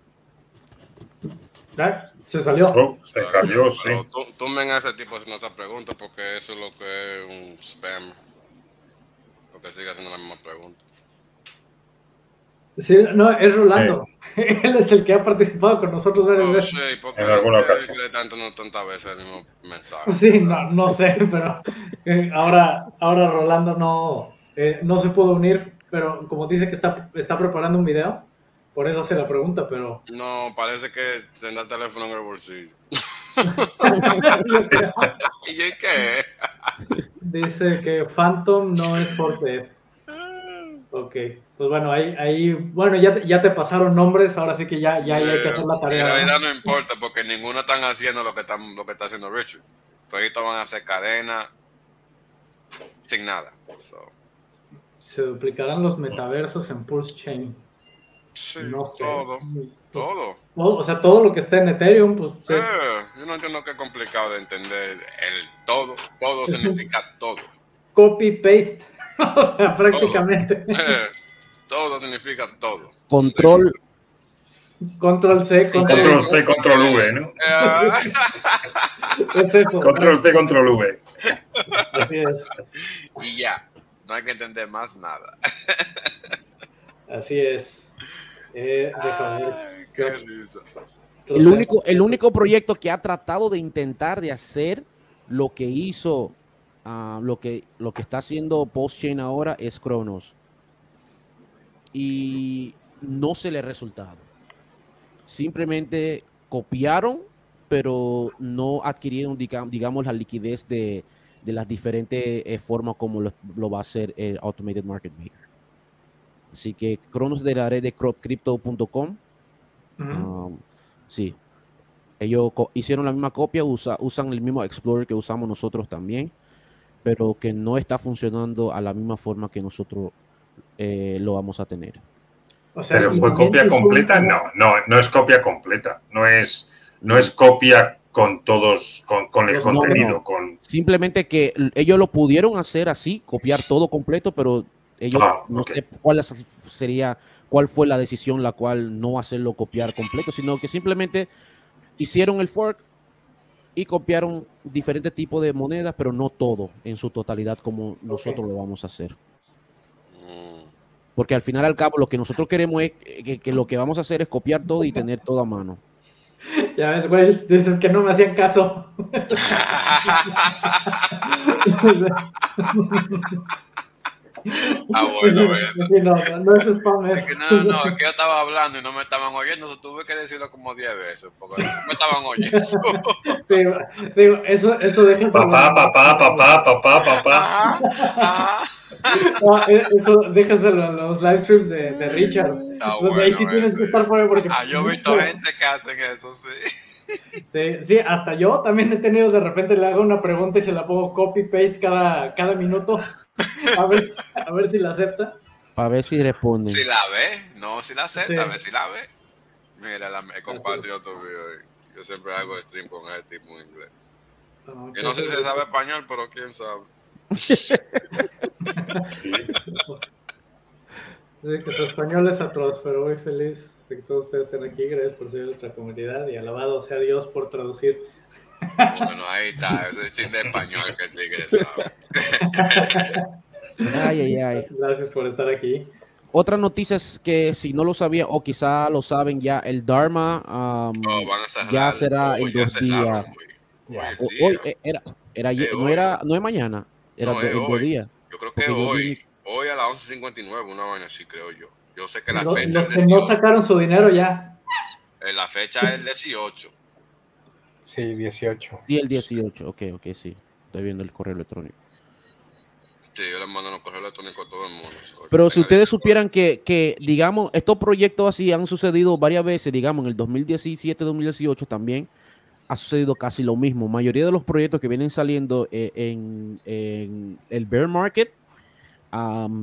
se salió. Oh, se cayó, sí. Tú, a ese tipo haciendo esa pregunta porque eso es lo que es un spam. Porque sigue haciendo la misma pregunta. Sí, no, es Rolando. Él es el que ha participado con nosotros varias no, veces. Sí, porque en alguna ocasión. Tanto, no, tantas veces el mismo mensaje. Sí, no, no sé, pero eh, ahora, ahora Rolando no, eh, no se pudo unir, pero como dice que está, está preparando un video, por eso hace la pregunta, pero. No, parece que tendrá el teléfono en el bolsillo. ¿Y qué? Dice que Phantom no es porque. Ok, pues bueno, ahí, ahí bueno, ya, ya te pasaron nombres, ahora sí que ya, ya, hay que hacer la tarea. En realidad no importa, porque ninguno están haciendo lo que, están, lo que está haciendo Richard. Todos van a hacer cadena sin nada. Se duplicarán los metaversos en Pulse Chain. Sí, todo, todo. O sea, todo lo que está en Ethereum, pues. Eh, yo no entiendo qué complicado de entender el todo. Todo significa todo. Copy paste. o sea, prácticamente. Eh, todo. significa todo. Control. Control C, control, C, control V, ¿no? Control C, control V. Así es. Y ya, no hay que entender más nada. Así es. Eh, el único, el único proyecto que ha tratado de intentar de hacer lo que hizo, ah, lo, que, lo que está haciendo PostChain ahora es Cronos. Y no se le ha resultado. Simplemente copiaron, pero no adquirieron, digamos, la liquidez de, las diferentes eh, formas como lo, lo, va a hacer el Automated Market Maker. Así que Cronos de la red de crypto.com. Um, sí. Ellos hicieron la misma copia, usan el mismo Explorer que usamos nosotros también, pero que no está funcionando a la misma forma que nosotros eh, lo vamos a tener. pero fue copia completa, no, no, no es copia completa, no es, no es copia con todos, con, el contenido. Con... Simplemente que ellos lo pudieron hacer así, copiar todo completo, pero ellos ah, no sé cuál sería, cuál fue la decisión la cual no hacerlo copiar completo, sino que simplemente hicieron el fork y copiaron diferentes tipos de monedas, pero no todo en su totalidad como nosotros lo vamos a hacer. Mm. Porque al final al cabo lo que nosotros queremos es que, lo que vamos a hacer es copiar todo y tener todo a mano. Ya ves, güey, dices que no me hacían caso. Ah, bueno, eso. no, no, es spam. Es que no, no, es que yo estaba hablando y no me estaban oyendo, eso tuve que decirlo como 10 veces, porque no me estaban oyendo. digo, digo, eso, eso deja Papá, papá, papá, papá, papá. No, e, eso déjaselo en los live streams de, de Richard. Está bueno, ahí sí tienes que estar fuera porque. Ah, yo he visto gente que hacen eso, sí. Sí, sí, hasta yo también he tenido de repente le hago una pregunta y se la pongo copy paste cada, cada minuto a ver, a ver si la acepta. A ver si responde. Si la ve, no si la acepta, a ver si la ve. Mira, la, he compartido otro video. Yo siempre hago stream con ese tipo en inglés. Ah, yo no sé si sabe español, pero quién sabe. sí, que su español es atroz, pero muy feliz de que todos ustedes estén aquí. Gracias por ser nuestra comunidad y alabado sea Dios por traducir. Bueno, ahí está, ese chiste de español que el tigre sabe. ay, ay, ay. Gracias por estar aquí. Otra noticia es que si no lo sabía o quizá lo saben ya, el Dharma um, oh, ya será en dos días. Hoy, eh, era, era, no era, no es mañana, era en dos días. Yo creo que hoy, hoy a las 11.59, una vaina así creo yo. Yo sé que la los, fecha los que no sacaron su dinero ya. Eh, la fecha es el 18. Sí, 18. Sí, el 18. Ok, ok, sí. Estoy viendo el correo electrónico. Sí, yo les mando un correo electrónico a todo el mundo. Pero si ustedes supieran que, que, digamos, estos proyectos así han sucedido varias veces, digamos, en el 2017, 2018 también ha sucedido casi lo mismo. La mayoría de los proyectos que vienen saliendo eh, en, en el bear market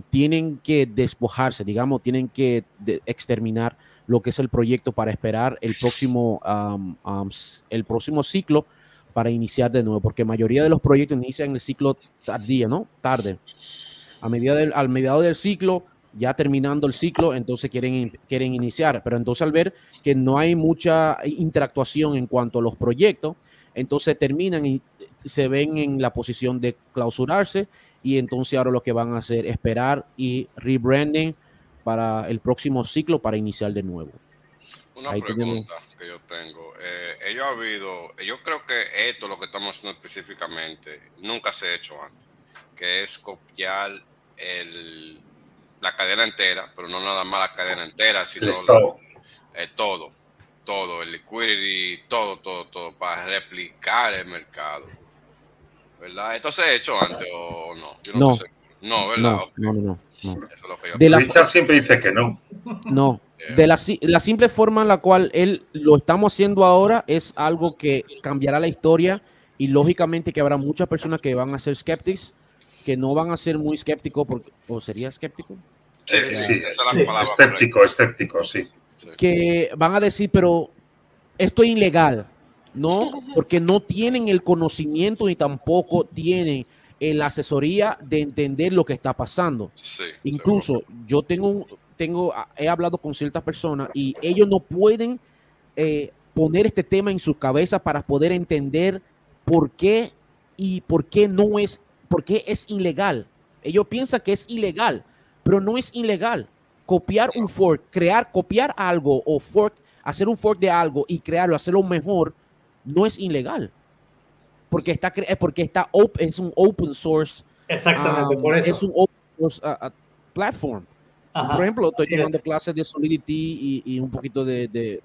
tienen que despojarse, digamos, tienen que exterminar lo que es el proyecto para esperar el próximo, el próximo ciclo para iniciar de nuevo, porque mayoría de los proyectos inician el ciclo tardía, ¿no? Tarde. A medida del, al mediado del ciclo, ya terminando el ciclo, entonces quieren, quieren iniciar, pero entonces al ver que no hay mucha interactuación en cuanto a los proyectos, entonces terminan y se ven en la posición de clausurarse y entonces ahora lo que van a hacer es esperar y rebranding para el próximo ciclo para iniciar de nuevo. Una pregunta que yo tengo. Eh, ellos ha habido, yo creo que esto, lo que estamos haciendo específicamente, nunca se ha hecho antes, que es copiar el, la cadena entera, pero no nada más la cadena entera, sino todo. Eh, todo, todo, el liquidity, todo, todo, todo, para replicar el mercado. ¿Verdad? ¿Esto se ha hecho antes o no? Yo no, no. Sé. no ¿verdad? No, no, no. no, Eso es lo que yo de Richard siempre dice que no. No. De la, la, simple forma en la cual él lo estamos haciendo ahora es algo que cambiará la historia y lógicamente que habrá muchas personas que van a ser skeptics, que no van a ser muy escépticos, porque, ¿o sería escéptico? Sí, sí, sí, escéptico, escéptico, sí. Que van a decir, pero esto es ilegal. No, porque no tienen el conocimiento ni tampoco tienen la asesoría de entender lo que está pasando. Incluso yo tengo, tengo, he hablado con ciertas personas y ellos no pueden eh, poner este tema en su cabeza para poder entender por qué y por qué no es, por qué es ilegal. Ellos piensan que es ilegal, pero no es ilegal. Copiar un fork, crear, copiar algo o fork, hacer un fork de algo y crearlo, hacerlo mejor, no es ilegal. Porque está, porque está open, es un open source. Exactamente, por eso. Es un open source uh, uh, platform. por ejemplo, estoy tomando clases de Solidity y, un poquito de, de,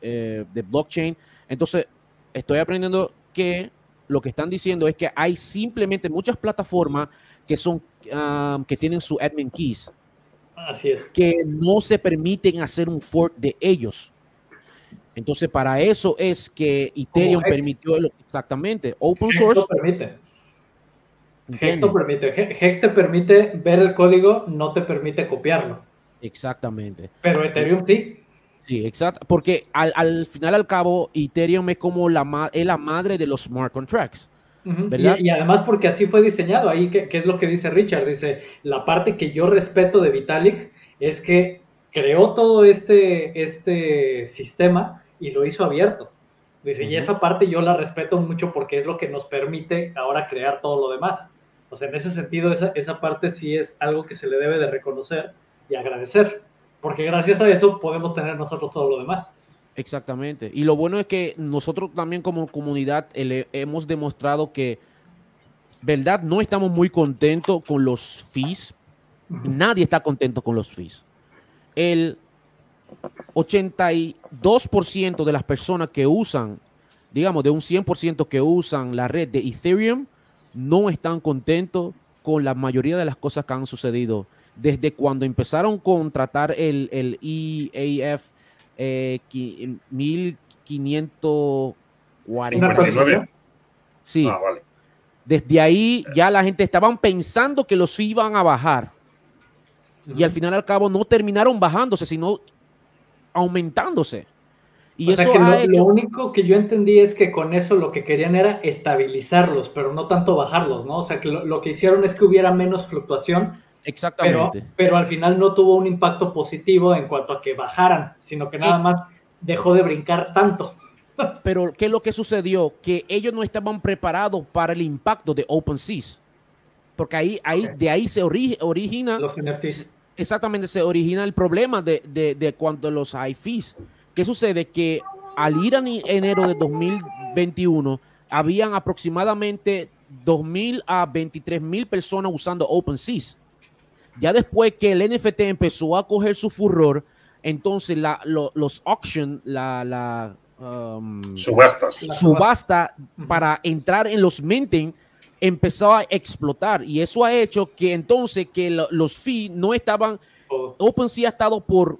eh, de, blockchain. Entonces, estoy aprendiendo que lo que están diciendo es que hay simplemente muchas plataformas que son um, que tienen su admin keys. Así es. Que no se permiten hacer un fork de ellos. Entonces, para eso es que Ethereum permitió exactamente open source. Hex permite. Hex permite. Hex te permite ver el código, no te permite copiarlo. Exactamente. Pero Ethereum sí. Sí, exacto. Porque al, al final, al cabo, Ethereum es como la, es la madre de los smart contracts. ¿verdad? Y, además porque así fue diseñado, ahí que, es lo que dice Richard, dice, la parte que yo respeto de Vitalik es que creó todo este, este sistema y lo hizo abierto. Dice, y esa parte yo la respeto mucho porque es lo que nos permite ahora crear todo lo demás. O sea, en ese sentido, esa, esa parte sí es algo que se le debe de reconocer y agradecer, porque gracias a eso podemos tener nosotros todo lo demás. Exactamente. Y lo bueno es que nosotros también como comunidad hemos demostrado que, verdad, no estamos muy contentos con los fees. Nadie está contento con los fees. El 82% de las personas que usan, digamos, de un 100% que usan la red de Ethereum, no están contentos con la mayoría de las cosas que han sucedido. Desde cuando empezaron con tratar el, el EAF eh, 1540. Sí. Ah, Desde ahí ya la gente estaban pensando que los iban a bajar. Y al final al cabo no terminaron bajándose, sino aumentándose. Y eso lo, único que yo entendí es que con eso lo que querían era estabilizarlos, pero no tanto bajarlos, ¿no? O sea, que lo, que hicieron es que hubiera menos fluctuación. Exactamente. Pero, al final no tuvo un impacto positivo en cuanto a que bajaran, sino que nada más dejó de brincar tanto. Pero, ¿qué es lo que sucedió? Que ellos no estaban preparados para el impacto de OpenSea. Porque ahí, ahí de ahí se origina. Los NFTs exactamente se origina el problema de, de, de cuando los hay fees. ¿Qué sucede? Que al ir a enero de 2021, habían aproximadamente 2.000 a 23.000 personas usando OpenSea. Ya después que el NFT empezó a coger su furor, entonces la, los auction, la, la um, subastas, subasta para entrar en los minting empezó a explotar y eso ha hecho que entonces que los fees no estaban, OpenSea ha estado por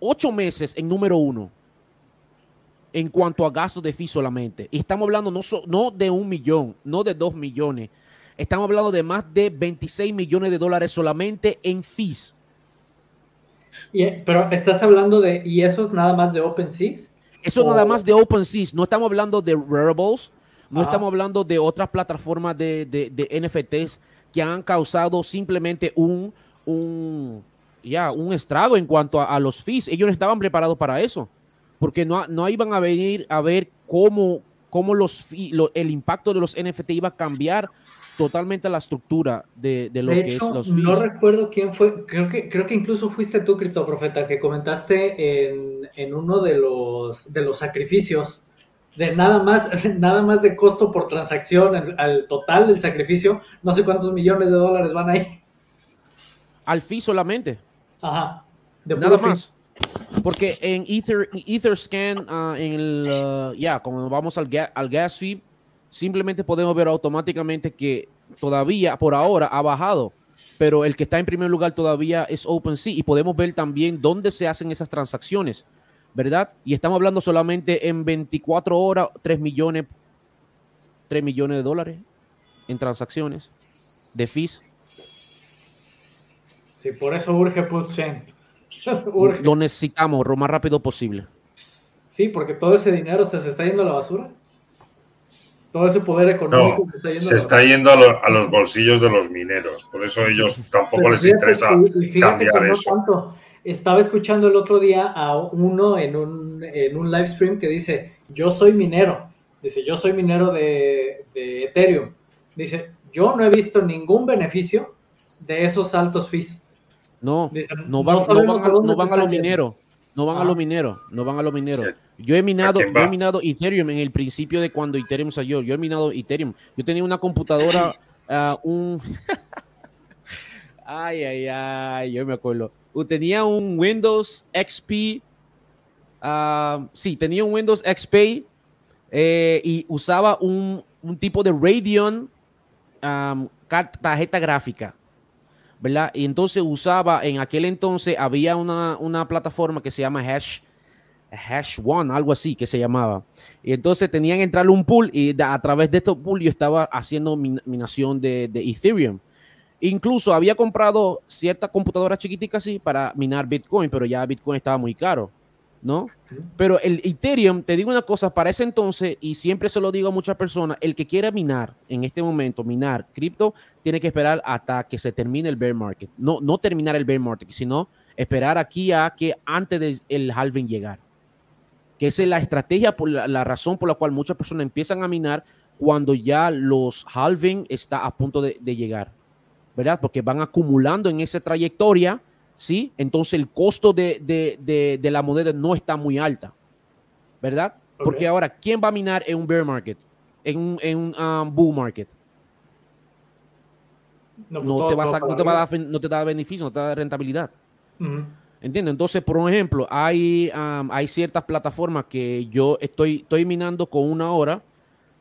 ocho meses en número uno en cuanto a gastos de fees solamente. Y estamos hablando no, no de un millón, no de dos millones. Estamos hablando de más de 26 millones de dólares solamente en fees. pero estás hablando de, ¿y eso es nada más de OpenSea? Eso es nada más de OpenSea. No estamos hablando de wearables, no estamos hablando de otras plataformas de, de, NFTs que han causado simplemente un, un, ya, un estrago en cuanto a, a los fees. Ellos no estaban preparados para eso porque no, no iban a venir a ver cómo, cómo los, el impacto de los NFT iba a cambiar totalmente la estructura de, lo que es los No recuerdo quién fue, creo que, creo que incluso fuiste tú, Profeta, que comentaste en, uno de los, de los sacrificios de nada más, nada más de costo por transacción al total del sacrificio, no sé cuántos millones de dólares van ahí. Al fee solamente. Ajá. nada más. Porque en Ether, Etherscan, uh, en el, uh, ya, cuando vamos al, al gas fee, simplemente podemos ver automáticamente que todavía, por ahora, ha bajado. Pero el que está en primer lugar todavía es OpenSea y podemos ver también dónde se hacen esas transacciones, ¿verdad? Y estamos hablando solamente en 24 horas, 3 millones, 3 millones de dólares en transacciones de fees. Sí, por eso urge Chain. Lo necesitamos lo más rápido posible. Sí, porque todo ese dinero se, está yendo a la basura. Todo ese poder económico se está yendo, a, los bolsillos de los mineros. Por eso ellos tampoco les interesa cambiar eso. Estaba escuchando el otro día a uno en un, en un live stream que dice, yo soy minero. Dice, yo soy minero de, de Ethereum. Dice, yo no he visto ningún beneficio de esos altos fees. No, no van, no, van, a los mineros. No van a los mineros, no van a los mineros. Yo he minado, yo he minado Ethereum en el principio de cuando Ethereum salió. Yo he minado Ethereum. Yo tenía una computadora, uh, un ay, ay, ay, yo me acuerdo. Tenía un Windows XP. Uh, sí, tenía un Windows XP eh, y usaba un, un, tipo de Radeon tarjeta gráfica. ¿verdad? Y entonces usaba, en aquel entonces había una, una plataforma que se llama Hash, Hash One, algo así que se llamaba. Y entonces tenían que entrar un pool y a través de estos pool yo estaba haciendo minación de, Ethereum. Incluso había comprado cierta computadora chiquitica así para minar Bitcoin, pero ya Bitcoin estaba muy caro. ¿no? Pero el Ethereum, te digo una cosa, para ese entonces, y siempre se lo digo a muchas personas, el que quiera minar en este momento, minar cripto, tiene que esperar hasta que se termine el bear market. No, no terminar el bear market, sino esperar aquí a que antes del halving llegar. Que esa es la estrategia, por la, razón por la cual muchas personas empiezan a minar cuando ya los halving está a punto de, de llegar, ¿verdad? Porque van acumulando en esa trayectoria ¿sí? Entonces el costo de, la moneda no está muy alta, ¿verdad? Porque ahora, ¿quién va a minar en un bear market? En un, en un um, bull market. No, te, vas a, no, te va a dar, no te da beneficio, no te da rentabilidad. ¿Entiendes? Entonces, por ejemplo, hay, um, hay ciertas plataformas que yo estoy, estoy minando con una hora.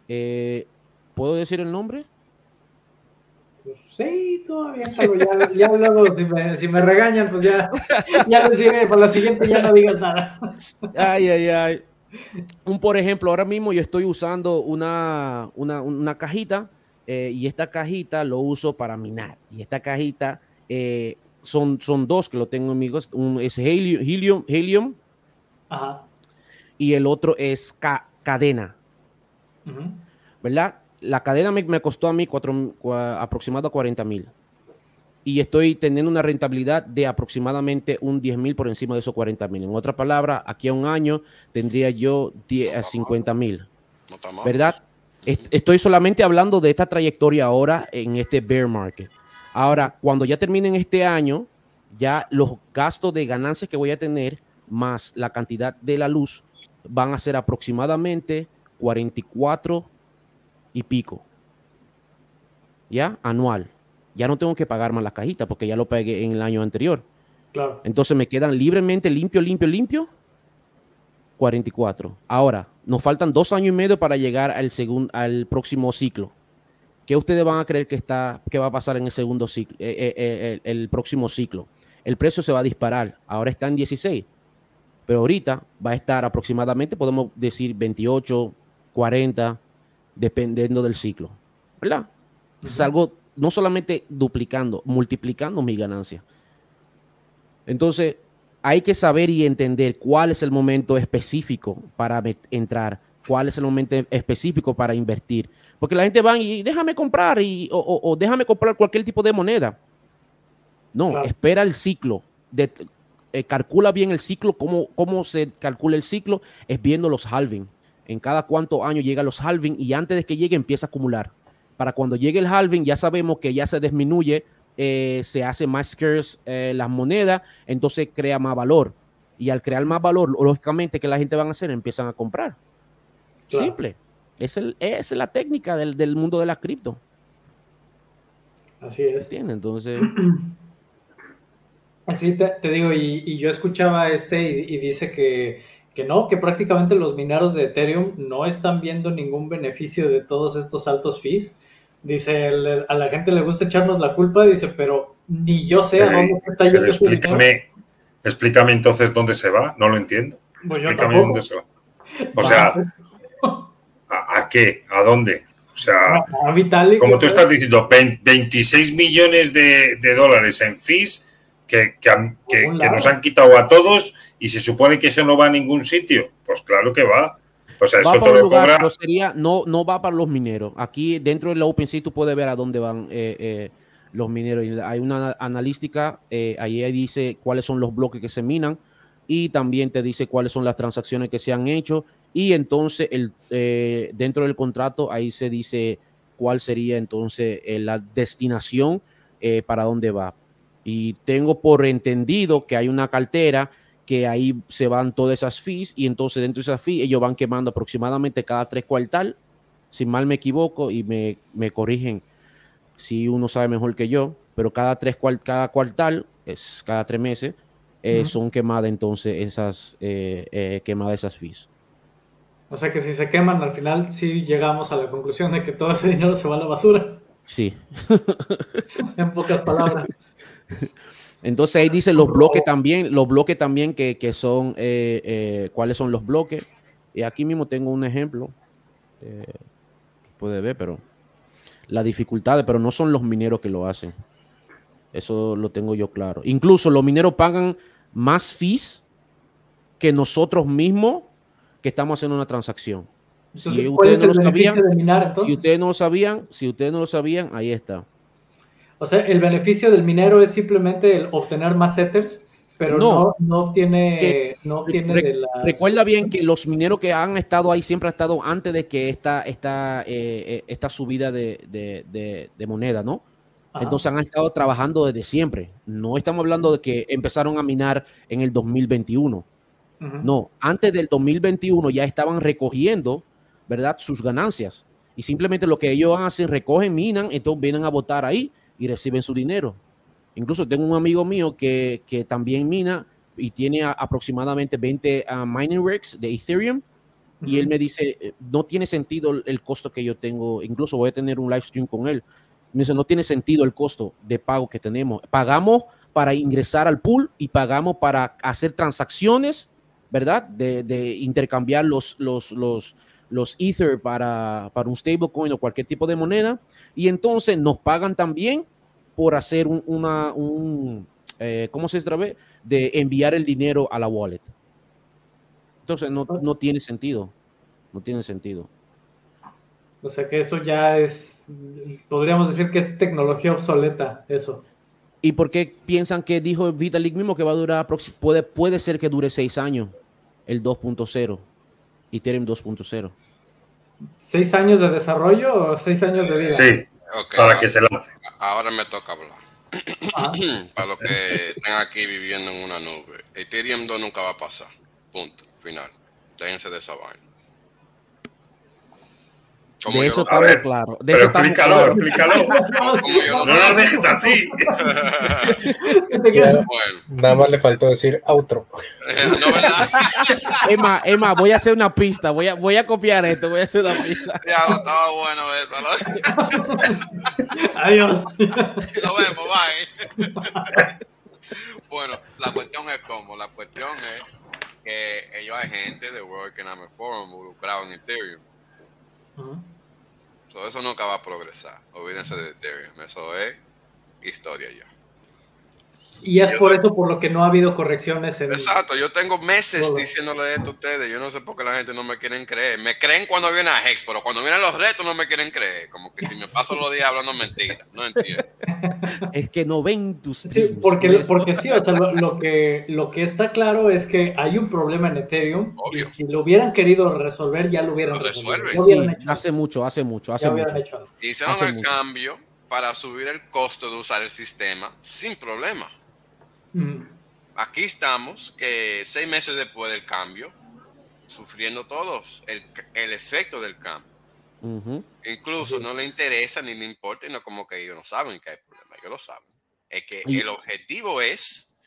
Eh, ¿Puedo decir el nombre? Sí, todavía ya, ya luego si me, si me, regañan, pues ya, ya les diré, por la siguiente ya no digas nada. Ay, ay, ay. Un por ejemplo, ahora mismo yo estoy usando una, una, una cajita eh, y esta cajita lo uso para minar. Y esta cajita eh, son, son dos que lo tengo amigos. Un es helium, helium, Ajá. y el otro es cadena. ¿Verdad? La cadena me, costó a mí cuatro, aproximadamente 40 mil. Y estoy teniendo una rentabilidad de aproximadamente un 10 mil por encima de esos 40 mil. En otra palabra, aquí a un año tendría yo 10, 50 mil. ¿Verdad? Estoy solamente hablando de esta trayectoria ahora en este bear market. Ahora, cuando ya terminen este año, ya los gastos de ganancias que voy a tener más la cantidad de la luz van a ser aproximadamente 44 y pico. ¿Ya? Anual. Ya no tengo que pagar más las cajitas porque ya lo pagué en el año anterior. Claro. Entonces me quedan libremente limpio, limpio, limpio. 44. Ahora, nos faltan dos años y medio para llegar al, segundo, al próximo ciclo. ¿Qué ustedes van a creer que, está, que va a pasar en el segundo ciclo, eh, eh, eh, el, próximo ciclo? El precio se va a disparar. Ahora está en 16, pero ahorita va a estar aproximadamente, podemos decir 28, 40, dependiendo del ciclo. ¿Verdad? Es algo no solamente duplicando, multiplicando mi ganancia. Entonces, hay que saber y entender cuál es el momento específico para entrar, cuál es el momento específico para invertir. Porque la gente va y déjame comprar y, o, déjame comprar cualquier tipo de moneda. No, espera el ciclo. Eh, calcula bien el ciclo, cómo, cómo se calcula el ciclo, es viendo los halving. En cada cuánto año llega los halving y antes de que llegue empieza a acumular. Para cuando llegue el halving ya sabemos que ya se disminuye eh, se hace más scarce eh, las monedas, entonces crea más valor. Y al crear más valor, lógicamente, que la gente va a hacer? Empiezan a comprar. Simple. Es, el, es la técnica del, mundo de la cripto. Así es. ¿Entiendes? Entonces. Así te, digo, y, yo escuchaba este y, dice que, que, no, que prácticamente los mineros de Ethereum no están viendo ningún beneficio de todos estos altos fees Dice, a la gente le gusta echarnos la culpa, dice, pero ni yo sé a dónde está yendo explícame, explícame entonces dónde se va, no lo entiendo. Pues explícame dónde se va. O sea, ¿a, qué? ¿A dónde? O sea, como tú estás diciendo, 26 millones de, dólares en fees que, que, nos han quitado a todos y se supone que eso no va a ningún sitio. Pues claro que va. O sea, eso todo lugar, no, sería, no, no va para los mineros. Aquí dentro del OpenSea tú puedes ver a dónde van eh, eh, los mineros. Hay una analística, eh, ahí dice cuáles son los bloques que se minan y también te dice cuáles son las transacciones que se han hecho. Y entonces el, dentro del contrato ahí se dice cuál sería entonces la destinación para dónde va. Y tengo por entendido que hay una cartera que ahí se van todas esas fees y entonces dentro de esas fees ellos van quemando aproximadamente cada tres cuartal, si mal me equivoco y me, me corrigen si uno sabe mejor que yo, pero cada tres cada cuartal, es cada tres meses, eh, son quemadas entonces esas eh, eh, quemadas esas fees. O sea que si se queman al final sí llegamos a la conclusión de que todo ese dinero se va a la basura. Sí. en pocas palabras. Entonces ahí dice los bloques también, los bloques también que, son, eh, eh, cuáles son los bloques. Y aquí mismo tengo un ejemplo, eh, puede ver, pero la dificultad, pero no son los mineros que lo hacen. Eso lo tengo yo claro. Incluso los mineros pagan más fees que nosotros mismos que estamos haciendo una transacción. si ustedes no lo sabían, si ustedes no lo sabían, si ustedes no lo sabían, ahí está. O sea, el beneficio del minero es simplemente el obtener más ethers, pero no, no, obtiene, no de la... Recuerda bien que los mineros que han estado ahí siempre han estado antes de que esta, esta, eh, eh, esta subida de, moneda, ¿no? Entonces han estado trabajando desde siempre. No estamos hablando de que empezaron a minar en el 2021. No, antes del 2021 ya estaban recogiendo, ¿verdad? Sus ganancias. Y simplemente lo que ellos hacen, recogen, minan, entonces vienen a votar ahí y reciben su dinero. Incluso tengo un amigo mío que, también mina y tiene aproximadamente 20 ah, mining rigs de Ethereum. Y él me dice, eh, no tiene sentido el, costo que yo tengo. Incluso voy a tener un live stream con él. Me dice, no tiene sentido el costo de pago que tenemos. Pagamos para ingresar al pool y pagamos para hacer transacciones, ¿verdad? De, intercambiar los, los, los, los Ether para, para un stablecoin o cualquier tipo de moneda. Y entonces nos pagan también por hacer una, un, eh, ¿cómo se dice? De enviar el dinero a la wallet. Entonces no, no tiene sentido. No tiene sentido. O sea que eso ya es, podríamos decir que es tecnología obsoleta, eso. ¿Y por qué piensan que dijo Vitalik mismo que va a durar, puede, puede ser que dure seis años, el 2.0, Ethereum 2.0? ¿Seis años de desarrollo o seis años de vida? Sí, para que se lance. Ahora me toca hablar. Ah. para los que están aquí viviendo en una nube. Ethereum 2 nunca va a pasar. Punto. Final. Déjense de esa vaina. De eso está claro. De pero explícalo, explícalo. no lo dejes así. bueno. Nada más le faltó decir outro. no, ¿verdad? Emma, Emma, voy a hacer una pista. Voy a, voy a copiar esto. Voy a hacer una pista. Ya, no estaba bueno eso. Adiós. Nos vemos, bye. bueno, la cuestión es cómo. La cuestión es que ellos hay gente de World Economic Forum involucrado en Ethereum. Eso nunca va a progresar. Olvídense de Ethereum. Eso es historia ya. Y es por eso por lo que no ha habido correcciones. En Exacto, yo tengo meses diciéndole esto a ustedes. Yo no sé por qué la gente no me quieren creer. Me creen cuando viene a Hex, pero cuando vienen los retos no me quieren creer. Como que si me paso los días hablando mentiras. No entiendo. es que no ven tus sí, porque, porque sí, o sea, lo, que, lo que está claro es que hay un problema en Ethereum. Y si lo hubieran querido resolver, ya lo hubieran resuelto. Sí, hace mucho, hace mucho, hace mucho. Hicieron el cambio para subir el costo de usar el sistema sin problema. Aquí estamos, que seis meses después del cambio, sufriendo todos el, efecto del cambio. Incluso no le interesa ni le importa, y no como que ellos no saben que hay problema, ellos lo saben. Es que el objetivo es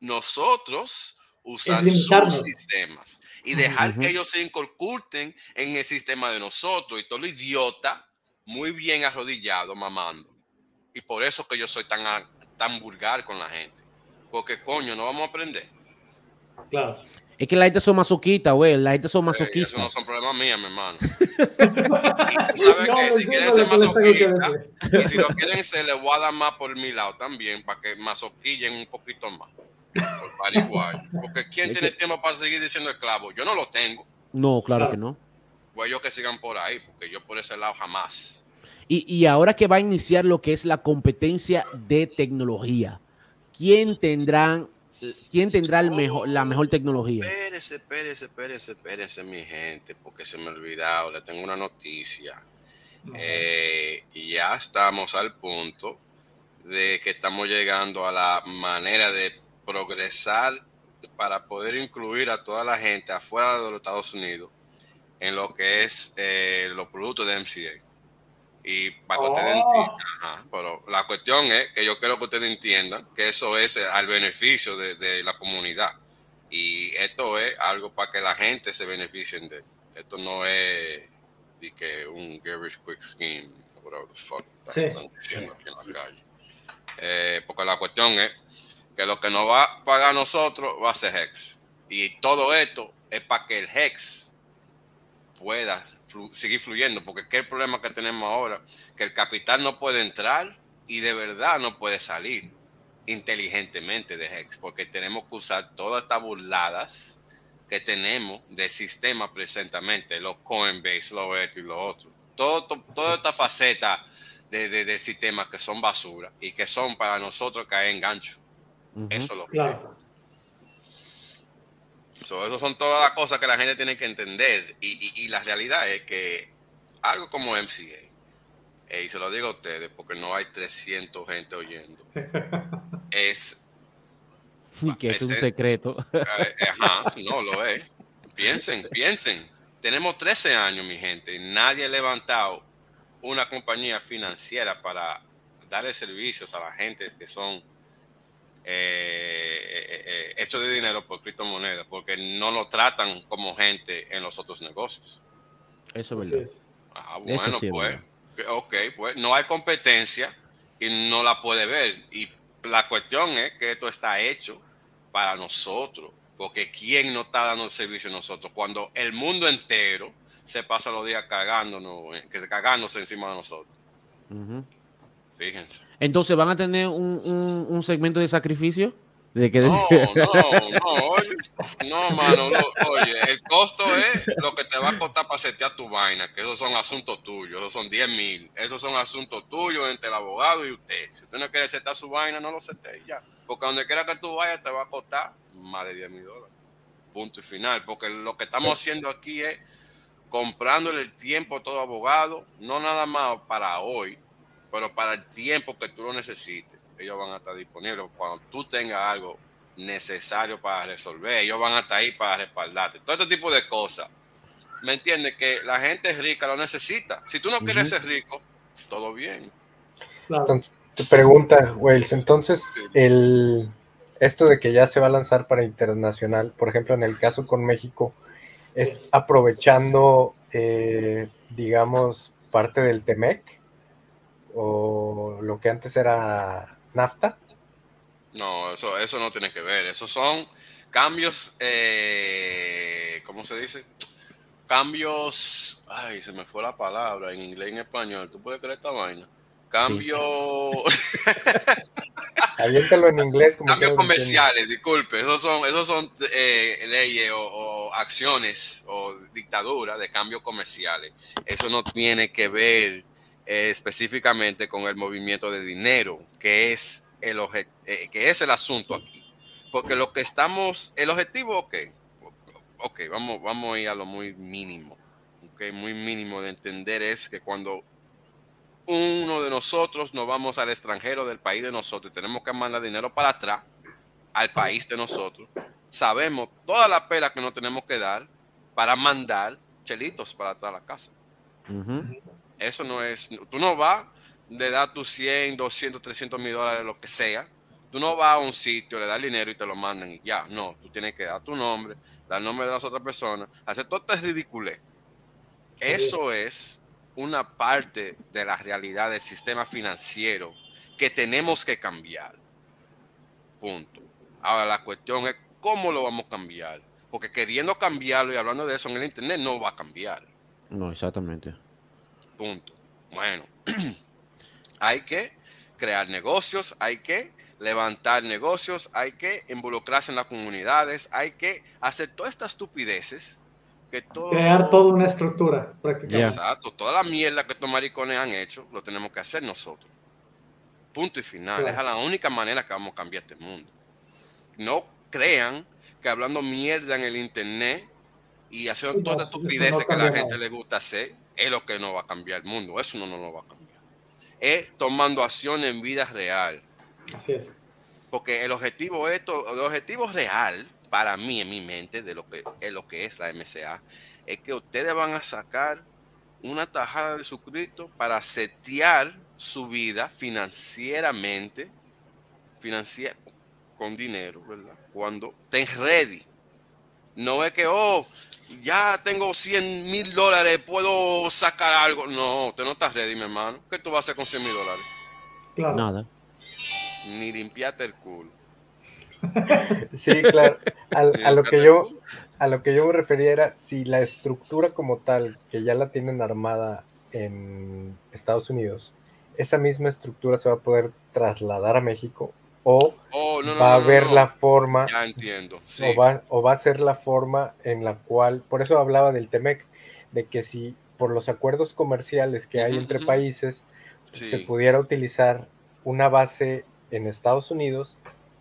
nosotros usar sus sistemas y dejar que ellos se inculten en el sistema de nosotros y todo lo idiota muy bien arrodillado mamando. Y por eso que yo soy tan tan vulgar con la gente. Porque coño, no vamos a aprender. Claro. Es que la gente son masoquistas, güey. La gente son eh, masoquistas. eso no son problemas míos, mi hermano. ¿Sabes qué? Si quieren ser masoquistas, y si lo quieren ser, les voy a dar más por mi lado también, para que masoquillen un poquito más. Por igual. Porque ¿quién tiene tiempo para seguir diciendo esclavo? Yo no lo tengo. No, claro, que no. Pues ellos que sigan por ahí, porque yo por ese lado jamás. Y, ahora que va a iniciar lo que es la competencia de tecnología, ¿quién tendrá, quién tendrá el mejor, la mejor tecnología? Espérese, espérese, espérese, espérese, mi gente, porque se me ha olvidado, le tengo una noticia. Eh, y ya estamos al punto de que estamos llegando a la manera de progresar para poder incluir a toda la gente afuera de los Estados Unidos en lo que es eh, los productos de MCA. Y para que ustedes oh. entiendan, pero la cuestión es que yo quiero que ustedes entiendan que eso es al beneficio de, la comunidad. Y esto es algo para que la gente se beneficien de Esto no es de que un garish quick scheme, whatever the fuck están diciendo aquí en la calle. Eh, porque la cuestión es que lo que nos va a pagar nosotros va a ser Hex. Y todo esto es para que el Hex pueda seguir fluyendo, porque ¿qué es el problema que tenemos ahora? Que el capital no puede entrar y de verdad no puede salir inteligentemente de Hex, porque tenemos que usar todas estas burladas que tenemos de sistema presentemente, los Coinbase, lo esto y lo otro. Todo, toda esta faceta de, del sistema que son basura y que son para nosotros caer en gancho. Eso es lo que So, eso son todas las cosas que la gente tiene que entender. Y, la realidad es que algo como MCA, y se lo digo a ustedes porque no hay 300 gente oyendo, es... Y que es un secreto. Eh, ajá, no lo es. Piensen, piensen. Tenemos 13 años, mi gente, y nadie ha levantado una compañía financiera para darle servicios a la gente que son eh, eh, eh, hecho de dinero por criptomonedas, porque no lo tratan como gente en los otros negocios. Eso es verdad. Ah, bueno, pues, ok, pues no hay competencia y no la puede ver. Y la cuestión es que esto está hecho para nosotros, porque ¿quién no está dando el servicio a nosotros? Cuando el mundo entero se pasa los días cagándonos, que se cagándose encima de nosotros. Fíjense. Entonces, ¿van a tener un, un, segmento de sacrificio? ¿De que... No, no, no, oye, no, mano, oye, el costo es lo que te va a costar para setear tu vaina, que esos son asuntos tuyos, esos son 10 mil, esos son asuntos tuyos entre el abogado y usted. Si usted no quiere setear su vaina, no lo setee ya, porque donde quiera que tú vayas te va a costar más de 10 mil dólares. Punto y final, porque lo que estamos haciendo aquí es comprándole el tiempo a todo abogado, no nada más para hoy, pero para el tiempo que tú lo necesites, ellos van a estar disponibles. Cuando tú tengas algo necesario para resolver, ellos van a estar ahí para respaldarte. Todo este tipo de cosas ¿Me entiendes? Que la gente rica lo necesita. Si tú no quieres ser rico, todo bien. Entonces, te pregunta, Wales, entonces el esto de que ya se va a lanzar para internacional, por ejemplo, en el caso con México, es aprovechando, eh, digamos, parte del TEMEC o lo que antes era NAFTA. No, eso, eso no tiene que ver. Esos son cambios, eh, ¿cómo se dice? Cambios, ay, se me fue la palabra en inglés y en español. ¿Tú puedes creer esta vaina? Cambio. Aviéntalo en inglés. Como Cambios comerciales, disculpe. Esos son, esos son eh, leyes o, acciones o dictaduras de cambios comerciales. Eso no tiene que ver eh, específicamente con el movimiento de dinero, que es el, eh, que es el asunto aquí. Porque lo que estamos, el objetivo, ok, ok, vamos, vamos a ir a lo muy mínimo, ok, muy mínimo de entender es que cuando uno de nosotros nos vamos al extranjero del país de nosotros tenemos que mandar dinero para atrás al país de nosotros, sabemos toda la pela que nos tenemos que dar para mandar chelitos para atrás a la casa. Eso no es, tú no vas de dar tus 100, 200, 300 mil dólares, lo que sea. Tú no vas a un sitio, le das dinero y te lo mandan y ya. No, tú tienes que dar tu nombre, dar el nombre de las otras personas, hacer todo este ridículo. Eso es una parte de la realidad del sistema financiero que tenemos que cambiar. Punto. Ahora la cuestión es cómo lo vamos a cambiar. Porque queriendo cambiarlo y hablando de eso en el Internet no va a cambiar. No, exactamente. Punto. Bueno, hay que crear negocios, hay que levantar negocios, hay que involucrarse en las comunidades, hay que hacer todas estas estupideces Crear toda una estructura, prácticamente. Exacto, toda la mierda que estos maricones han hecho, lo tenemos que hacer nosotros. Punto y final. Es la única manera que vamos a cambiar este mundo. No crean que hablando mierda en el internet y haciendo todas estas estupideces que a la gente le gusta hacer, es lo que no va a cambiar el mundo. Eso no, no lo va a cambiar. Es tomando acción en vida real. Así es. Porque el objetivo, esto, el objetivo real para mí en mi mente de lo que es lo que es la MCA, es que ustedes van a sacar una tajada de suscrito para setear su vida financieramente, financiera, con dinero, ¿verdad? Cuando estén ready. No es que, oh, ya tengo 100 mil dólares, puedo sacar algo. No, usted no está ready, mi hermano. ¿Qué tú vas a hacer con 100 mil dólares? Nada. Ni limpiarte el culo. Sí, claro. A, lo que yo, a lo que yo me refería era si la estructura como tal, que ya la tienen armada en Estados Unidos, esa misma estructura se va a poder trasladar a México o oh, va a haber la forma. Ya entiendo. O, va, o va a ser la forma en la cual, por eso hablaba del TEMEC, de que si por los acuerdos comerciales que hay entre países se pudiera utilizar una base en Estados Unidos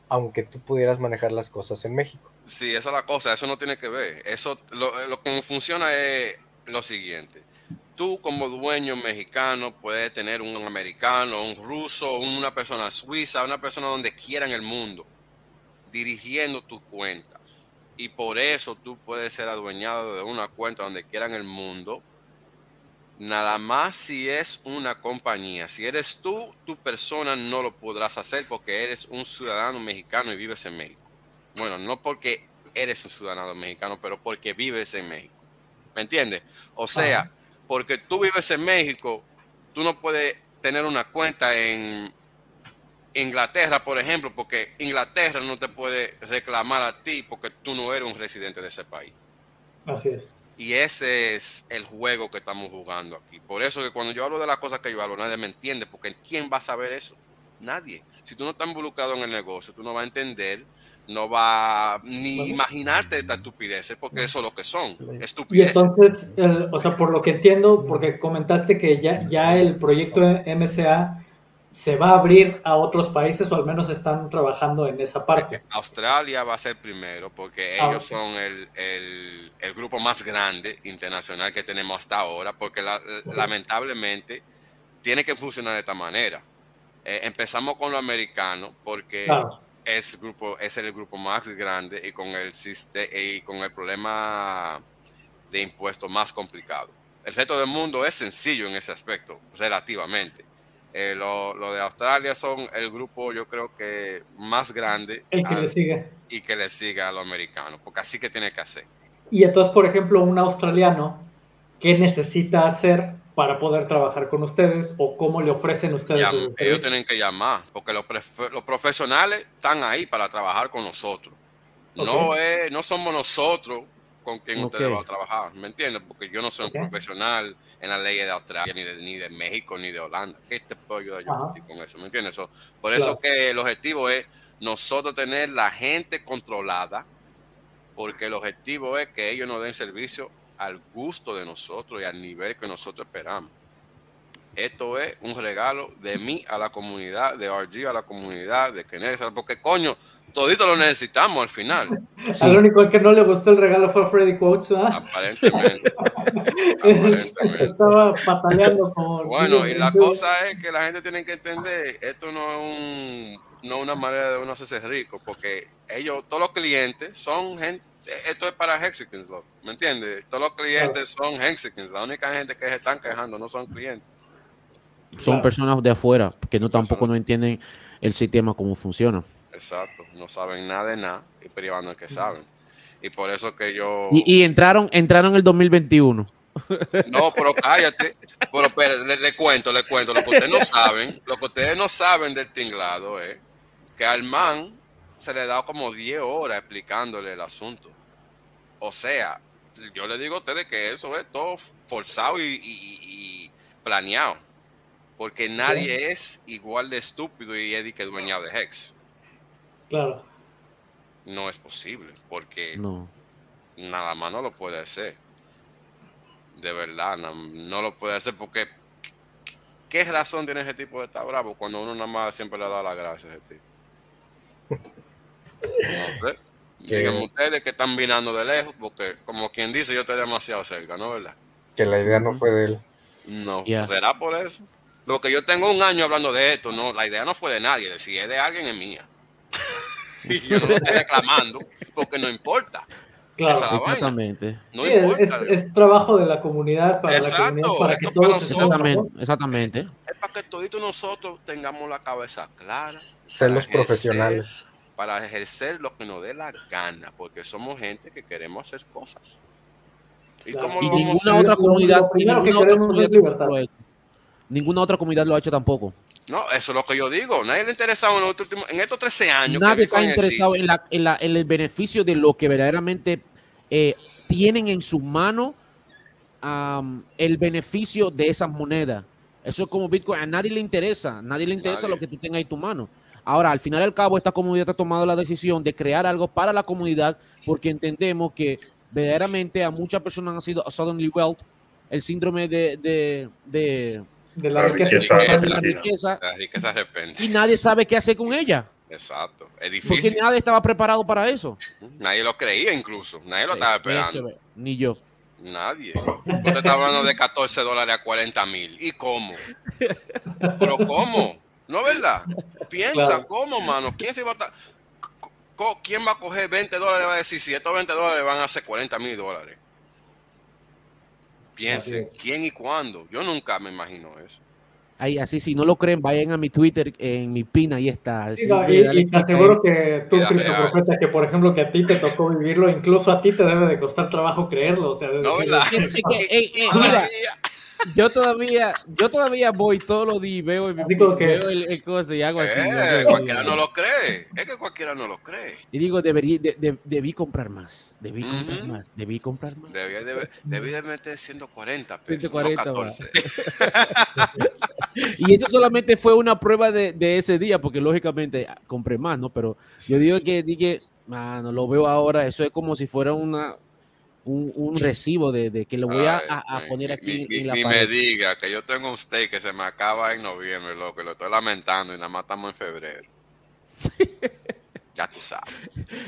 aunque tú pudieras manejar las cosas en México. Sí, esa es la cosa, eso no tiene que ver. Eso, lo, lo que funciona es lo siguiente. Tú como dueño mexicano puedes tener un americano, un ruso, una persona suiza, una persona donde quiera en el mundo, dirigiendo tus cuentas. Y por eso tú puedes ser adueñado de una cuenta donde quiera en el mundo Nada más si es una compañía. Si eres tú, tu persona no lo podrás hacer porque eres un ciudadano mexicano y vives en México. Bueno, no porque eres un ciudadano mexicano, pero porque vives en México. ¿Me entiendes? O sea, porque tú vives en México, tú no puedes tener una cuenta en Inglaterra, por ejemplo, porque Inglaterra no te puede reclamar a ti porque tú no eres un residente de ese país. Así es. Y ese es el juego que estamos jugando aquí. Por eso que cuando yo hablo de las cosas que yo hablo, nadie me entiende, porque ¿quién va a saber eso? Nadie. Si tú no estás involucrado en el negocio, tú no vas a entender, no va ni imaginarte esta estupideces, porque eso es lo que son, estupideces. Y entonces, o sea, por lo que entiendo, porque comentaste que ya, ya el proyecto MSA se va a abrir a otros países o al menos están trabajando en esa parte. Australia va a ser primero porque ah, ellos son el, el, grupo más grande internacional que tenemos hasta ahora porque lamentablemente tiene que funcionar de esta manera. Eh, empezamos con lo americano porque es, grupo, es el grupo más grande y con el, y con el problema de impuestos más complicado. El resto del mundo es sencillo en ese aspecto, relativamente. Eh, lo, lo, de Australia son el grupo, yo creo que más grande. El que le sigue. Y que le siga a los americanos, porque así que tiene que hacer. Y entonces, por ejemplo, un australiano, ¿qué necesita hacer para poder trabajar con ustedes o cómo le ofrecen ustedes? ellos tienen que llamar, porque los, los, profesionales están ahí para trabajar con nosotros. No, es, no somos nosotros con quien ustedes van a trabajar, ¿me entiendes? Porque yo no soy un profesional en la ley de Australia, ni de, ni de México, ni de Holanda. ¿Qué te puedo ayudar yo con eso? ¿Me entiendes? por eso que el objetivo es nosotros tener la gente controlada, porque el objetivo es que ellos nos den servicio al gusto de nosotros y al nivel que nosotros esperamos. Esto es un regalo de mí a la comunidad, de RG a la comunidad, de Kenneth, porque coño, todito lo necesitamos al final. Al único que no le gustó el regalo fue Freddy Quotes, Aparentemente. Estaba pataleando como... Bueno, y la cosa es que la gente tiene que entender, esto no es un no una manera de uno hacerse rico, porque ellos, todos los clientes son gente, esto es para Hexicans, ¿me entiendes? Todos los clientes son Hexicans, la única gente que se están quejando no son clientes. Son personas de afuera que no tampoco no entienden el sistema cómo funciona. Exacto, no saben nada de nada y privando es que saben. Y por eso que yo... Y, entraron, entraron en el 2021. No, pero cállate. Pero le, cuento, le cuento. Lo que ustedes no saben, lo que ustedes no saben del tinglado es que al man se le da como 10 horas explicándole el asunto. O sea, yo le digo a ustedes que eso es todo forzado y, planeado. Porque nadie es igual de estúpido y Eddie que dueñado de Hex. Claro. No es posible, porque nada más no lo puede hacer. De verdad, no, lo puede hacer porque ¿qué razón tiene ese tipo de estar bravo cuando uno nada más siempre le da las gracias a ese tipo? No sé. Díganme ustedes que están vinando de lejos, porque como quien dice, yo estoy demasiado cerca, ¿no? ¿Verdad? Que la idea no fue de él. No, será por eso. Lo que yo tengo un año hablando de esto, no, la idea no fue de nadie, si es de alguien es mía. y yo no lo estoy reclamando porque no importa. Claro, exactamente. No importa. Es, trabajo de la comunidad para la comunidad, para que todos exactamente, exactamente. Es para que todos nosotros tengamos la cabeza clara. Ser los profesionales. Para ejercer lo que nos dé la gana, porque somos gente que queremos hacer cosas. Y, como ninguna otra comunidad, ninguna otra comunidad lo ha hecho tampoco. No, eso es lo que yo digo. Nadie le ha interesado en, en estos 13 años. Nadie está interesado en, la, en, la, en, el beneficio de lo que verdaderamente eh, tienen en su mano el beneficio de esas monedas. Eso es como Bitcoin. A nadie le interesa. A nadie le interesa lo que tú tengas en tu mano. Ahora, al final y al cabo, esta comunidad ha tomado la decisión de crear algo para la comunidad porque entendemos que verdaderamente a muchas personas ha sido suddenly wealth, el síndrome de de la, riqueza, Y nadie sabe qué hacer con ella. Exacto. Es difícil. Porque nadie estaba preparado para eso. Nadie lo creía incluso. Nadie lo estaba esperando. Ni yo. Nadie. Usted está hablando de 14 dólares a 40 mil. ¿Y cómo? Pero ¿cómo? ¿No verdad? Piensa, ¿cómo, mano? ¿Quién se va a ¿Quién va a coger 20 dólares va a decir si estos 20 dólares van a ser 40 mil dólares? Piensen quién y cuándo. Yo nunca me imagino eso. Ahí, así, si no lo creen, vayan a mi Twitter, en mi pin, ahí está. Sí, y, te aseguro que tú, profeta, que por ejemplo, que a ti te tocó vivirlo, incluso a ti te debe de costar trabajo creerlo. O sea, no, yo todavía, yo todavía voy todos los días y veo, veo el, el cosa y hago así. Eh, cualquiera no lo cree. Es que cualquiera no lo cree. Y digo, debería, debí comprar más. Debí comprar más. Debí comprar más. Debí, debí, de meter 140 pesos. 140, no 14. y eso solamente fue una prueba de, de, ese día, porque lógicamente ah, compré más, ¿no? Pero yo digo que dije, mano, lo veo ahora. Eso es como si fuera una un, recibo de, que lo voy a, poner aquí en la Ni me diga que yo tengo un steak que se me acaba en noviembre, lo que lo estoy lamentando y nada más estamos en febrero. ya tú sabes.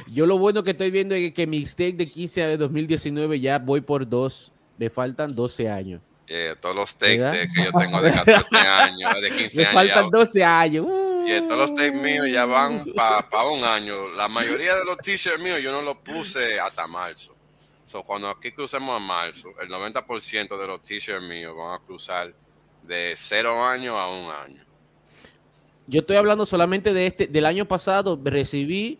Yo lo bueno que estoy viendo es que mi steak de 15 de 2019 ya voy por dos, me faltan 12 años. todos los steaks que yo tengo de 14 años, de 15 me años. Me faltan 12 años. Y todos los steaks míos ya van para un año. La mayoría de los t-shirts míos yo no los puse hasta marzo So, cuando aquí crucemos a marzo, el 90% de los t-shirts míos van a cruzar de cero años a un año. Yo estoy hablando solamente de este, del año pasado, recibí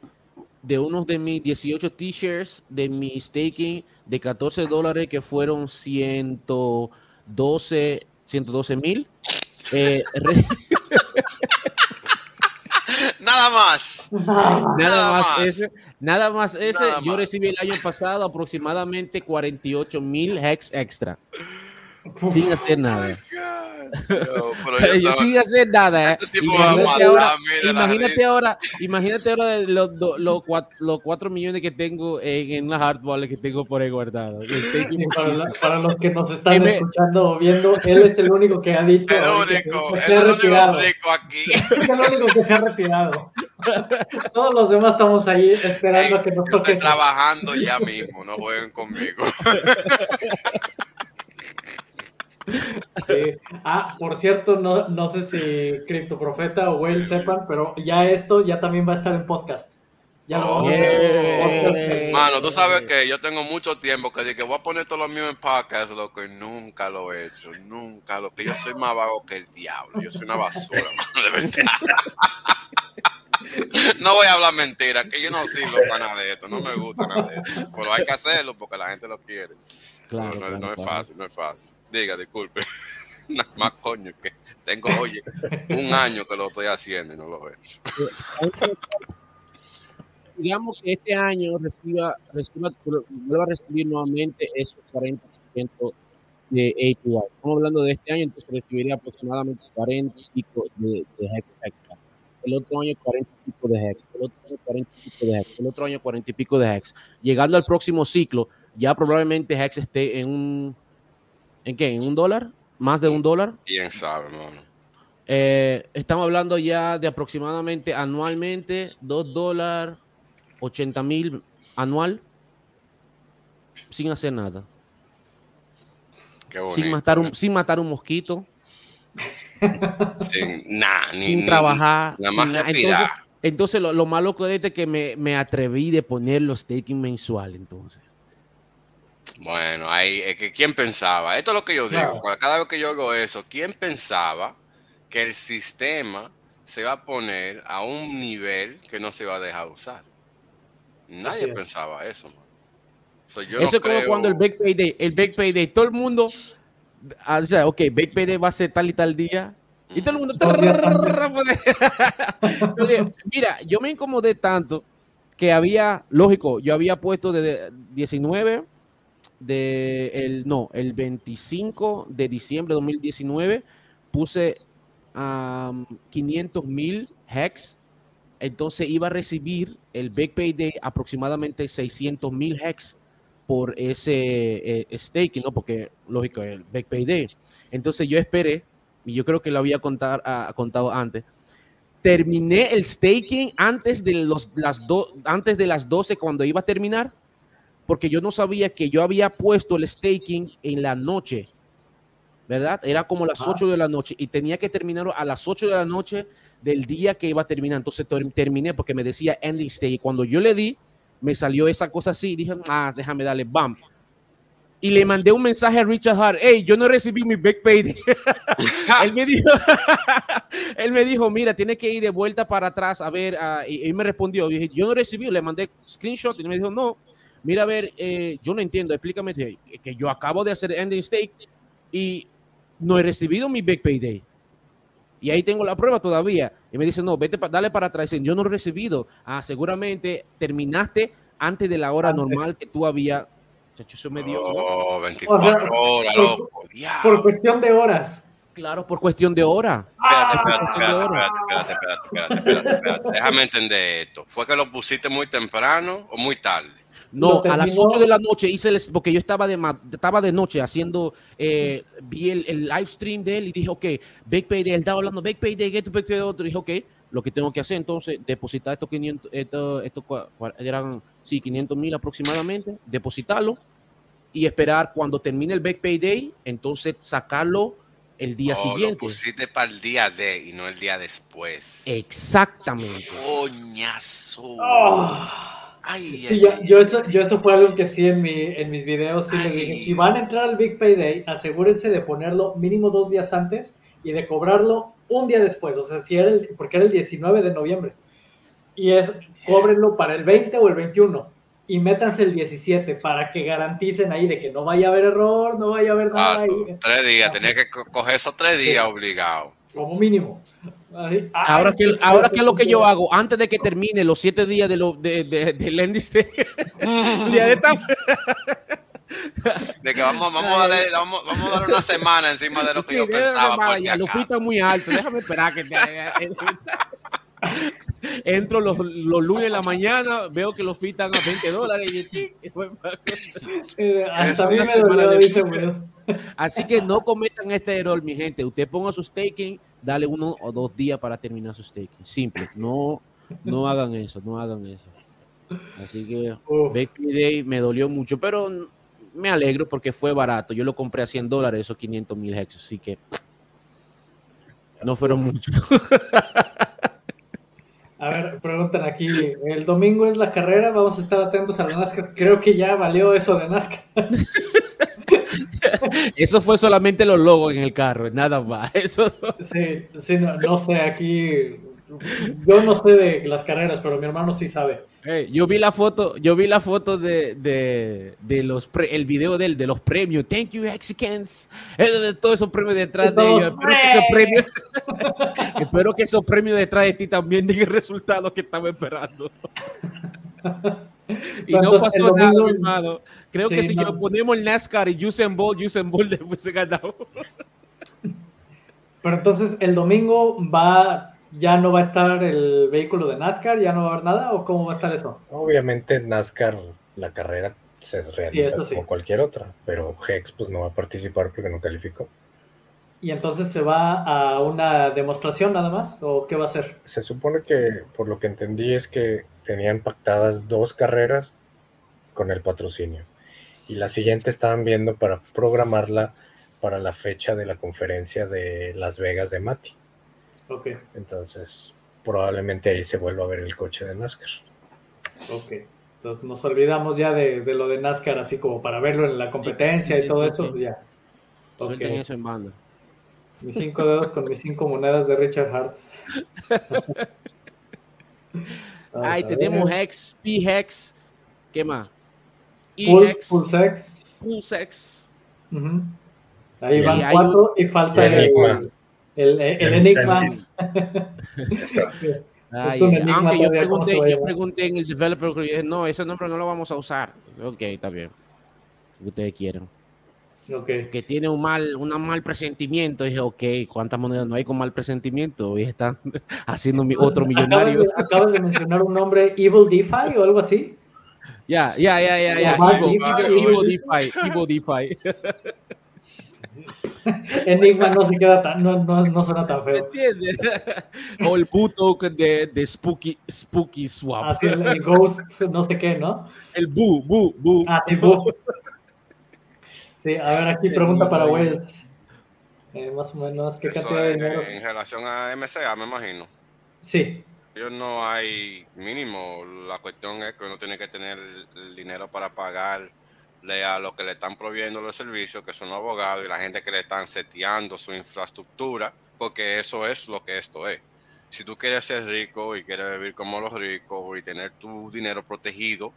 de unos de mis 18 t-shirts de mi staking de 14 dólares que fueron 112 112 mil. Eh, nada más. Nada, más. Ese, nada más ese. yo recibí el año pasado aproximadamente 48 mil hex extra. Sin hacer nada. yo, yo sin hacer nada. ¿eh? Este imagínate, ahora, imagínate, ahora, imagínate ahora, los, los, los, 4 millones que tengo en, en las hardballs que tengo por ahí guardados. Para, para, los que nos están escuchando o viendo, él es el único que ha dicho el único, que se, ha retirado. aquí. Es el único que se ha retirado. Todos los demás estamos ahí esperando a que nos toque. Estoy trabajando ya mismo, no jueguen conmigo. Ah, por cierto, no, no sé si Criptoprofeta o Whale sepan, pero ya esto ya también va a estar en podcast. Ya lo Mano, tú sabes que yo tengo mucho tiempo que dije voy a poner todo lo mío en podcast, lo que nunca lo he hecho, nunca lo que yo soy más vago que el diablo, yo soy una basura, mano, de verdad. No voy a hablar mentiras, que yo no sirvo para nada de esto, no me gusta nada de esto, pero hay que hacerlo porque la gente lo quiere. Claro, no, no es fácil, no es fácil. Diga, disculpe. Nada más coño que tengo, oye, un año que lo estoy haciendo y no lo he hecho. Digamos que este año reciba, reciba, vuelva a recibir nuevamente esos 40% de API. Estamos hablando de este año, entonces recibiría aproximadamente 40 y pico de, de El otro año 40 y pico de hex. El otro año 40 y pico de hex. El otro año 40 y pico de hex. Llegando al próximo ciclo, ya probablemente hex esté en un ¿En qué? ¿En un dólar? ¿Más de un dólar? Quién sabe, hermano. Eh, estamos hablando ya de aproximadamente anualmente 2 dólares 80 mil anual sin hacer nada. sin, matar un, sin matar un mosquito. Sin, nah, ni, sin trabajar. Nada más entonces, entonces lo, lo, malo que es que me, me atreví de poner los staking mensual entonces. Bueno, ahí es que quién pensaba, esto es lo que yo digo, cada vez que yo hago eso, ¿quién pensaba que el sistema se va a poner a un nivel que no se va a dejar usar? Nadie pensaba eso. eso es como cuando el Back Payday, el Back Payday, todo el mundo, ah, o sea, ok, Back Payday va a ser tal y tal día, y todo el mundo. Mira, yo me incomodé tanto que había, lógico, yo había puesto de 19 de el no, el 25 de diciembre de 2019 puse um, 500 mil hex. Entonces iba a recibir el Big Payday aproximadamente 600 mil hex por ese eh, staking, ¿no? Porque, lógico, el Big Payday. Entonces yo esperé, y yo creo que lo había contar, uh, contado antes, terminé el staking antes de, los, las do, antes de las 12 cuando iba a terminar porque yo no sabía que yo había puesto el staking en la noche, ¿verdad? Era como las 8 de la noche y tenía que terminar a las 8 de la noche del día que iba a terminar. Entonces terminé porque me decía ending stake. Cuando yo le di, me salió esa cosa así. Dije, ah, déjame darle bam. Y le mandé un mensaje a Richard Hart. Hey, yo no recibí mi back payday. él, me dijo, él me dijo, mira, tiene que ir de vuelta para atrás a ver. Uh, y él me respondió. Dije, yo no recibí. Le mandé screenshot y me dijo, no mira, a ver, eh, yo no entiendo, explícame que yo acabo de hacer ending stake y no he recibido mi big payday. Y ahí tengo la prueba todavía. Y me dice, no, vete, dale para atrás. yo no he recibido. Ah, seguramente terminaste antes de la hora normal que tú había. Chacho, eso me dio. Oh, 24 horas, Por, cuestión de horas. Claro, por cuestión de hora. Espérate, espérate, espérate, espérate, espérate, Déjame entender esto. ¿Fue que lo pusiste muy temprano o muy tarde? No, a las 8 de la noche hice el, porque yo estaba de, estaba de noche haciendo, eh, vi el, el, live stream de él y dije, ok, Big Payday, él estaba hablando, Big Payday, get Big Payday, otro, dije, ok, lo que tengo que hacer entonces, depositar estos 500, estos, estos eran, sí, 500 mil aproximadamente, depositarlo y esperar cuando termine el Big Payday, entonces sacarlo el día oh, siguiente. Lo pusiste para el día de y no el día después. Exactamente. Coñazo. Oh. Sí, yo, eso, yo eso fue algo que sí en, mi, en mis videos sí le dije, si van a entrar al Big Payday, asegúrense de ponerlo mínimo dos días antes y de cobrarlo un día después, o sea, si era el, porque era el 19 de noviembre. Y es, cóbrenlo para el 20 o el 21 y métanse el 17 para que garanticen ahí de que no vaya a haber error, no vaya a haber nada. ahí. Tres días, tenía que coger esos tres días obligado. Como mínimo. Ahora que, ahora que es lo que yo hago, antes de que termine los siete días de lo, de, de, del índice, de que vamos, vamos, a darle, vamos, vamos, a dar una semana encima de lo que yo pensaba. Por si ya, lo está muy alto, déjame esperar que te Entro los, los, lunes en la mañana, veo que los están a 20 dólares. Y, eh, hasta mí me dolió, dice, Así que no cometan este error, mi gente. Usted ponga su staking, dale uno o dos días para terminar su staking. Simple. No, no hagan eso, no hagan eso. Así que Becky Day me dolió mucho, pero me alegro porque fue barato. Yo lo compré a 100 dólares, esos 500 mil hex, así que no fueron muchos. A ver, preguntan aquí, el domingo es la carrera, vamos a estar atentos a la NASCAR. Creo que ya valió eso de NASCAR. Eso fue solamente los logos en el carro, nada más. Eso Sí, sí no, sé, aquí yo no sé de las carreras, pero mi hermano sí sabe. yo vi la foto, yo vi la foto de, de, los el video de, de los premios. Thank you, Mexicans. De todos esos premios detrás de ellos. Espero que, esos premios, detrás de ti también den el resultado que estaba esperando. y no pasó nada, hermano. Creo que si yo ponemos el NASCAR y Usain Bolt, Usain Bolt después se. Pero entonces el domingo va, ya no va a estar el vehículo de NASCAR, ya no va a haber nada, o cómo va a estar eso? Obviamente NASCAR, la carrera se realiza como cualquier otra, pero Hex pues no va a participar porque no calificó. ¿Y entonces se va a una demostración nada más? ¿O qué va a ser? Se supone que, por lo que entendí, es que tenían pactadas dos carreras con el patrocinio. Y la siguiente estaban viendo para programarla para la fecha de la conferencia de Las Vegas de Mati. Ok. Entonces, probablemente ahí se vuelva a ver el coche de NASCAR. Ok. Entonces nos olvidamos ya de, lo de NASCAR, así como para verlo en la competencia y todo eso. Ya. Okay. eso en banda. Mis cinco dedos con mis cinco monedas de Richard Hart. Ahí tenemos Hex, P-Hex, ¿qué más? E-Hex, Pulsex. Pulsex. Ahí van cuatro y falta el, el, el, el enigma. enigma aunque yo pregunté, yo pregunté en el developer, no, ese nombre no lo vamos a usar. Ok, está bien. Lo que Que tiene un mal, un mal presentimiento. dije, ok, ¿cuántas monedas no hay con mal presentimiento? Y están haciendo mi, otro millonario. ¿Acabas de, mencionar un nombre, Evil DeFi o algo así? Ya, ya, ya, ya, ya. Evil DeFi, Evil DeFi. Enigma no se queda tan, no, no, no suena tan feo. ¿Entiendes? O el puto de, de Spooky, Spooky Swap. Así el, el, Ghost, no sé qué, ¿no? El Boo, Boo, Boo. Ah, sí, Boo. Sí, a ver, aquí pregunta para Wells. Eh, más o menos, ¿qué cantidad de dinero? En relación a MCA, me imagino. Sí. Yo no hay mínimo. La cuestión es que uno tiene que tener el dinero para pagarle a lo que le están proveyendo los servicios, que son los abogados y la gente que le están seteando su infraestructura, porque eso es lo que esto es. Si tú quieres ser rico y quieres vivir como los ricos y tener tu dinero protegido,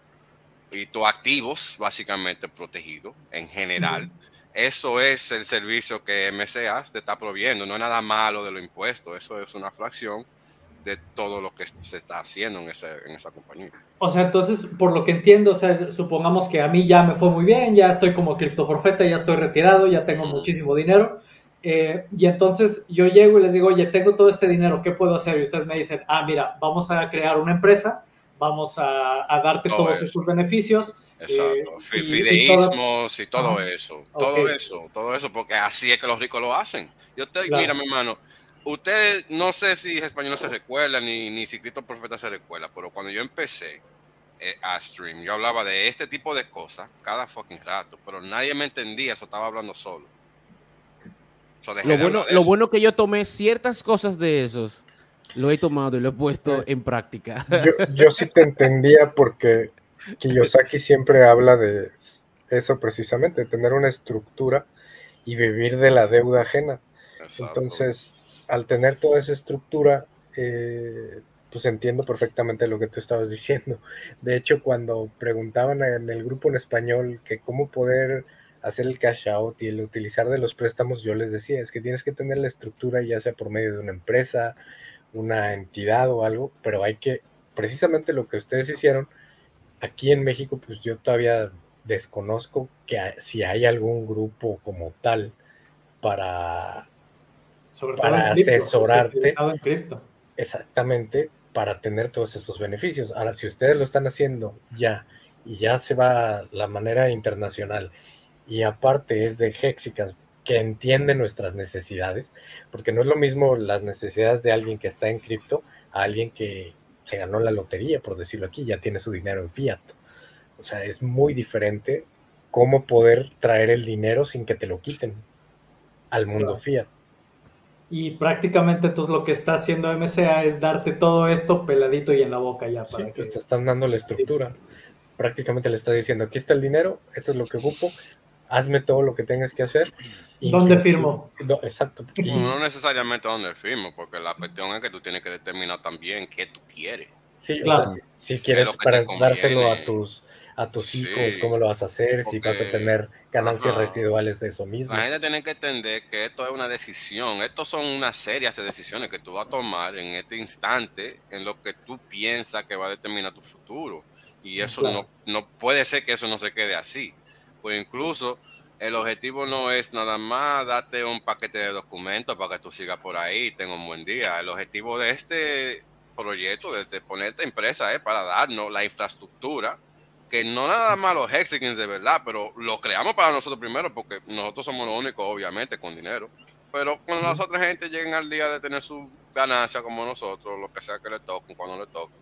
y tus activos básicamente protegidos en general. Eso es el servicio que MCA te está proveyendo, no es nada malo de los impuestos, eso es una fracción de todo lo que se está haciendo en, ese, en esa compañía. O sea, entonces, por lo que entiendo, o sea, supongamos que a mí ya me fue muy bien, ya estoy como criptoprofeta, ya estoy retirado, ya tengo muchísimo dinero, eh, y entonces yo llego y les digo, oye, tengo todo este dinero, ¿qué puedo hacer? Y ustedes me dicen, ah, mira, vamos a crear una empresa vamos a, darte todos esos beneficios. Exacto, eh, fideísmos y, todo eso, todo eso, todo eso, porque así es que los ricos lo hacen. Yo te, mira, mi hermano, usted no sé si español se recuerda ni, ni si Cristo Profeta se recuerda, pero cuando yo empecé eh, a stream, yo hablaba de este tipo de cosas cada fucking rato, pero nadie me entendía, eso estaba hablando solo. lo, bueno, lo bueno que yo tomé ciertas cosas de esos Lo he tomado y lo he puesto en práctica. Yo, yo sí te entendía porque Kiyosaki siempre habla de eso precisamente, de tener una estructura y vivir de la deuda ajena. Entonces, al tener toda esa estructura, eh, pues entiendo perfectamente lo que tú estabas diciendo. De hecho, cuando preguntaban en el grupo en español que cómo poder hacer el cash out y el utilizar de los préstamos, yo les decía, es que tienes que tener la estructura ya sea por medio de una empresa, una entidad o algo, pero hay que, precisamente lo que ustedes hicieron, aquí en México, pues yo todavía desconozco que si hay algún grupo como tal para, para asesorarte. Exactamente, para tener todos estos beneficios. Ahora, si ustedes lo están haciendo ya y ya se va la manera internacional y aparte es de Hexicas que entiende nuestras necesidades, porque no es lo mismo las necesidades de alguien que está en cripto a alguien que se ganó la lotería, por decirlo aquí, ya tiene su dinero en fiat. O sea, es muy diferente cómo poder traer el dinero sin que te lo quiten al mundo fiat. Y prácticamente entonces lo que está haciendo MCA es darte todo esto peladito y en la boca ya. Para que... te están dando la estructura. Prácticamente le está diciendo, aquí está el dinero, esto es lo que ocupo, hazme todo lo que tengas que hacer. ¿Dónde firmo? exacto. No necesariamente dónde firmo, porque la cuestión es que tú tienes que determinar también qué tú quieres. Sí, claro. si, quieres para dárselo a tus a tus hijos, cómo lo vas a hacer, si vas a tener ganancias residuales de eso mismo. La gente tiene que entender que esto es una decisión, esto son unas serias de decisiones que tú vas a tomar en este instante en lo que tú piensas que va a determinar tu futuro. Y eso no, no puede ser que eso no se quede así. Pues incluso el objetivo no es nada más darte un paquete de documentos para que tú sigas por ahí y tengas un buen día. El objetivo de este proyecto, de, poner esta empresa, es para darnos la infraestructura, que no nada más los Hexagons de verdad, pero lo creamos para nosotros primero, porque nosotros somos los únicos, obviamente, con dinero. Pero cuando las otras gente lleguen al día de tener su ganancia como nosotros, lo que sea que le toque, cuando le toque,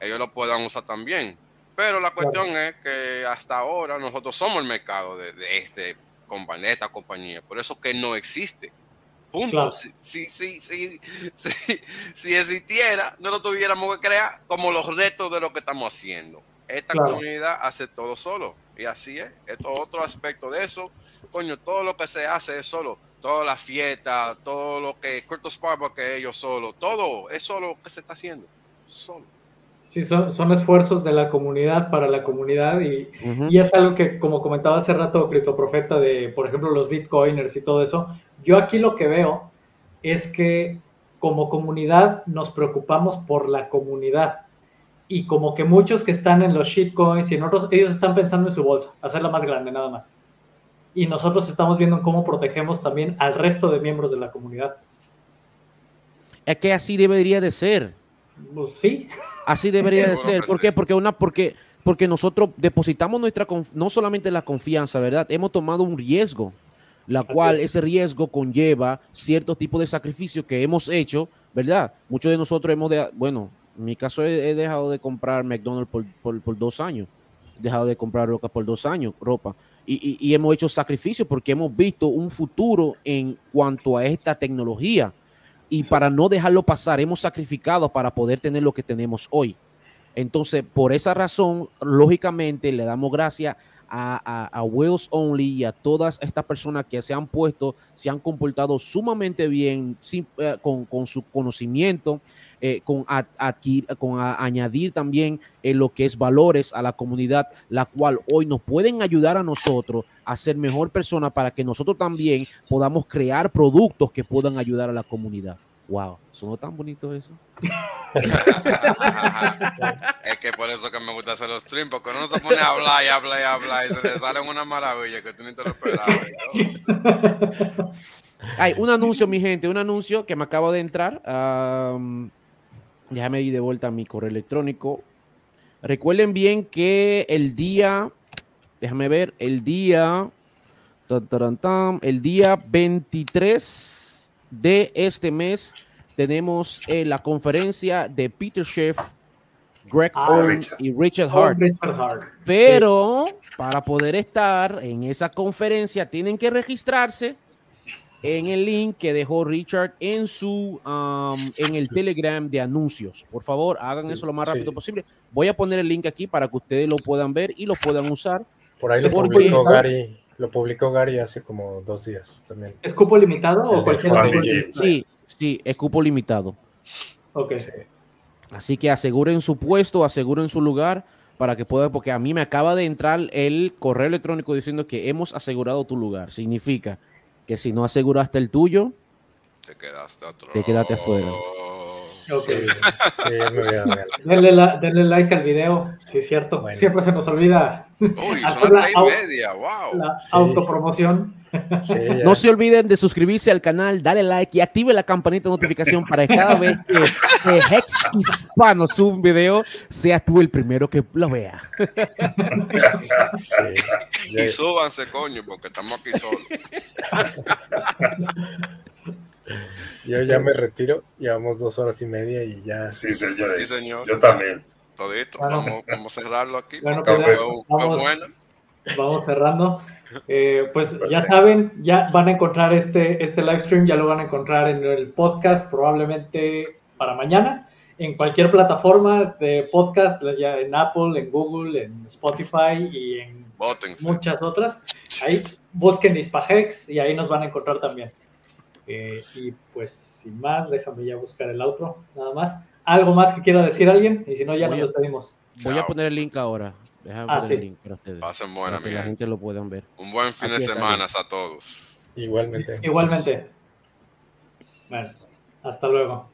ellos lo puedan usar también. Pero la cuestión es que hasta ahora nosotros somos el mercado de, este compañía, esta compañía. Por eso que no existe. Punto. Si, si, si, si, existiera, no lo tuviéramos que crear como los retos de lo que estamos haciendo. Esta comunidad hace todo solo. Y así es. Esto es otro aspecto de eso. Coño, todo lo que se hace es solo. Todas las fiestas, todo lo que Curto Spark que ellos solo. Todo es solo lo que se está haciendo. Solo. Sí, son, son esfuerzos de la comunidad para la comunidad y, y, es algo que, como comentaba hace rato Criptoprofeta, de, por ejemplo, los bitcoiners y todo eso, yo aquí lo que veo es que como comunidad nos preocupamos por la comunidad y como que muchos que están en los shitcoins y en otros, ellos están pensando en su bolsa, hacerla más grande nada más. Y nosotros estamos viendo cómo protegemos también al resto de miembros de la comunidad. Es que así debería de ser. Pues sí. Así debería de ser. ¿Por qué? Porque, una, porque, porque nosotros depositamos nuestra, no solamente la confianza, ¿verdad? Hemos tomado un riesgo, la cual ese riesgo conlleva cierto tipo de sacrificio que hemos hecho, ¿verdad? Muchos de nosotros hemos, de, bueno, en mi caso he, dejado de comprar McDonald's por, dos años, he dejado de comprar ropa por dos años, ropa. Y, y, hemos hecho sacrificios porque hemos visto un futuro en cuanto a esta tecnología y para no dejarlo pasar, hemos sacrificado para poder tener lo que tenemos hoy. Entonces, por esa razón, lógicamente, le damos gracias a, a, Wells Only y a todas estas personas que se han puesto, se han comportado sumamente bien eh, con, su conocimiento, eh, con, con añadir también eh, lo que es valores a la comunidad, la cual hoy nos pueden ayudar a nosotros a ser mejor personas para que nosotros también podamos crear productos que puedan ayudar a la comunidad. Wow, sonó tan bonito eso. es que por eso que me gusta hacer los streams, porque uno se pone a hablar y hablar y hablar y se le salen una maravilla que tú ni te lo esperabas. Hay un anuncio, mi gente, un anuncio que me acaba de entrar. déjame ir de vuelta a mi correo electrónico. Recuerden bien que el día, déjame ver, el día, el día 23 de este mes tenemos eh, la conferencia de Peter Schiff, Greg ah, y Richard Hart. Pero para poder estar en esa conferencia tienen que registrarse en el link que dejó Richard en su en el Telegram de anuncios. Por favor, hagan eso lo más rápido posible. Voy a poner el link aquí para que ustedes lo puedan ver y lo puedan usar. Por ahí lo publicó Gary, lo publicó Gary hace como dos días también. ¿Es cupo limitado o cualquier Sí, sí, es cupo limitado. Ok. Así que aseguren su puesto, aseguren su lugar para que pueda, porque a mí me acaba de entrar el correo electrónico diciendo que hemos asegurado tu lugar. Significa que si no aseguraste el tuyo, te quedaste atrás. Te quedaste afuera. Sí, denle, like al video, sí es cierto. Siempre se nos olvida. Uy, son la, y media, wow. La autopromoción. no se olviden de suscribirse al canal, dale like y active la campanita de notificación para que cada vez que, Hex Hispano sube un video, seas tú el primero que lo vea. Y súbanse, coño, porque estamos aquí solos. Yo ya me retiro, llevamos dos horas y media y ya. Sí, señores. Sí, señor. Yo también. Todito, vamos, vamos, a cerrarlo aquí. Bueno, pues, vamos, vamos, cerrando. Eh, pues, pues ya saben, ya van a encontrar este, este live stream, ya lo van a encontrar en el podcast probablemente para mañana. En cualquier plataforma de podcast, ya en Apple, en Google, en Spotify y en muchas otras. Ahí busquen Hispahex y ahí nos van a encontrar también. Eh, y pues sin más, déjame ya buscar el outro, nada más. ¿Algo más que quiera decir alguien? Y si no, ya nos despedimos. Voy a poner el link ahora. Déjame ah, poner el link para ustedes. Pasen buena, para que la gente lo puedan ver. Un buen fin de semana a todos. Igualmente. Igualmente. Bueno, hasta luego.